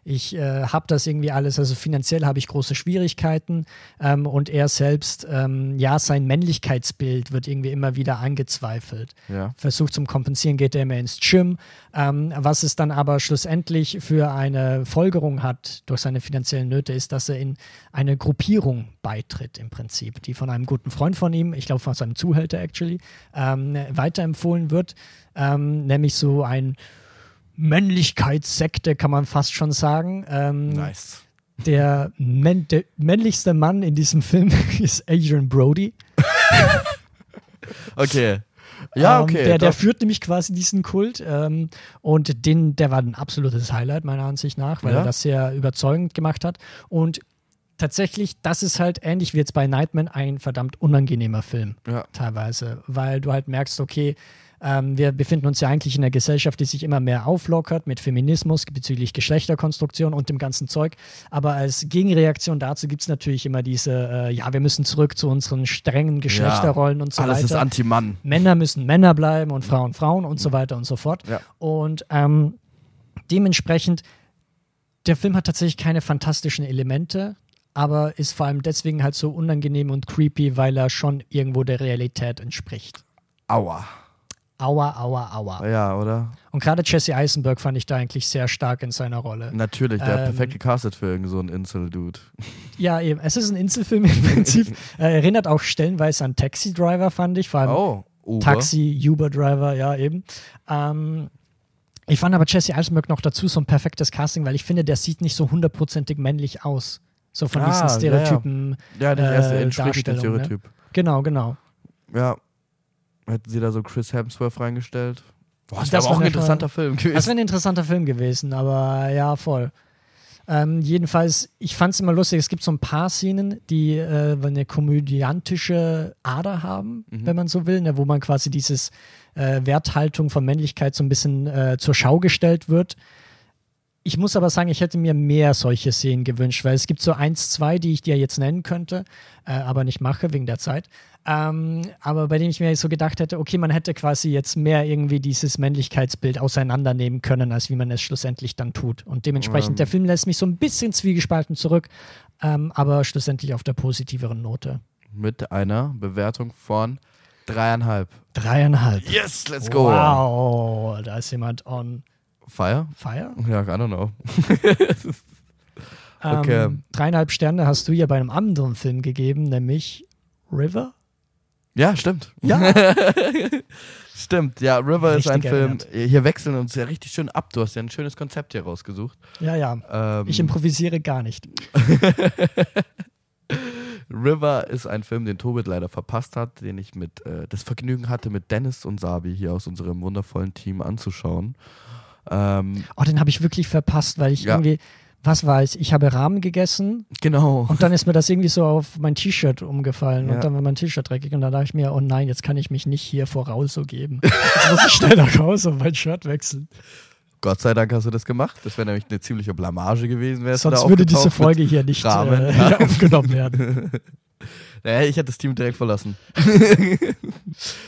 ich äh, habe das irgendwie alles, also finanziell habe ich große Schwierigkeiten ähm, und er selbst, ähm, ja, sein Männlichkeitsbild wird irgendwie immer wieder angezweifelt. Ja. Versucht zum Kompensieren, geht er immer ins Gym, ähm, was es dann aber schlussendlich für eine Folgerung hat durch seine finanziellen Nöte, ist, dass er in eine Gruppierung beitritt im Prinzip, die von einem guten Freund von ihm, ich glaube von seinem Zuhälter actually, ähm, weiterempfohlen wird, ähm, nämlich so ein Männlichkeitssekte, kann man fast schon sagen. Ähm, Nice. der, män der männlichste Mann in diesem Film *laughs* ist Adrian Brody. *laughs* okay. Ja, Ähm, okay. der, der doch. führt nämlich quasi diesen Kult ähm, und den, der war ein absolutes Highlight meiner Ansicht nach, weil Ja? er das sehr überzeugend gemacht hat. Und tatsächlich, das ist halt ähnlich wie jetzt bei Nightman ein verdammt unangenehmer Film ja. teilweise, weil du halt merkst, okay, ähm, wir befinden uns ja eigentlich in einer Gesellschaft, die sich immer mehr auflockert mit Feminismus bezüglich Geschlechterkonstruktion und dem ganzen Zeug. Aber als Gegenreaktion dazu gibt es natürlich immer diese, äh, ja, wir müssen zurück zu unseren strengen Geschlechterrollen und so Alles weiter. ist Anti-Mann. Männer müssen Männer bleiben und Frauen Frauen und so weiter und so fort. Ja. Und ähm, dementsprechend, der Film hat tatsächlich keine fantastischen Elemente, aber ist vor allem deswegen halt so unangenehm und creepy, weil er schon irgendwo der Realität entspricht. Aua. Aua, aua, aua. Ja, oder? Und gerade Jesse Eisenberg fand ich da eigentlich sehr stark in seiner Rolle. Natürlich, der hat Ähm, perfekt gecastet für irgend so einen Insel-Dude. *laughs* Ja, eben. Es ist ein Inselfilm im Prinzip. *laughs* äh, erinnert auch stellenweise an Taxi Driver, fand ich. Vor allem Oh, Uber. Taxi, Uber Driver, ja, eben. Ähm, ich fand aber Jesse Eisenberg noch dazu so ein perfektes Casting, weil ich finde, der sieht nicht so hundertprozentig männlich aus. So von Ah, diesen ja, ja. Stereotypen. Ja, das erste äh, Darstellung, ne? Stereotyp. Genau, genau. Ja. Hätten sie da so Chris Hemsworth reingestellt? Boah, das, Das wäre aber auch ein eine interessanter Film gewesen. Das wäre ein interessanter Film gewesen, aber ja, voll. Ähm, jedenfalls, ich fand es immer lustig. Es gibt so ein paar Szenen, die äh, eine komödiantische Ader haben, Mhm. wenn man so will, ne, wo man quasi dieses äh, Werthaltung von Männlichkeit so ein bisschen äh, zur Schau gestellt wird. Ich muss aber sagen, ich hätte mir mehr solche Szenen gewünscht, weil es gibt so eins, zwei, die ich dir jetzt nennen könnte, äh, aber nicht mache wegen der Zeit. Ähm, aber bei denen ich mir so gedacht hätte, okay, man hätte quasi jetzt mehr irgendwie dieses Männlichkeitsbild auseinandernehmen können, als wie man es schlussendlich dann tut. Und dementsprechend, Ähm. der Film lässt mich so ein bisschen zwiegespalten zurück, ähm, aber schlussendlich auf der positiveren Note. Mit einer Bewertung von dreieinhalb. Dreieinhalb. Yes, let's go. Wow, da ist jemand on Fire? fire. Ja, I don't know. Okay. Ähm, dreieinhalb Sterne hast du ja bei einem anderen Film gegeben, nämlich River. Ja, stimmt. Ja. *laughs* Stimmt, ja, River ist ein Richtig Film. erinnert. Hier wechseln uns ja richtig schön ab. Du hast ja ein schönes Konzept hier rausgesucht. Ja, ja. Ähm, Ich improvisiere gar nicht. *laughs* River ist ein Film, den Tobit leider verpasst hat, den ich mit äh, das Vergnügen hatte, mit Dennis und Sabi hier aus unserem wundervollen Team anzuschauen. Ähm, Oh, den habe ich wirklich verpasst, weil ich Ja. irgendwie, was weiß ich, habe Rahmen gegessen genau. und dann ist mir das irgendwie so auf mein T-Shirt umgefallen Ja. und dann war mein T-Shirt dreckig und dann dachte ich mir, oh nein, jetzt kann ich mich nicht hier vor Raul so geben. Jetzt muss ich schnell nach Hause und mein Shirt wechseln. Gott sei Dank hast du das gemacht. Das wäre nämlich eine ziemliche Blamage gewesen. wärst Sonst würde diese Folge hier nicht äh, *laughs* ja. aufgenommen werden. *laughs* Naja, ich hätte das Team direkt verlassen. *laughs*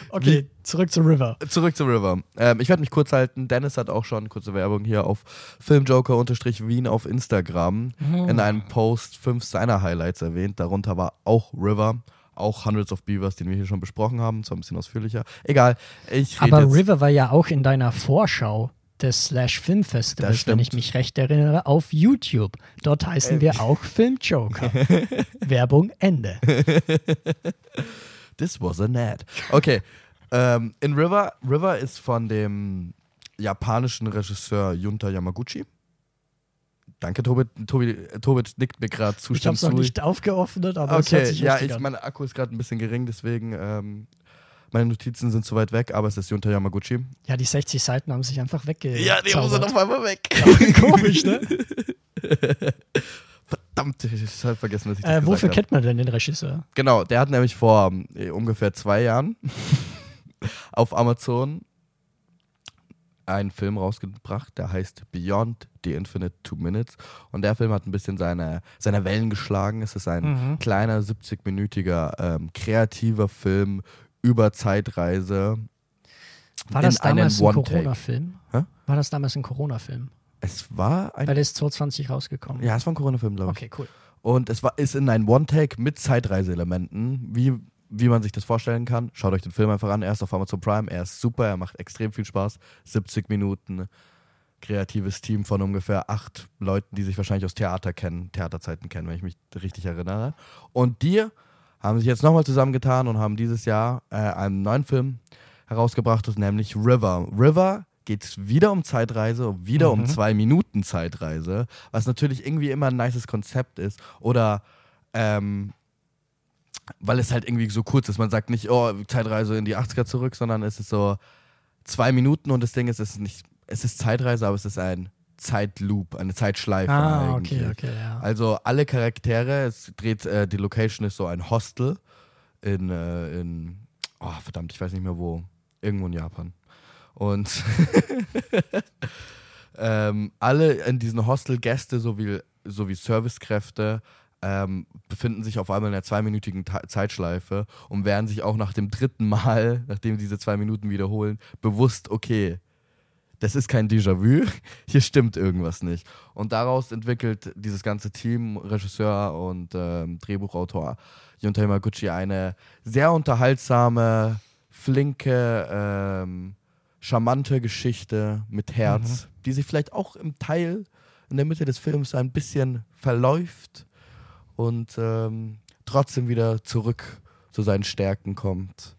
Okay, zurück zu River. Zurück zu River. Ähm, ich werde mich kurz halten. Dennis hat auch schon kurze Werbung hier auf Filmjoker-Wien auf Instagram in einem Post fünf seiner Highlights erwähnt. Darunter war auch River, auch Hundreds of Beavers, den wir hier schon besprochen haben, zwar ein bisschen ausführlicher. Egal, ich Aber. River war ja auch in deiner Vorschau des Slash Film Festivals, wenn ich mich recht erinnere, auf YouTube. Dort heißen Äh. wir auch Filmjoker. *laughs* Werbung Ende. This was an ad. Okay. ähm, in River, River ist von dem japanischen Regisseur Junta Yamaguchi. Danke, Tobit. Tobi, Tobit nickt mir gerade Ich habe es noch nicht aufgeöffnet, aber es hört Okay, sich ja, ich, an. mein Akku ist gerade ein bisschen gering, deswegen ähm, meine Notizen sind zu weit weg, aber es ist Junta Yamaguchi. Ja, die 60 Seiten haben sich einfach wegge. Ja, die muss auf einmal weg. *laughs* Komisch, ne? *laughs* Verdammt, ich habe vergessen, dass ich das Äh, wofür kennt man denn den Regisseur? Genau, der hat nämlich vor äh, ungefähr zwei Jahren *laughs* auf Amazon einen Film rausgebracht, der heißt Beyond the Infinite Two Minutes. Und der Film hat ein bisschen seine, seine Wellen geschlagen. Es ist ein Mhm. kleiner, 70-minütiger, ähm, kreativer Film über Zeitreise. War das damals ein. Corona-Film? War das damals ein Corona-Film? Es war ein. Weil der ist 2020 rausgekommen. Ja, es war ein Corona-Film, glaube ich. Okay, cool. Und es war, ist in ein One-Take mit Zeitreiseelementen, wie, wie man sich das vorstellen kann. Schaut euch den Film einfach an. Er ist auf Amazon Prime. Er ist super. Er macht extrem viel Spaß. 70 Minuten. Kreatives Team von ungefähr acht Leuten, die sich wahrscheinlich aus Theater kennen, Theaterzeiten kennen, wenn ich mich richtig erinnere. Und die haben sich jetzt nochmal zusammengetan und haben dieses Jahr äh, einen neuen Film herausgebracht, nämlich River. River geht wieder um Zeitreise, wieder um Mhm. zwei Minuten Zeitreise, was natürlich irgendwie immer ein nices Konzept ist. Oder ähm, weil es halt irgendwie so kurz ist. Man sagt nicht, oh, Zeitreise in die 80er zurück, sondern es ist so zwei Minuten und das Ding ist, es ist nicht, es ist Zeitreise, aber es ist ein Zeitloop, eine Zeitschleife Ah, eigentlich. okay, okay, ja. Also alle Charaktere, es dreht, äh, die Location ist so ein Hostel in, äh, in, oh verdammt, ich weiß nicht mehr wo, irgendwo in Japan. Und *laughs* ähm, alle in diesen Hostel Gäste sowie, sowie Servicekräfte ähm, befinden sich auf einmal in einer zweiminütigen Ta Zeitschleife und werden sich auch nach dem dritten Mal, *laughs* nachdem diese zwei Minuten wiederholen, bewusst, okay, das ist kein Déjà-vu, *laughs* hier stimmt irgendwas nicht. Und daraus entwickelt dieses ganze Team, Regisseur und ähm, Drehbuchautor Junta Yamaguchi eine sehr unterhaltsame, flinke, ähm, charmante Geschichte mit Herz, die sich vielleicht auch im Teil in der Mitte des Films ein bisschen verläuft und ähm, trotzdem wieder zurück zu seinen Stärken kommt.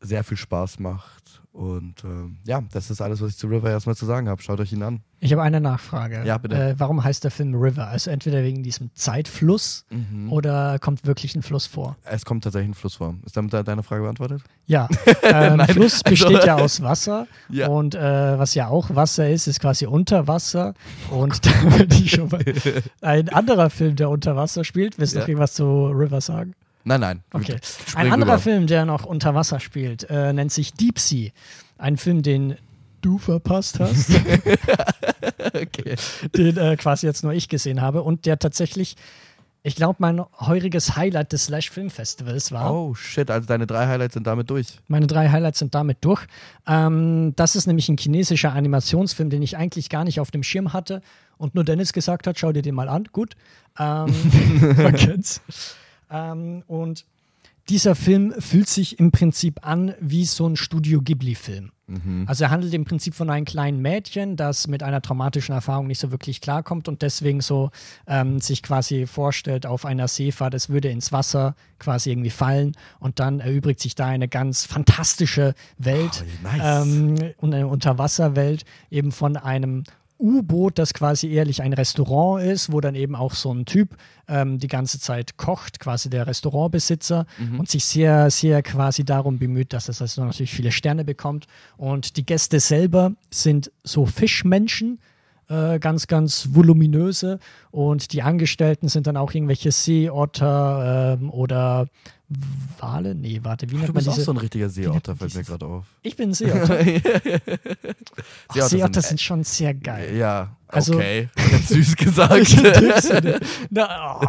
Sehr viel Spaß macht. Und ähm, ja, das ist alles, was ich zu River erstmal zu sagen habe. Schaut euch ihn an. Ich habe eine Nachfrage. Ja, bitte. Äh, warum heißt der Film River? Also entweder wegen diesem Zeitfluss Mhm. oder kommt wirklich ein Fluss vor? Es kommt tatsächlich ein Fluss vor. Ist damit de- deine Frage beantwortet? Ja, *laughs* ähm, Fluss also- besteht ja aus Wasser *laughs* Ja. und äh, was ja auch Wasser ist, ist quasi Unterwasser und da *laughs* würde ich schon mal ein anderer Film, der unter Wasser spielt, willst du noch Ja. irgendwas zu River sagen? Nein, nein. Okay. Ein anderer rüber. Film, der noch unter Wasser spielt, äh, nennt sich Deep Sea. Ein Film, den du verpasst hast, *laughs* Okay. den äh, quasi jetzt nur ich gesehen habe und der tatsächlich, ich glaube, mein heuriges Highlight des Slash Film Festivals war. Oh shit, also deine drei Highlights sind damit durch. Meine drei Highlights sind damit durch. Ähm, das ist nämlich ein chinesischer Animationsfilm, den ich eigentlich gar nicht auf dem Schirm hatte und nur Dennis gesagt hat, schau dir den mal an. Gut. Ähm, *laughs* man kennt's. Ähm, und dieser Film fühlt sich im Prinzip an wie so ein Studio Ghibli-Film. Also er handelt im Prinzip von einem kleinen Mädchen, das mit einer traumatischen Erfahrung nicht so wirklich klarkommt und deswegen so ähm, sich quasi vorstellt auf einer Seefahrt, es würde ins Wasser quasi irgendwie fallen und dann erübrigt sich da eine ganz fantastische Welt, Oh, nice. ähm, und eine Unterwasserwelt eben von einem U-Boot, das quasi ehrlich ein Restaurant ist, wo dann eben auch so ein Typ ähm, die ganze Zeit kocht, quasi der Restaurantbesitzer und sich sehr, sehr quasi darum bemüht, dass es also natürlich viele Sterne bekommt. Und die Gäste selber sind so Fischmenschen, äh, ganz, ganz voluminöse und die Angestellten sind dann auch irgendwelche Seeotter ähm, oder Wale? Nee, warte, wie Du nennt man bist auch so ein richtiger Seeotter, fällt mir gerade auf. Ich bin ein Seeotter. *laughs* Ach, Seeotter Seeotter sind- sind schon sehr geil. Ja, Also- okay. Ganz süß *laughs* gesagt. Na, oh.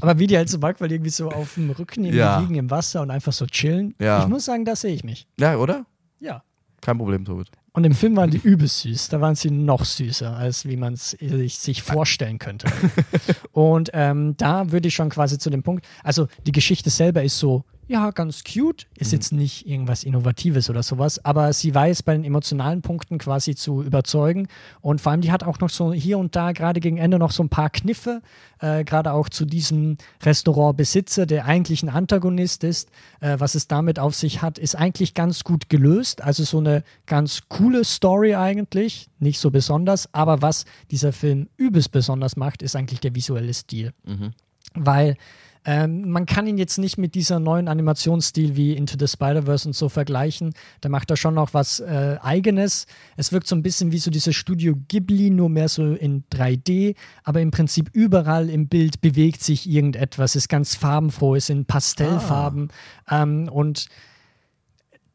Aber wie die halt so mag, weil die irgendwie so auf dem Rücken Ja. liegen im Wasser und einfach so chillen. Ja. Ich muss sagen, da sehe ich mich. ja, oder? Ja. Kein Problem, Tobit. Und im Film waren die übelst süß. Da waren sie noch süßer, als wie man es sich, sich vorstellen könnte. *laughs* und ähm, da würde ich schon quasi zu dem Punkt, also die Geschichte selber ist so, ja, ganz cute, ist jetzt nicht irgendwas Innovatives oder sowas, aber sie weiß bei den emotionalen Punkten quasi zu überzeugen. Und vor allem, die hat auch noch so hier und da gerade gegen Ende noch so ein paar Kniffe, äh, gerade auch zu diesem Restaurantbesitzer, der eigentlich ein Antagonist ist. Äh, was es damit auf sich hat, ist eigentlich ganz gut gelöst. Also so eine ganz coole Story eigentlich, nicht so besonders. Aber was dieser Film übelst besonders macht, ist eigentlich der visuelle Stil. Weil ähm, man kann ihn jetzt nicht mit dieser neuen Animationsstil wie Into the Spider-Verse und so vergleichen. Da macht er schon noch was äh, Eigenes. Es wirkt so ein bisschen wie so dieses Studio Ghibli, nur mehr so in 3D. Aber im Prinzip überall im Bild bewegt sich irgendetwas, ist ganz farbenfroh, ist in Pastellfarben. Ähm, und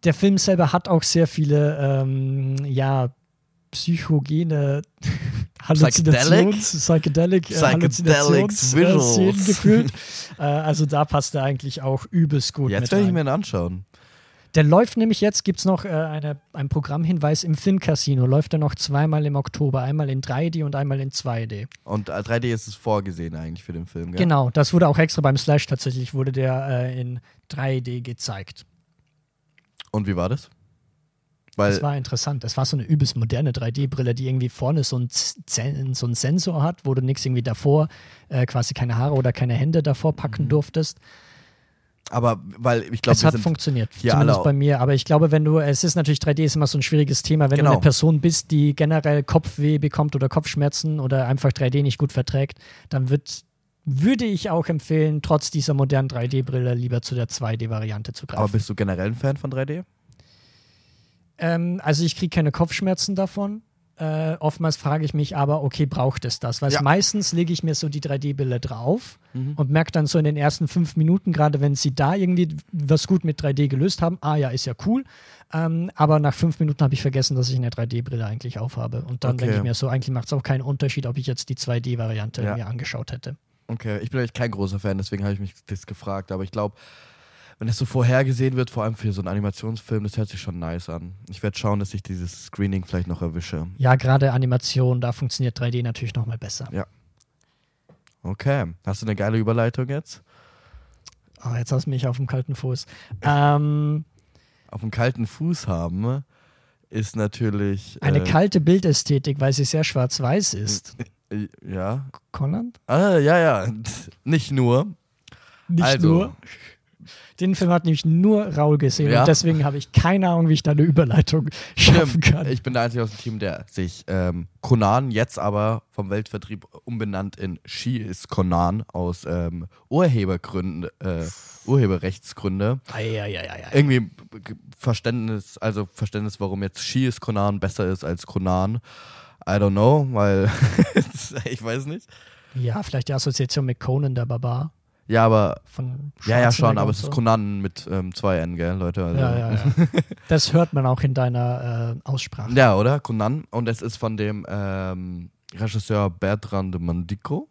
der Film selber hat auch sehr viele, ähm, ja, psychogene *laughs* Halluzinations, Psychedelic, äh, Psychedelic Halluzinationsszenen Visuals. gefühlt. *laughs* äh, also da passt er eigentlich auch übelst gut Jetzt werde ich mir ihn anschauen. Der läuft nämlich jetzt, gibt es noch äh, eine, einen Programmhinweis im Filmcasino, läuft er noch zweimal im Oktober, einmal in 3D und einmal in 2D. Und äh, 3D ist es vorgesehen eigentlich für den Film, gell? Genau, das wurde auch extra beim Slash tatsächlich, wurde der äh, in 3D gezeigt. Und wie war das? Weil, Das war interessant. Das war so eine übelst moderne 3D-Brille, die irgendwie vorne so einen so Sensor hat, wo du nichts irgendwie davor, äh, quasi keine Haare oder keine Hände davor packen durftest. aber weil ich glaube, es hat funktioniert, zumindest alle- bei mir. Aber ich glaube, wenn du, es ist natürlich 3D ist immer so ein schwieriges Thema, wenn Genau. du eine Person bist, die generell Kopfweh bekommt oder Kopfschmerzen oder einfach 3D nicht gut verträgt, dann wird würde ich auch empfehlen, trotz dieser modernen 3D-Brille lieber zu der 2D-Variante zu greifen. Aber bist du generell ein Fan von 3D? Ähm, also ich kriege keine Kopfschmerzen davon. Äh, oftmals frage ich mich aber, okay, braucht es das? Weil Ja. meistens lege ich mir so die 3D-Brille drauf Mhm. und merke dann so in den ersten fünf Minuten, gerade wenn sie da irgendwie was gut mit 3D gelöst haben, ah ja, ist ja cool. Ähm, aber nach fünf Minuten habe ich vergessen, dass ich eine 3D-Brille eigentlich aufhabe. Und dann Okay. denke ich mir so, eigentlich macht es auch keinen Unterschied, ob ich jetzt die 2D-Variante Ja. mir angeschaut hätte. Okay, ich bin eigentlich kein großer Fan, deswegen habe ich mich das gefragt. Aber ich glaube, wenn das so vorhergesehen wird, vor allem für so einen Animationsfilm, das hört sich schon nice an. Ich werde schauen, dass ich dieses Screening vielleicht noch erwische. Ja, gerade Animation, da funktioniert 3D natürlich nochmal besser. Okay, hast du eine geile Überleitung jetzt? Oh, jetzt hast du mich auf dem kalten Fuß. Ähm, Auf dem kalten Fuß haben ist natürlich. eine äh, kalte Bildästhetik, weil sie sehr schwarz-weiß ist. äh, Ja. Conan? Ah, ja, ja. Nicht nur. Nicht also, nur. Den Film hat nämlich nur Raul gesehen Ja. und deswegen habe ich keine Ahnung, wie ich da eine Überleitung schaffen kann. Ich bin der Einzige aus dem Team, der sich ähm, Conan jetzt aber vom Weltvertrieb umbenannt in She is Conan aus ähm, Urhebergründen, äh, Urheberrechtsgründe. Irgendwie Verständnis, also Verständnis, warum jetzt She is Conan besser ist als Conan. I don't know, weil *laughs* ich weiß nicht. Ja, vielleicht die Assoziation mit Conan der Barbar Ja, aber von ja, ja schon, aber es ist so. Conan mit ähm, zwei N, gell, Leute? Also, Ja, ja, ja. *laughs* Das hört man auch in deiner äh, Aussprache. Ja, oder? Conan. Und es ist von dem ähm, Regisseur Bertrand Mandico.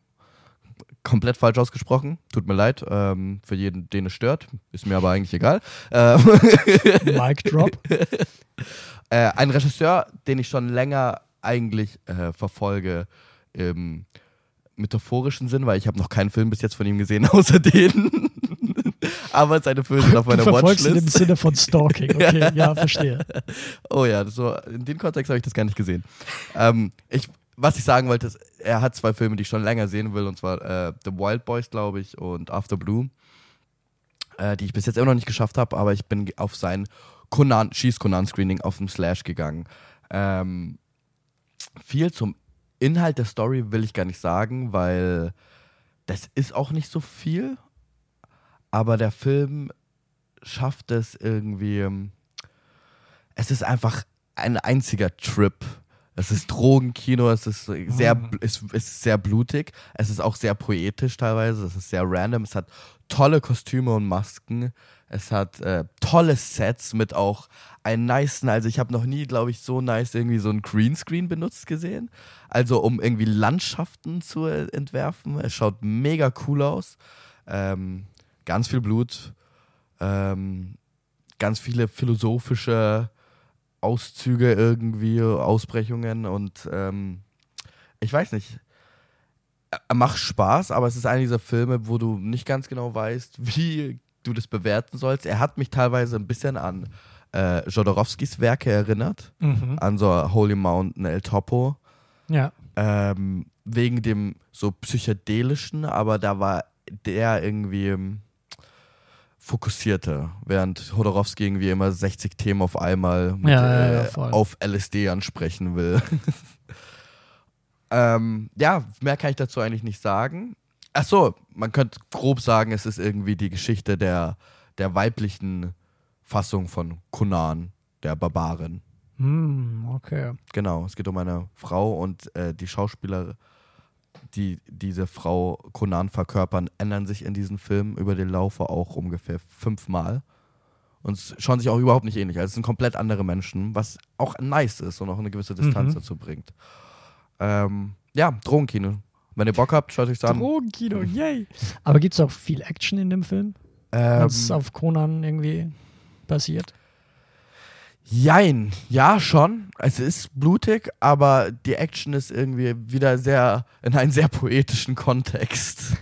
Komplett falsch ausgesprochen. Tut mir leid ähm, für jeden, den es stört. Ist mir aber eigentlich egal. Ähm, *laughs* Mic Drop. äh, ein Regisseur, den ich schon länger eigentlich äh, verfolge im metaphorischen Sinn, weil ich habe noch keinen Film bis jetzt von ihm gesehen, *laughs* außer den. aber seine Filme sind auf Du meiner verfolgst ihn im Watchlist. Sinne von Stalking. Okay, *laughs* ja, verstehe. Oh ja, war, in dem Kontext habe ich das gar nicht gesehen. Ähm, ich, was ich sagen wollte, ist, er hat zwei Filme, die ich schon länger sehen will, und zwar äh, The Wild Boys, glaube ich, und After Blue, äh, die ich bis jetzt immer noch nicht geschafft habe, aber ich bin auf sein Conan, Schieß Conan Screening auf dem Slash gegangen. Ähm, viel zum Inhalt der Story will ich gar nicht sagen, weil das ist auch nicht so viel, aber der Film schafft es irgendwie. Es ist einfach ein einziger Trip. Es ist Drogenkino, es ist sehr, Mhm. es ist sehr blutig, es ist auch sehr poetisch teilweise, es ist sehr random, es hat tolle Kostüme und Masken, es hat äh, tolle Sets mit auch einen nicen, also ich habe noch nie, glaube ich, so nice irgendwie so ein Greenscreen benutzt gesehen, also um irgendwie Landschaften zu äh, entwerfen. Es schaut mega cool aus, ähm, ganz viel Blut, ähm, ganz viele philosophische Auszüge irgendwie, Ausbrechungen und ähm, ich weiß nicht. Macht Spaß, aber es ist einer dieser Filme, wo du nicht ganz genau weißt, *laughs* wie du das bewerten sollst. Er hat mich teilweise ein bisschen an äh, Jodorowskis Werke erinnert, Mhm. an so Holy Mountain, El Topo, Ja. ähm, wegen dem so psychedelischen, aber da war der irgendwie ähm, fokussierter, während Hodorowski irgendwie immer 60 Themen auf einmal mit, Ja, ja, ja, äh, voll. auf LSD ansprechen will. *laughs* ähm, ja, mehr kann ich dazu eigentlich nicht sagen. Ach so, man könnte grob sagen, es ist irgendwie die Geschichte der, der weiblichen Fassung von Conan, der Barbarin. Hm, okay. Genau, es geht um eine Frau und äh, die Schauspieler, die diese Frau Conan verkörpern, ändern sich in diesem Film über den Laufe auch ungefähr fünfmal. Und schauen sich auch überhaupt nicht ähnlich. Also es sind komplett andere Menschen, was auch nice ist und auch eine gewisse Distanz Mhm. dazu bringt. Ähm, ja, Drogenkino. Wenn ihr Bock habt, schaut euch an. Drogenkino, yay. Aber gibt es auch viel Action in dem Film? Ähm, Was auf Conan irgendwie basiert? Jein, ja schon. Es ist blutig, aber die Action ist irgendwie wieder sehr in einem sehr poetischen Kontext.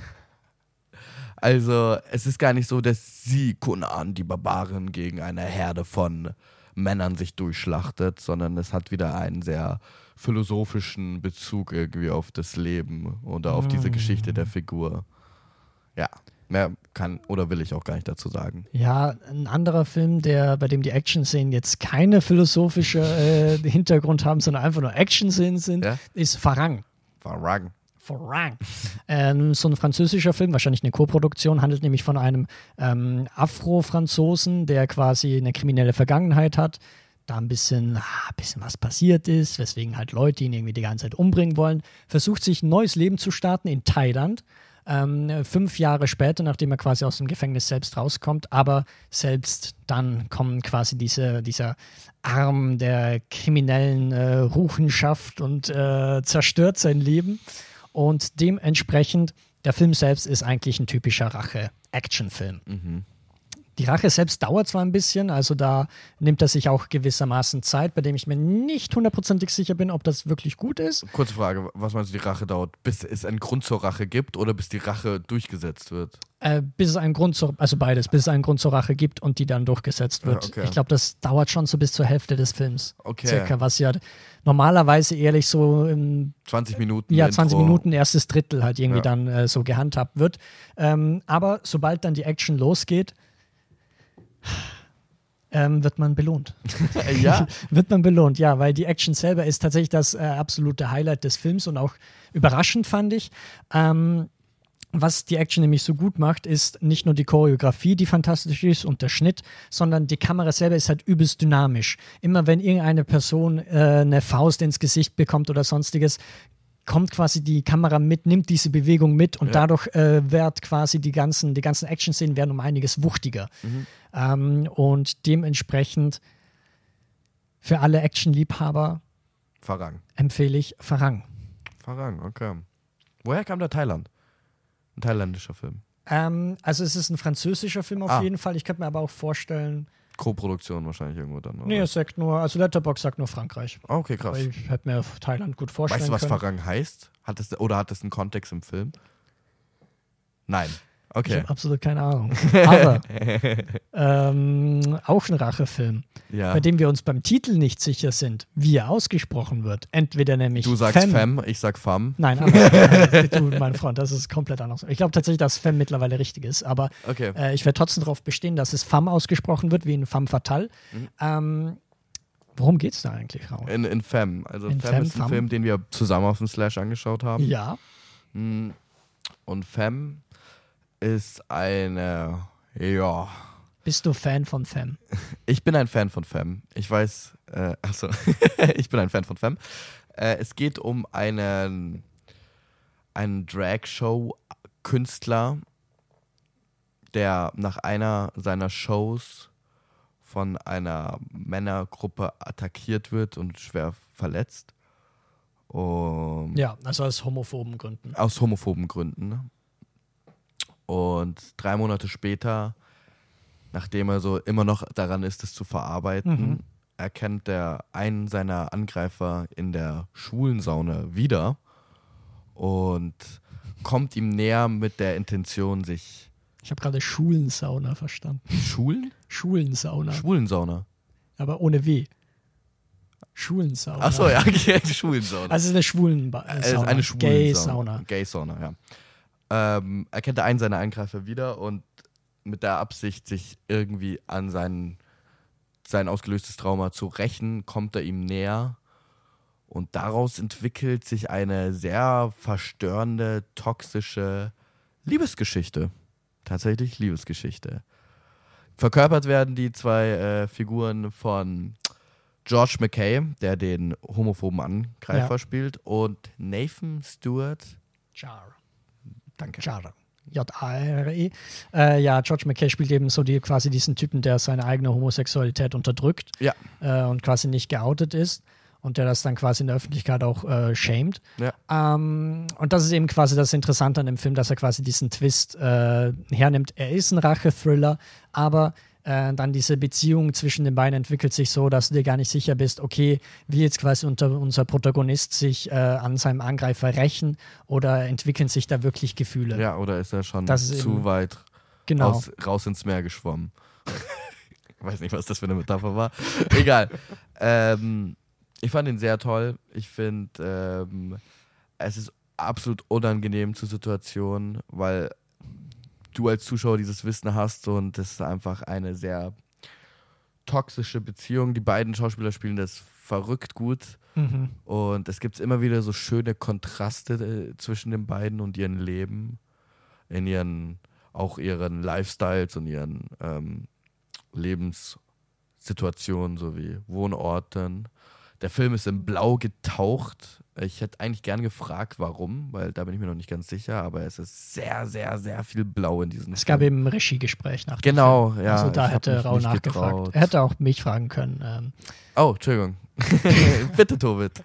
Also es ist gar nicht so, dass sie Conan, die Barbaren, gegen eine Herde von Männern sich durchschlachtet, sondern es hat wieder einen sehr philosophischen Bezug irgendwie auf das Leben oder auf diese Mm. Geschichte der Figur. Ja, mehr kann oder will ich auch gar nicht dazu sagen. Ja, ein anderer Film, der, bei dem die Action-Szenen jetzt keine philosophische äh, *laughs* Hintergrund haben, sondern einfach nur Action-Szenen sind, Ja? ist Farang. Farang. Farang. ähm, so ein französischer Film, wahrscheinlich eine Co-Produktion, handelt nämlich von einem ähm, Afro-Franzosen, der quasi eine kriminelle Vergangenheit hat, da ein bisschen, ah, ein bisschen was passiert ist, weswegen halt Leute ihn irgendwie die ganze Zeit umbringen wollen, versucht sich ein neues Leben zu starten in Thailand. Ähm, fünf Jahre später, nachdem er quasi aus dem Gefängnis selbst rauskommt, aber selbst dann kommen quasi diese, dieser Arm der kriminellen äh, Ruchenschaft und äh, zerstört sein Leben. Und dementsprechend, der Film selbst ist eigentlich ein typischer Rache-Action-Film. Mhm. Die Rache selbst dauert zwar ein bisschen, also da nimmt er sich auch gewissermaßen Zeit, bei dem ich mir nicht hundertprozentig sicher bin, ob das wirklich gut ist. Kurze Frage, was meinst du, die Rache dauert? Bis es einen Grund zur Rache gibt oder bis die Rache durchgesetzt wird? Äh, bis es einen Grund zur, also beides, bis es einen Grund zur Rache gibt und die dann durchgesetzt wird. Ja, okay. Ich glaube, das dauert schon so bis zur Hälfte des Films. Okay. Circa, was ja normalerweise ehrlich so im 20 Minuten. ja, 20 Intro. Minuten, erstes Drittel halt irgendwie Ja. dann äh, so gehandhabt wird. Ähm, aber sobald dann die Action losgeht, ähm, wird man belohnt. Äh, ja? *laughs* wird man belohnt, ja, weil die Action selber ist tatsächlich das äh, absolute Highlight des Films und auch überraschend fand ich. Ähm, was die Action nämlich so gut macht, ist nicht nur die Choreografie, die fantastisch ist und der Schnitt, sondern die Kamera selber ist halt übelst dynamisch. Immer wenn irgendeine Person äh, eine Faust ins Gesicht bekommt oder sonstiges, kommt quasi die Kamera mit, nimmt diese Bewegung mit und Ja. dadurch äh, wird quasi die ganzen, die ganzen Action-Szenen werden um einiges wuchtiger. Ähm, und dementsprechend für alle Action-Liebhaber Farang. empfehle ich Farang. Farang, okay. Woher kam der Thailand? Ein thailändischer Film. Ähm, also es ist ein französischer Film auf Ah. jeden Fall. Ich könnte mir aber auch vorstellen, Co-Produktion wahrscheinlich irgendwo dann. Oder? nee, es sagt nur, also Letterbox sagt nur Frankreich. Ah, okay, krass. Aber ich hätte mir Thailand gut vorstellen Weißt du, was können. Farang heißt? Hat es, oder hat es einen Kontext im Film? Nein. Ich Okay. habe absolut keine Ahnung. Aber *laughs* ähm, auch ein Rachefilm, Ja. bei dem wir uns beim Titel nicht sicher sind, wie er ausgesprochen wird. Entweder nämlich Du sagst Femme. Femme, ich sag Femme. Nein, aber *laughs* du, mein Freund, das ist komplett anders. Ich glaube tatsächlich, dass Femme mittlerweile richtig ist, aber Okay. äh, ich werde trotzdem darauf bestehen, dass es Femme ausgesprochen wird, wie in Femme Fatale. Mhm. Ähm, worum geht es da eigentlich, Raul? In, in Femme. Also In Femme Femme, ist ein Femme. Film, den wir zusammen auf dem Slash angeschaut haben. Ja, Mm. Und Femme ist eine, ja, bist du Fan von Femme? ich bin ein Fan von Femme. Ich weiß, äh, achso, *laughs* ich bin ein Fan von Femme. Äh, es geht um einen, einen Drag-Show-Künstler, der nach einer seiner Shows von einer Männergruppe attackiert wird und schwer verletzt. Um, Ja, also aus homophoben Gründen. aus homophoben Gründen. Und drei Monate später, nachdem er so immer noch daran ist, es zu verarbeiten, Mhm. erkennt er einen seiner Angreifer in der Schwulensauna wieder und kommt ihm näher mit der Intention, sich Ich habe gerade Schulensauna verstanden. Schulen? Schulensauna, Schwulensauna. aber ohne W. Schulensauna. Achso, ja, okay, *laughs* Schwulensauna. Also eine schwulen Es ist Sauna. eine Gay Schwulensauna. Sauna. Gay Sauna, ja. Ähm, erkennt er einen seiner Angreifer wieder und mit der Absicht, sich irgendwie an seinen, sein ausgelöstes Trauma zu rächen, kommt er ihm näher. Und daraus entwickelt sich eine sehr verstörende, toxische Liebesgeschichte. Tatsächlich Liebesgeschichte. Verkörpert werden die zwei äh, Figuren von George McKay, der den homophoben Angreifer Ja. spielt, und Nathan Stewart. Jar. Danke. Jar. J-A-R-E. Äh, ja, George McKay spielt eben so die, quasi diesen Typen, der seine eigene Homosexualität unterdrückt Ja. äh, und quasi nicht geoutet ist und der das dann quasi in der Öffentlichkeit auch äh, shamed. Ja. Ähm, und das ist eben quasi das Interessante an dem Film, dass er quasi diesen Twist äh, hernimmt. Er ist ein Rache-Thriller, aber äh, dann diese Beziehung zwischen den beiden entwickelt sich so, dass du dir gar nicht sicher bist, okay, will jetzt quasi unser Protagonist sich äh, an seinem Angreifer rächen oder entwickeln sich da wirklich Gefühle? Ja, oder ist er schon Das zu eben- weit genau. aus, raus ins Meer geschwommen? Weiß nicht, was das für eine Metapher war. Egal. ähm, ich fand ihn sehr toll. Ich finde, ähm, es ist absolut unangenehm zur Situation, weil du als Zuschauer dieses Wissen hast und das ist einfach eine sehr toxische Beziehung. Die beiden Schauspieler spielen das verrückt gut. Mhm. Und es gibt immer wieder so schöne Kontraste äh, zwischen den beiden und ihren Leben, in ihren, auch ihren Lifestyles und ihren ähm, Lebenssituationen sowie Wohnorten. Der Film ist in Blau getaucht. Ich hätte eigentlich gern gefragt, warum, weil da bin ich mir noch nicht ganz sicher, aber es ist sehr, sehr, sehr viel Blau in diesem Es Film. gab eben ein Regiegespräch nach dem Genau, Film. ja. Also da hätte Rau nachgefragt. getraut. Er hätte auch mich fragen können. Ähm, Oh, Entschuldigung. *laughs* Bitte, Tobit.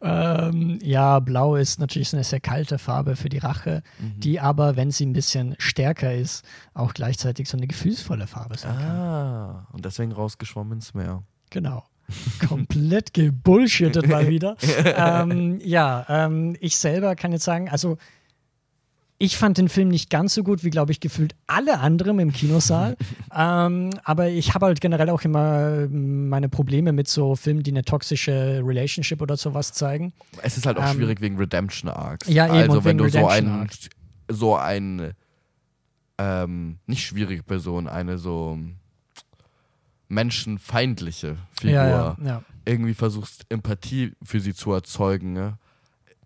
ähm, ja, Blau ist natürlich eine sehr kalte Farbe für die Rache, Mhm. die aber, wenn sie ein bisschen stärker ist, auch gleichzeitig so eine gefühlsvolle Farbe sein kann. Ah, und deswegen rausgeschwommen ins Meer. Genau. *laughs* Komplett gebullshittet mal wieder. *laughs* ähm, ja, ähm, ich selber kann jetzt sagen, also ich fand den Film nicht ganz so gut wie, glaube ich, gefühlt alle anderen im Kinosaal. *laughs* ähm, aber ich habe halt generell auch immer meine Probleme mit so Filmen, die eine toxische Relationship oder sowas zeigen. Es ist halt auch Ähm, schwierig wegen Redemption Arcs. Ja, eben, Also wenn du so ein, so ein, ähm, nicht schwierige Person, eine so menschenfeindliche Figur Ja, ja, irgendwie versuchst, Empathie für sie zu erzeugen, ne?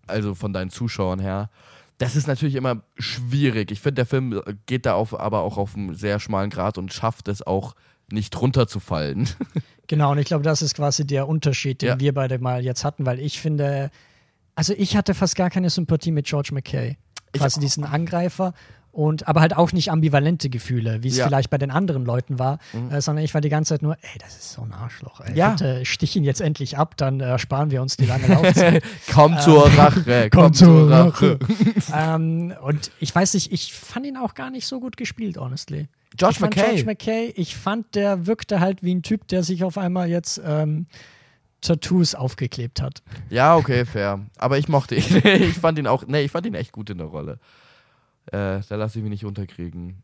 also von deinen Zuschauern her. Das ist natürlich immer schwierig. Ich finde, der Film geht da auf, aber auch auf einem sehr schmalen Grad und schafft es auch nicht runterzufallen. *laughs* Genau, und ich glaube, das ist quasi der Unterschied, den Ja. wir beide mal jetzt hatten, weil ich finde, also ich hatte fast gar keine Sympathie mit George McKay. Quasi diesen Angreifer. Und aber halt auch nicht ambivalente Gefühle, wie es Ja. Mhm. vielleicht bei den anderen Leuten war, äh, sondern ich war die ganze Zeit nur, ey, das ist so ein Arschloch, ey. Ja. Bitte stich ihn jetzt endlich ab, dann äh, sparen wir uns die lange Laufzeit. *laughs* komm zur Rache, *laughs* komm, Komm zur Rache. *laughs* ähm, und ich weiß nicht, ich fand ihn auch gar nicht so gut gespielt, honestly. Fand McKay. George McKay, ich fand, der wirkte halt wie ein Typ, der sich auf einmal jetzt ähm, Tattoos aufgeklebt hat. Ja, okay, fair. Aber ich mochte ihn. ich fand ihn auch, nee, ich fand ihn echt gut in der Rolle. Äh, da lasse ich mich nicht unterkriegen.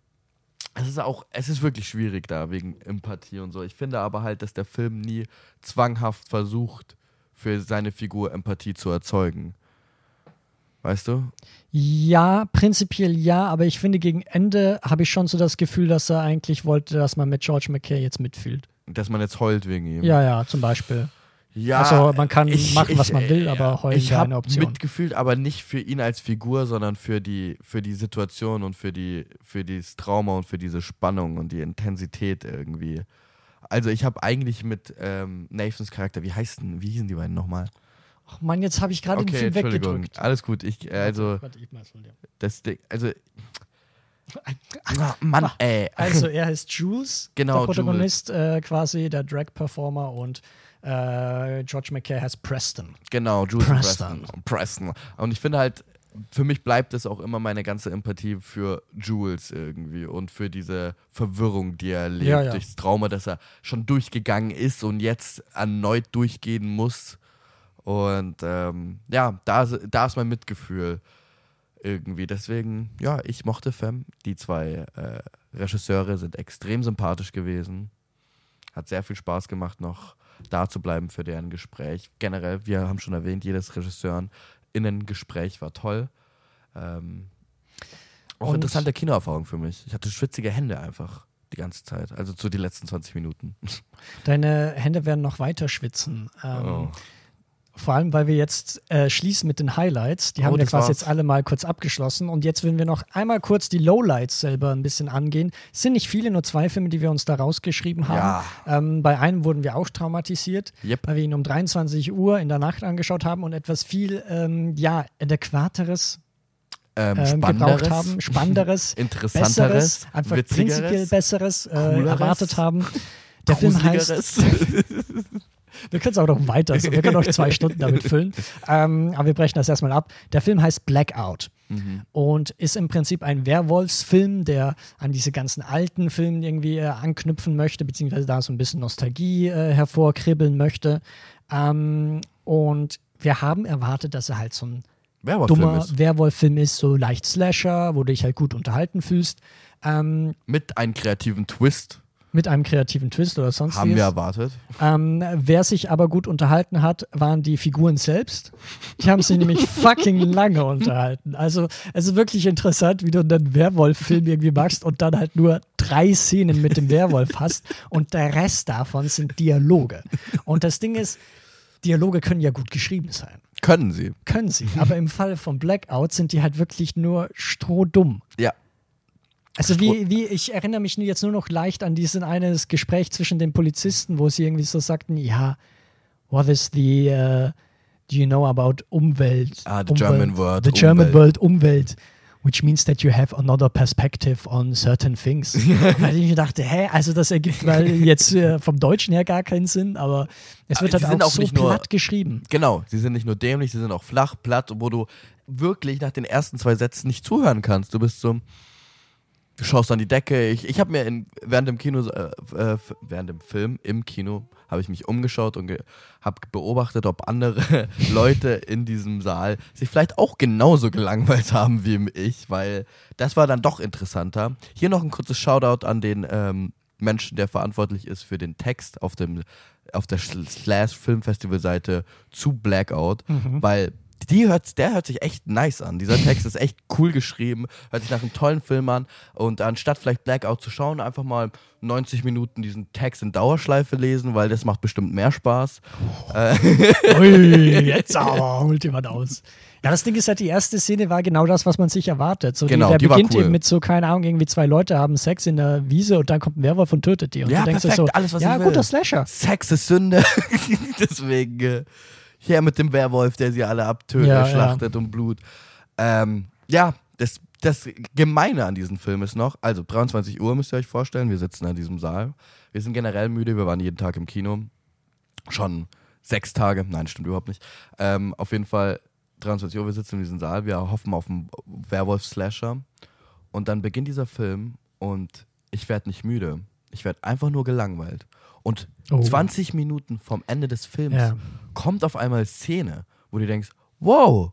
Es ist auch, es ist wirklich schwierig da wegen Empathie und so. Ich finde aber halt, dass der Film nie zwanghaft versucht, für seine Figur Empathie zu erzeugen. Weißt du? Ja, prinzipiell ja, aber ich finde, gegen Ende habe ich schon so das Gefühl, dass er eigentlich wollte, dass man mit George McKay jetzt mitfühlt. Dass man jetzt heult wegen ihm. Ja, ja, zum Beispiel. Ja, Also, man kann machen, was man will, äh, aber heulen ich eine Option. mitgefühlt, aber nicht für ihn als Figur, sondern für die, für die Situation und für die, für dieses Trauma und für diese Spannung und die Intensität irgendwie. Also ich habe eigentlich mit ähm, Nathans Charakter, wie heißen, wie hießen die beiden nochmal? Ach Mann, jetzt habe ich gerade den Okay, Film Entschuldigung, weggedrückt. alles gut. Ich, äh, also Warte, ich mach's von dir. das Ding, also *laughs* Ah, Mann, ey. Also *laughs* er heißt Jules, Genau, der Protagonist äh, quasi, der Drag-Performer und äh, George McKay heißt Preston. Genau, Jules Preston. Preston. Preston. Und ich finde halt, für mich bleibt es auch immer meine ganze Empathie für Jules irgendwie und für diese Verwirrung, die er erlebt, Ja, ja. durchs Trauma, das er schon durchgegangen ist und jetzt erneut durchgehen muss. Und ähm, ja, da, da ist mein Mitgefühl irgendwie. Deswegen, ja, ich mochte Femme. Die zwei äh, Regisseure sind extrem sympathisch gewesen. Hat sehr viel Spaß gemacht, noch da zu bleiben für deren Gespräch. Generell, wir haben schon erwähnt, jedes Regisseuren Innengespräch war toll. Ähm, auch Und- interessante Kinoerfahrung für mich. Ich hatte schwitzige Hände einfach die ganze Zeit. Also zu die letzten 20 Minuten. *laughs* Deine Hände werden noch weiter schwitzen. Ähm, Oh. Vor allem, weil wir jetzt äh, schließen mit den Highlights. Die Oh, haben wir quasi war's. jetzt alle mal kurz abgeschlossen. Und jetzt würden wir noch einmal kurz die Lowlights selber ein bisschen angehen. Es sind nicht viele, nur zwei Filme, die wir uns da rausgeschrieben haben. Ähm, bei einem wurden wir auch traumatisiert, Yep. weil wir ihn um 23 Uhr in der Nacht angeschaut haben und etwas viel, ähm, ja, adäquateres Ähm, ähm, gebraucht Spannenderes, haben, Spannenderes, *laughs* Interessanteres, Besseres, einfach prinzipiell Besseres äh, erwartet haben. Der Film heißt. *laughs* Wir können es auch noch weiter, so. wir können auch zwei Stunden damit *laughs* füllen. Ähm, aber wir brechen das erstmal ab. Der Film heißt Blackout Mhm. und ist im Prinzip ein Werwolfsfilm, der an diese ganzen alten Filme irgendwie äh, anknüpfen möchte, beziehungsweise da so ein bisschen Nostalgie äh, hervorkribbeln möchte. Ähm, und wir haben erwartet, dass er halt so ein Werwolf-Film dummer ist. Werwolf-Film ist, so leicht Slasher, wo du dich halt gut unterhalten fühlst. Ähm, Mit einem kreativen Twist mit einem kreativen Twist oder sonstiges. haben wir erwartet. Ähm, wer sich aber gut unterhalten hat, waren die Figuren selbst. Die haben sich nämlich *laughs* fucking lange unterhalten. Also es ist wirklich interessant, wie du einen Werwolf-Film irgendwie machst und dann halt nur drei Szenen mit dem Werwolf hast und der Rest davon sind Dialoge. Und das Ding ist, Dialoge können ja gut geschrieben sein. Können sie. Können sie. Aber im Fall von Blackout sind die halt wirklich nur strohdumm. Ja. Also wie, wie, ich erinnere mich jetzt nur noch leicht an diesen eines Gespräch zwischen den Polizisten, wo sie irgendwie so sagten, ja, what is the, uh, do you know about Umwelt? Ah, the Umwelt, German word, The German Umwelt. word Umwelt. Which means that you have another perspective on certain things. *laughs* weil ich mir dachte, hä, also das ergibt weil jetzt äh, vom Deutschen her gar keinen Sinn, aber es wird Aber halt auch, auch so nur- platt geschrieben. Genau, sie sind nicht nur dämlich, sie sind auch flach, platt, wo du wirklich nach den ersten zwei Sätzen nicht zuhören kannst. Du bist so, du schaust an die Decke. Ich, ich habe mir in, während dem Kino, äh, äh, während dem Film im Kino, habe ich mich umgeschaut und habe beobachtet, ob andere *laughs* Leute in diesem Saal sich vielleicht auch genauso gelangweilt haben wie ich, weil das war dann doch interessanter. Hier noch ein kurzes Shoutout an den ähm, Menschen, der verantwortlich ist für den Text auf dem auf der Slash Filmfestival Seite zu Blackout, weil die hört, der hört sich echt nice an. Dieser Text ist echt cool geschrieben, hört sich nach einem tollen Film an. Und anstatt vielleicht Blackout zu schauen, einfach mal 90 Minuten diesen Text in Dauerschleife lesen, weil das macht bestimmt mehr Spaß. Ui, *laughs* jetzt aber holt jemand aus. Ja, das Ding ist halt, die erste Szene war genau das, was man sich erwartet. So, Genau, die, der die beginnt cool. eben mit so, keine Ahnung, irgendwie zwei Leute haben Sex in der Wiese und dann kommt ein Werwolf und tötet die. Und Ja, du denkst perfekt, so, alles, was ja, ich will. guter Slasher. Sex ist Sünde. *laughs* Deswegen hier mit dem Werwolf, der sie alle abtötet, Ja, schlachtet und Blut. Ähm, ja, das, das Gemeine an diesem Film ist noch, also 23 Uhr müsst ihr euch vorstellen, wir sitzen an diesem Saal. Wir sind generell müde, wir waren jeden Tag im Kino. Schon sechs Tage, nein, stimmt überhaupt nicht. Ähm, auf jeden Fall 23 Uhr, wir sitzen in diesem Saal, wir hoffen auf einen Werwolf-Slasher. Und dann beginnt dieser Film und ich werde nicht müde. Ich werde einfach nur gelangweilt. Und Oh. 20 Minuten vom Ende des Films Ja. kommt auf einmal Szene, wo du denkst, wow,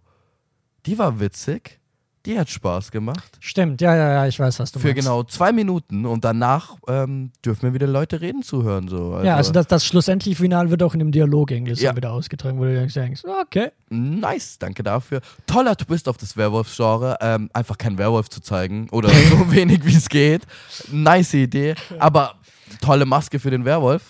die war witzig, die hat Spaß gemacht. Stimmt, ja, ja, ja, ich weiß, was du Für meinst. genau zwei Minuten und danach ähm, dürfen wir wieder Leute reden zuhören. So. ja, also das, das schlussendliche Final wird auch in einem Dialog so Ja. wieder ausgetragen, wo du denkst, denkst, okay. Nice, danke dafür. Toller Twist auf das Werwolf-Genre. Ähm, einfach keinen Werwolf zu zeigen oder *laughs* so wenig wie es geht. Nice Idee, aber tolle Maske für den Werwolf.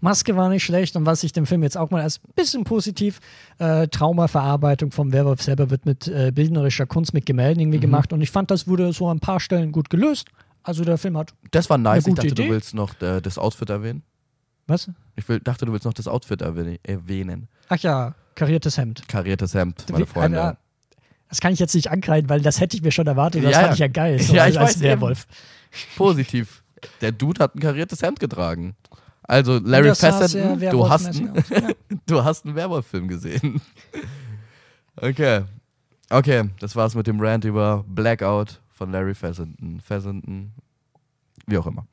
Maske war nicht schlecht und was ich dem Film jetzt auch mal als bisschen positiv, äh, Traumaverarbeitung vom Werwolf selber wird mit äh, bildnerischer Kunst, mit Gemälden Mhm. irgendwie gemacht und ich fand, das wurde so an ein paar Stellen gut gelöst. Also der Film hat, Das war nice. Ich dachte, Idee. du willst noch äh, das Outfit erwähnen. was? Ich will, dachte, du willst noch das Outfit erwähnen-. Ach ja, kariertes Hemd. Kariertes Hemd, meine Freunde. äh, Das kann ich jetzt nicht ankreiden, weil das hätte ich mir schon erwartet. Das Ja, fand ja. ich ja geil. *laughs* So Ja, ich als weiß Werwolf. Positiv. Der Dude hat ein kariertes Hemd getragen. Also Larry Fessenden, sehr du hast. Ja. *laughs* du hast einen Werwolf-Film gesehen. Okay. Okay, das war's mit dem Rant über Blackout von Larry Fessenden. Fessenden, wie auch immer.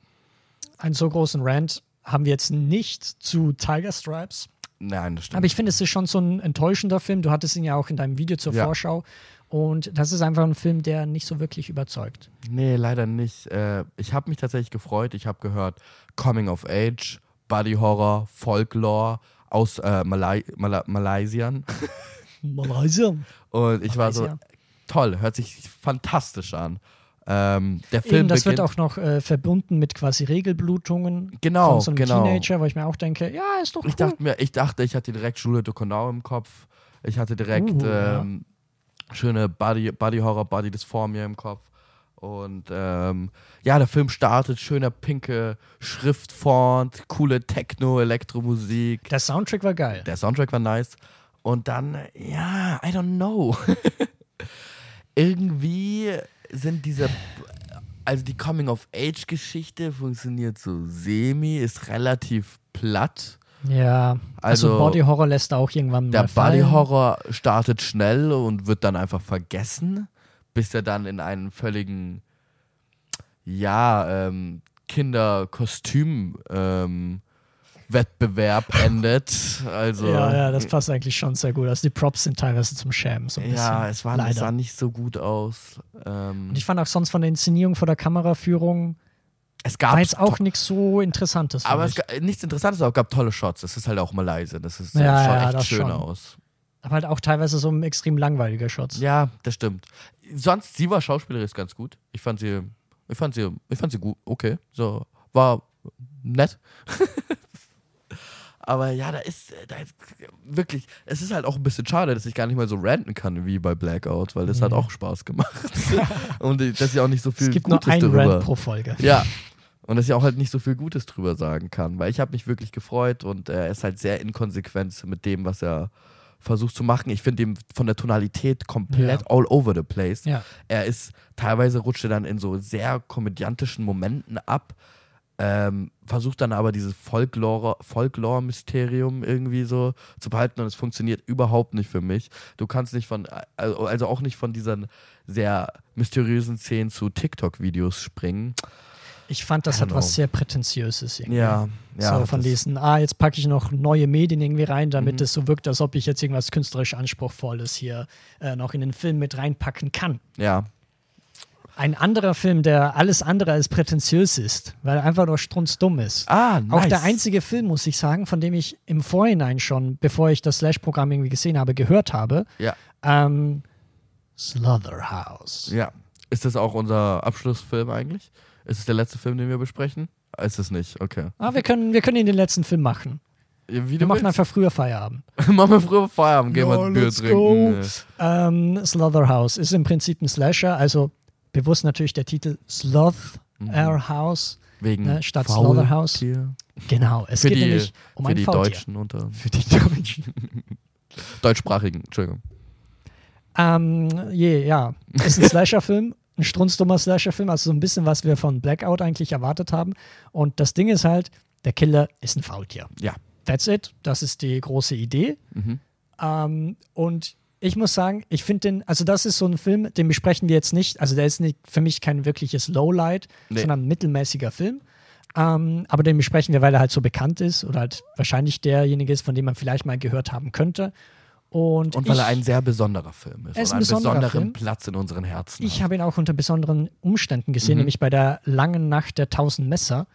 Einen so großen Rant haben wir jetzt nicht zu Tiger Stripes. Nein, das stimmt. Aber ich finde, es ist schon so ein enttäuschender Film. Du hattest ihn ja auch in deinem Video zur Ja. Vorschau. Und das ist einfach ein Film, der nicht so wirklich überzeugt. Nee, leider nicht. Äh, ich habe mich tatsächlich gefreut. Ich habe gehört Coming of Age, Body Horror, Folklore aus äh, Malai Mala Malaysian. *laughs* Malaysia. Und ich war so, Malaysia. toll, hört sich fantastisch an. Ähm, der Film Eben, das beginnt, wird auch noch äh, verbunden mit quasi Regelblutungen Genau, von so einem genau. Teenager, wo ich mir auch denke, ja, ist doch cool. ich dachte mir, ich dachte, ich hatte direkt Schule de Conau im Kopf. Ich hatte direkt Uh, ja. Schöne Body, Body Horror, Body Dysphoria im Kopf. Und ähm, ja, der Film startet, schöner pinke Schriftfont, coole Techno-Elektromusik. der Soundtrack war geil. Der Soundtrack war nice. Und dann, ja, I don't know. *laughs* Irgendwie sind diese, also die Coming-of-Age-Geschichte funktioniert so semi, ist relativ platt. Ja, also, Also, Body Horror lässt da auch irgendwann Der mal fallen. Body-Horror startet schnell und wird dann einfach vergessen, bis er dann in einen völligen, ja, ähm, Kinderkostüm, ähm, Wettbewerb *laughs* endet. Also, Ja, ja, das passt eigentlich schon sehr gut. Also die Props sind teilweise zum Schämen. So Ja, es war, es sah nicht so gut aus. Ähm, Und ich fand auch sonst von der Inszenierung, von der Kameraführung, es gab war jetzt auch nichts so Interessantes. aber es gab, nichts Interessantes, aber es gab tolle Shots. Das ist halt auch Malaysia. Das ist, Ja, äh, schaut ja, echt das schön schon. aus. aber halt auch teilweise so extrem langweiliger Shots. Ja, das stimmt. Sonst, sie war schauspielerisch ganz gut. Ich fand sie, ich fand sie, ich fand sie gut, okay. So, war nett. *laughs* Aber ja, da ist, da ist wirklich, es ist halt auch ein bisschen schade, dass ich gar nicht mal so ranten kann wie bei Blackout, weil das hat auch Spaß gemacht. *laughs* und äh, dass ich auch nicht so viel Es gibt Gutes nur einen darüber. Rant pro Folge. Ja. *laughs* Und dass ich auch halt nicht so viel Gutes drüber sagen kann, weil ich habe mich wirklich gefreut und er ist halt sehr inkonsequent mit dem, was er versucht zu machen. Ich finde ihn von der Tonalität komplett Ja. all over the place. Ja. Er ist, teilweise rutscht er dann in so sehr komödiantischen Momenten ab, ähm, versucht dann aber dieses Folklore- Folklore-Mysterium irgendwie so zu behalten und es funktioniert überhaupt nicht für mich. Du kannst nicht von, also also auch nicht von diesen sehr mysteriösen Szenen zu TikTok-Videos springen. Ich fand, das hat don't was know. sehr Prätentiöses. Irgendwie. Ja, ja. so von diesen, ah, jetzt packe ich noch neue Medien irgendwie rein, damit Mhm. es so wirkt, als ob ich jetzt irgendwas künstlerisch Anspruchsvolles hier äh, noch in den Film mit reinpacken kann. Ja, Ein anderer Film, der alles andere als prätentiös ist, weil er einfach nur strunzdumm ist. Ah, nice. Auch der einzige Film, muss ich sagen, von dem ich im Vorhinein schon, bevor ich das Slash-Programm irgendwie gesehen habe, gehört habe, Ja, ähm, Slaughterhouse. ja. Ist das auch unser Abschlussfilm eigentlich? Ist es der letzte Film, den wir besprechen? Ist es nicht, okay. Ah, wir können, wir können ihn den letzten Film machen. Ja, Wir machen willst. einfach früher Feierabend. *laughs* Machen wir früher Feierabend, gehen wir Ja, ein Bier trinken. Ähm, Slaughterhouse ist im Prinzip ein Slasher, also bewusst natürlich der Titel Sloth Mhm. Our House. Wegen Ne, statt Faultier. Slaughterhouse. Genau, es Für geht die, nämlich um für ein die Faultier. Deutschen unter *laughs* Für die Deutschen. deutschsprachigen, Entschuldigung. Ähm, je, ja, ist ein *laughs* Slasher-Film, ein strunzdummer Slasher-Film, also so ein bisschen, was wir von Blackout eigentlich erwartet haben. Und das Ding ist halt, der Killer ist ein Faultier. Ja. That's it. Das ist die große Idee. Mhm. Ähm, und ich muss sagen, ich finde den, also das ist so ein Film, den besprechen wir jetzt nicht. Also der ist nicht, für mich kein wirkliches Lowlight, Nee. sondern ein mittelmäßiger Film. Ähm, aber den besprechen wir, weil er halt so bekannt ist oder halt wahrscheinlich derjenige ist, von dem man vielleicht mal gehört haben könnte. Und, Und weil ich, er ein sehr besonderer Film ist. Er ist und ein einen besonderen Film. Platz in unseren Herzen. ich habe ihn auch unter besonderen Umständen gesehen, Mhm. nämlich bei der langen Nacht der tausend Messer.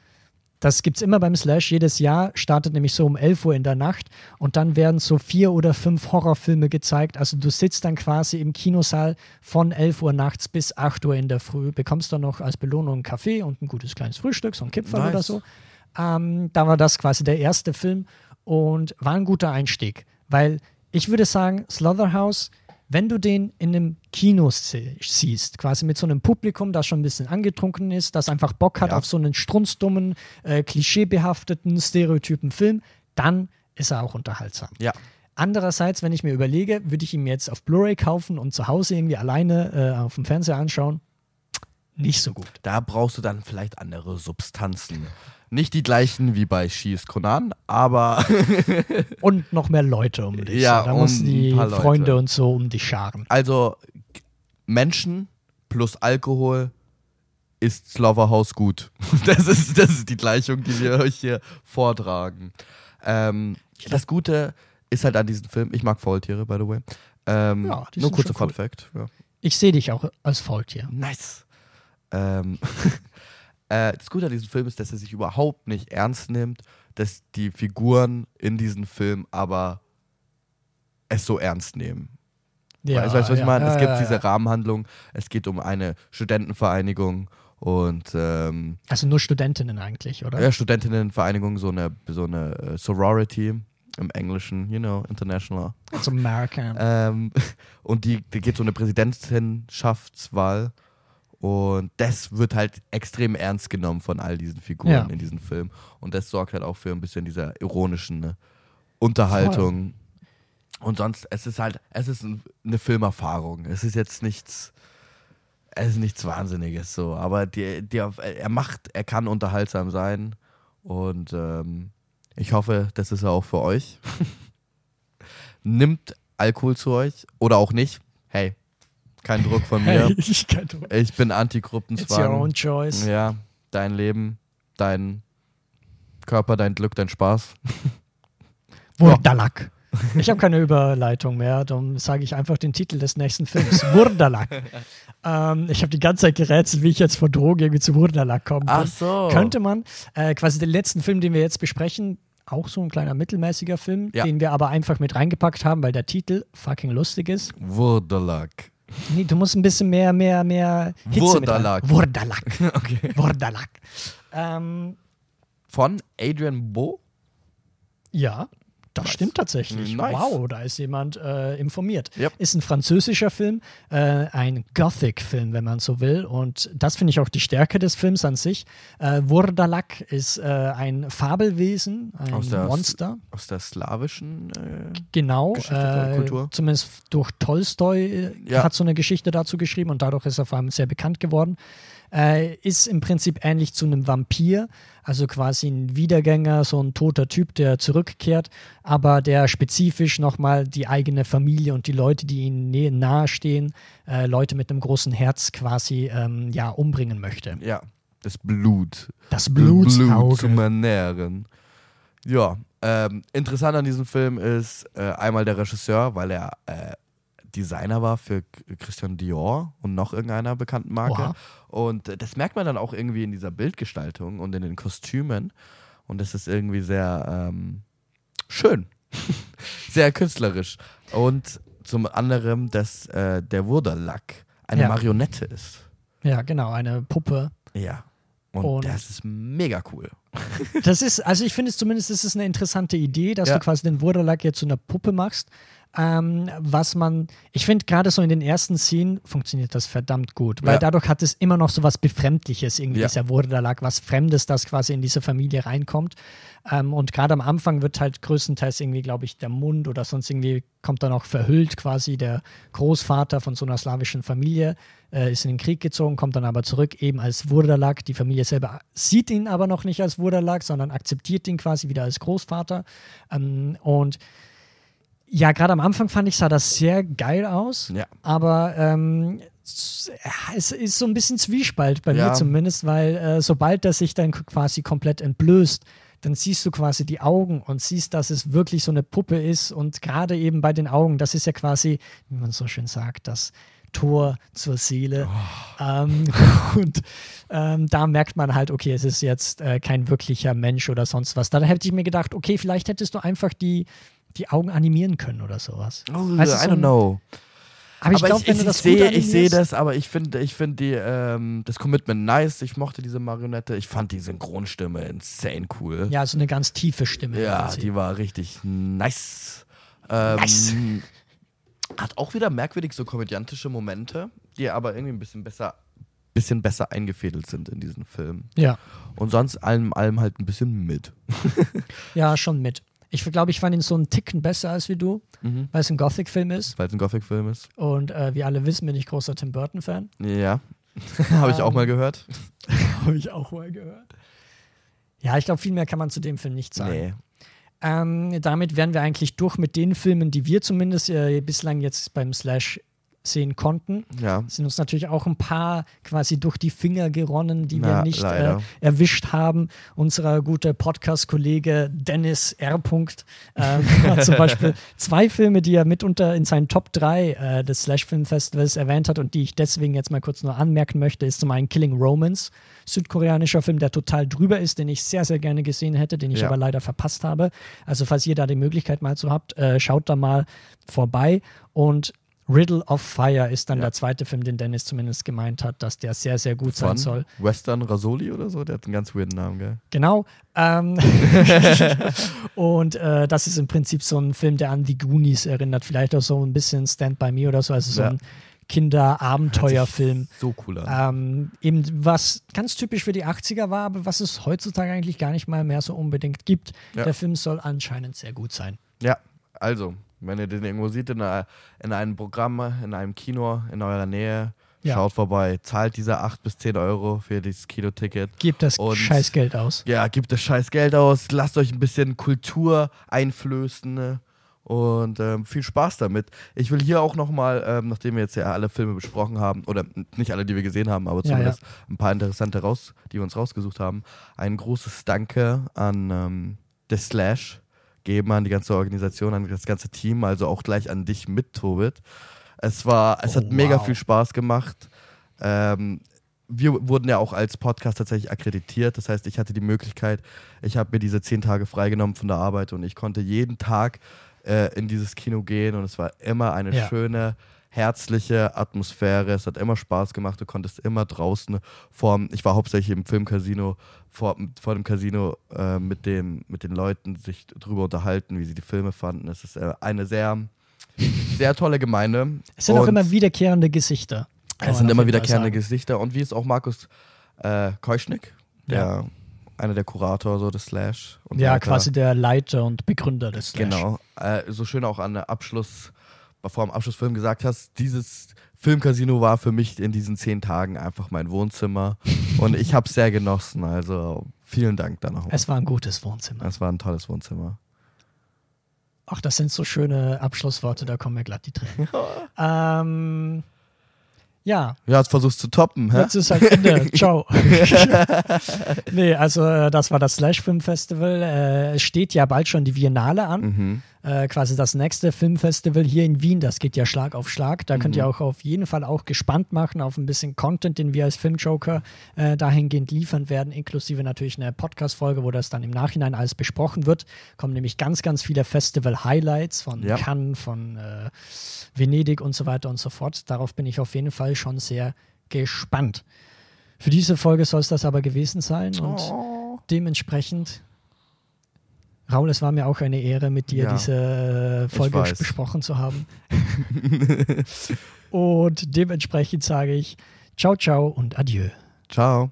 Das gibt es immer beim Slash. Jedes Jahr startet nämlich so um 11 Uhr in der Nacht und dann werden so vier oder fünf Horrorfilme gezeigt. Also du sitzt dann quasi im Kinosaal von 11 Uhr nachts bis 8 Uhr in der Früh, bekommst dann noch als Belohnung einen Kaffee und ein gutes kleines Frühstück, so ein Kipferl Nice. oder so. Ähm, da war das quasi der erste Film und war ein guter Einstieg, weil ich würde sagen, Slaughterhouse, wenn du den in einem Kino siehst, quasi mit so einem Publikum, das schon ein bisschen angetrunken ist, das einfach Bock hat Ja. auf so einen strunzdummen, äh, klischeebehafteten, stereotypen Film, dann ist er auch unterhaltsam. Ja. Andererseits, wenn ich mir überlege, würde ich ihn jetzt auf Blu-ray kaufen und zu Hause irgendwie alleine äh, auf dem Fernseher anschauen, nicht so gut. Da brauchst du dann vielleicht andere Substanzen. Nicht die gleichen wie bei Schieß Conan, aber *laughs* Und noch mehr Leute um dich. Ja. Da musst und du die. Freunde und so um dich scharen. also Menschen plus Alkohol ist Slaughterhouse gut. *laughs* Das ist, das ist die Gleichung, die wir euch hier vortragen. Ähm, das Gute ist halt an diesem Film, ich mag Faultiere, by the way. Ähm, Ja, nur kurzer Fun cool. Fact. Ja. Ich sehe dich auch als Faultier. Nice. Ähm, *laughs* äh, das Gute an diesem Film ist, dass er sich überhaupt nicht ernst nimmt, dass die Figuren in diesem Film aber es so ernst nehmen. Ja, weißt du, was ich ja, meine? ja, es gibt ja, diese. Rahmenhandlung, es geht um eine Studentenvereinigung und ähm, Also nur Studentinnen eigentlich, oder? ja, Studentinnenvereinigung, so eine, so eine äh, Sorority im Englischen, you know, international. Also American. Ähm, *laughs* und die, die geht so eine Präsidentschaftswahl. Und das wird halt extrem ernst genommen von all diesen Figuren Ja. in diesem Film. Und das sorgt halt auch für ein bisschen dieser ironischen ne, Unterhaltung. Und sonst, es ist halt, es ist ein, eine Filmerfahrung. Es ist jetzt nichts, es ist nichts Wahnsinniges so. Aber die, die, er macht, er kann unterhaltsam sein. Und ähm, ich hoffe, das ist er auch für euch. *laughs* Nimmt Alkohol zu euch oder auch nicht. Hey, kein Druck von mir. Ich kann doch. Ich bin It's your Antigruppenzwang. own choice. Ja, dein Leben, dein Körper, dein Glück, dein Spaß. Wurdalak. Ich habe keine Überleitung mehr, darum sage ich einfach den Titel des nächsten Films. Wurdalak. *laughs* ähm, ich habe die ganze Zeit gerätselt, wie ich jetzt von Drogen irgendwie zu Wurdalak kommen kann. so. Könnte man. Äh, quasi den letzten Film, den wir jetzt besprechen, auch so ein kleiner mittelmäßiger Film, Ja. den wir aber einfach mit reingepackt haben, weil der Titel fucking lustig ist. Wurdalak. Nee, du musst ein bisschen mehr, mehr, mehr Hitze mit Wurdalak. Wurdalak. *laughs* Okay. Wurdalak. Ähm, Von Adrian Bo? Ja, das Nice. stimmt tatsächlich. Nice. Wow, da ist jemand äh, informiert. Yep. Ist ein französischer Film, äh, ein Gothic-Film, wenn man so will. Und das finde ich auch die Stärke des Films an sich. Äh, Wurdalak ist äh, ein Fabelwesen, ein Aus der- Monster. Aus der slawischen. Äh, Genau, äh, Kultur? zumindest durch Tolstoi Ja. hat so eine Geschichte dazu geschrieben und dadurch ist er vor allem sehr bekannt geworden. Äh, ist im Prinzip ähnlich zu einem Vampir, also quasi ein Wiedergänger, so ein toter Typ, der zurückkehrt, aber der spezifisch nochmal die eigene Familie und die Leute, die ihnen nä- nahestehen, äh, Leute mit einem großen Herz quasi ähm, ja, umbringen möchte. ja, das Blut. Das Blut Blutsauge. zu ernähren. Ja, ähm, interessant an diesem Film ist äh, einmal der Regisseur, weil er äh, Designer war für Christian Dior und noch irgendeiner bekannten Marke. Oha. Und das merkt man dann auch irgendwie in dieser Bildgestaltung und in den Kostümen. Und das ist irgendwie sehr ähm, schön. *laughs* sehr künstlerisch. Und zum anderen, dass äh, der Wurderlack eine Ja. Marionette ist. Ja, genau, eine Puppe. Ja. Und, Und- das ist mega cool. Das ist, also ich finde es zumindest, ist es eine interessante Idee, dass Ja. du quasi den Wurderlack jetzt zu einer Puppe machst. Ähm, was man, ich finde gerade so in den ersten Szenen funktioniert das verdammt gut, weil Ja. dadurch hat es immer noch so was Befremdliches, irgendwie Ja. dieser Wurderlack, was Fremdes, das quasi in diese Familie reinkommt. Ähm, und gerade am Anfang wird halt größtenteils irgendwie, glaube ich, der Mund oder sonst irgendwie kommt dann auch verhüllt quasi der Großvater von so einer slawischen Familie, äh, ist in den Krieg gezogen, kommt dann aber zurück eben als Wurderlack. Die Familie selber sieht ihn aber noch nicht als Wurderlack, sondern akzeptiert ihn quasi wieder als Großvater. Ähm, und ja, gerade am Anfang fand ich, sah das sehr geil aus. Ja. Aber ähm, ja, es ist so ein bisschen Zwiespalt bei Ja. mir zumindest, weil äh, sobald das sich dann quasi komplett entblößt, dann siehst du quasi die Augen und siehst, dass es wirklich so eine Puppe ist. Und gerade eben bei den Augen, das ist ja quasi, wie man so schön sagt, das Tor zur Seele. Ähm, *laughs* und ähm, da merkt man halt, okay, es ist jetzt äh, kein wirklicher Mensch oder sonst was. Da hätte ich mir gedacht, okay, vielleicht hättest du einfach die, die Augen animieren können oder sowas. Oh, du, I don't know. Aber ich glaube, ich, wenn ich, du ich das gut sehe, ich sehe das, aber ich finde, ich finde die ähm, das Commitment nice. Ich mochte diese Marionette. Ich fand die Synchronstimme insane cool. Ja, so eine ganz tiefe Stimme. im Ja, die war richtig nice. Ähm, Nice. Hat auch wieder merkwürdig so komödiantische Momente, die aber irgendwie ein bisschen besser, bisschen besser eingefädelt sind in diesen Film. ja. Und sonst allem, allem halt ein bisschen mit. *laughs* ja, schon mit. Ich glaube, ich fand ihn so einen Ticken besser als wie du, Mhm. weil es ein Gothic-Film ist. Weil es ein Gothic-Film ist. Und äh, wie alle wissen, bin ich großer Tim Burton-Fan. Ja. *laughs* Habe ich auch mal gehört. *laughs* Habe ich auch mal gehört. Ja, ich glaube, viel mehr kann man zu dem Film nicht sagen. Nee. Ähm, damit wären wir eigentlich durch mit den Filmen, die wir zumindest äh, bislang jetzt beim Slash sehen konnten. Ja. Es sind uns natürlich auch ein paar quasi durch die Finger geronnen, die wir Na, nicht äh, erwischt haben. Unser guter Podcast-Kollege Dennis R. Punkt, ähm, *laughs* hat zum Beispiel zwei Filme, die er mitunter in seinen Top 3 äh, des Slash-Film-Festivals erwähnt hat und die ich deswegen jetzt mal kurz nur anmerken möchte, ist zum einen Killing Romance, südkoreanischer Film, der total drüber ist, den ich sehr, sehr gerne gesehen hätte, den ich Ja. aber leider verpasst habe. Also falls ihr da die Möglichkeit mal zu habt, äh, schaut da mal vorbei und Riddle of Fire ist dann Ja. der zweite Film, den Dennis zumindest gemeint hat, dass der sehr, sehr gut sein Von soll. Western Rasoli oder so? Der hat einen ganz weirden Namen, gell? Genau. Ähm *laughs* *laughs* und äh, das ist im Prinzip so ein Film, der an die Goonies erinnert. Vielleicht auch so ein bisschen Stand By Me oder so. Also so Ja. ein Kinderabenteuerfilm. So cool an. Ähm, eben was ganz typisch für die 80er war, aber was es heutzutage eigentlich gar nicht mal mehr so unbedingt gibt. Ja. Der Film soll anscheinend sehr gut sein. Ja, also, wenn ihr den irgendwo seht in, einer, in einem Programm, in einem Kino in eurer Nähe, Ja. schaut vorbei, zahlt diese 8 bis 10 Euro für dieses Kinoticket. Gebt das Und- scheiß Geld aus. Ja, gebt das scheiß Geld aus, lasst euch ein bisschen Kultur einflößen ne? und ähm, viel Spaß damit. Ich will hier auch nochmal, ähm, nachdem wir jetzt ja alle Filme besprochen haben, oder nicht alle, die wir gesehen haben, aber Ja, zumindest ein paar interessante raus, die wir uns rausgesucht haben, ein großes Danke an ähm, The Slash geben, an die ganze Organisation, an das ganze Team, also auch gleich an dich mit, Tobit. Es war, es Oh, hat mega wow. viel Spaß gemacht. Ähm, wir wurden ja auch als Podcast tatsächlich akkreditiert. Das heißt, ich hatte die Möglichkeit, ich habe mir diese zehn Tage freigenommen von der Arbeit und ich konnte jeden Tag äh, in dieses Kino gehen und es war immer eine Ja. schöne, herzliche Atmosphäre. Es hat immer Spaß gemacht. Du konntest immer draußen vor, ich war hauptsächlich im Filmcasino, vor, vor dem Casino äh, mit, dem, mit den Leuten sich drüber unterhalten, wie sie die Filme fanden. Es ist äh, eine sehr, sehr tolle Gemeinde. Es sind auch immer wiederkehrende Gesichter. Es sind immer wiederkehrende Gesichter. Und wie es auch Markus äh, Keuschnick, der ja. einer der Kurator so des Slash. ja, weiter. quasi der Leiter und Begründer des Slash. Genau. Äh, so schön auch an der Abschluss vor dem Abschlussfilm gesagt hast, dieses Filmcasino war für mich in diesen zehn Tagen einfach mein Wohnzimmer und ich habe es sehr genossen. Also vielen Dank da nochmal. Es war ein gutes Wohnzimmer. Es war ein tolles Wohnzimmer. Ach, das sind so schöne Abschlussworte, da kommen mir glatt die Tränen. *laughs* ähm, ja. Ja, jetzt versuchst zu toppen, hä? Jetzt ist halt Ende. *laughs* Ciao. *laughs* nee, also äh, das war das Slash Film Festival. Äh, es steht ja bald schon die Biennale an. Mhm äh, quasi das nächste Filmfestival hier in Wien. Das geht ja Schlag auf Schlag. Da mhm. könnt ihr mhm. auch auf jeden Fall auch gespannt machen auf ein bisschen Content, den wir als Filmjoker äh, dahingehend liefern werden, inklusive natürlich eine Podcast-Folge, wo das dann im Nachhinein alles besprochen wird. Kommen nämlich ganz, ganz viele Festival-Highlights von ja. Cannes, von äh, Venedig und so weiter und so fort. Darauf bin ich auf jeden Fall schon sehr gespannt. Für diese Folge soll es das aber gewesen sein und oh. dementsprechend Raul, es war mir auch eine Ehre, mit dir ja, diese äh, Folge besprochen zu haben. *laughs* und dementsprechend sage ich ciao, ciao und adieu. Ciao.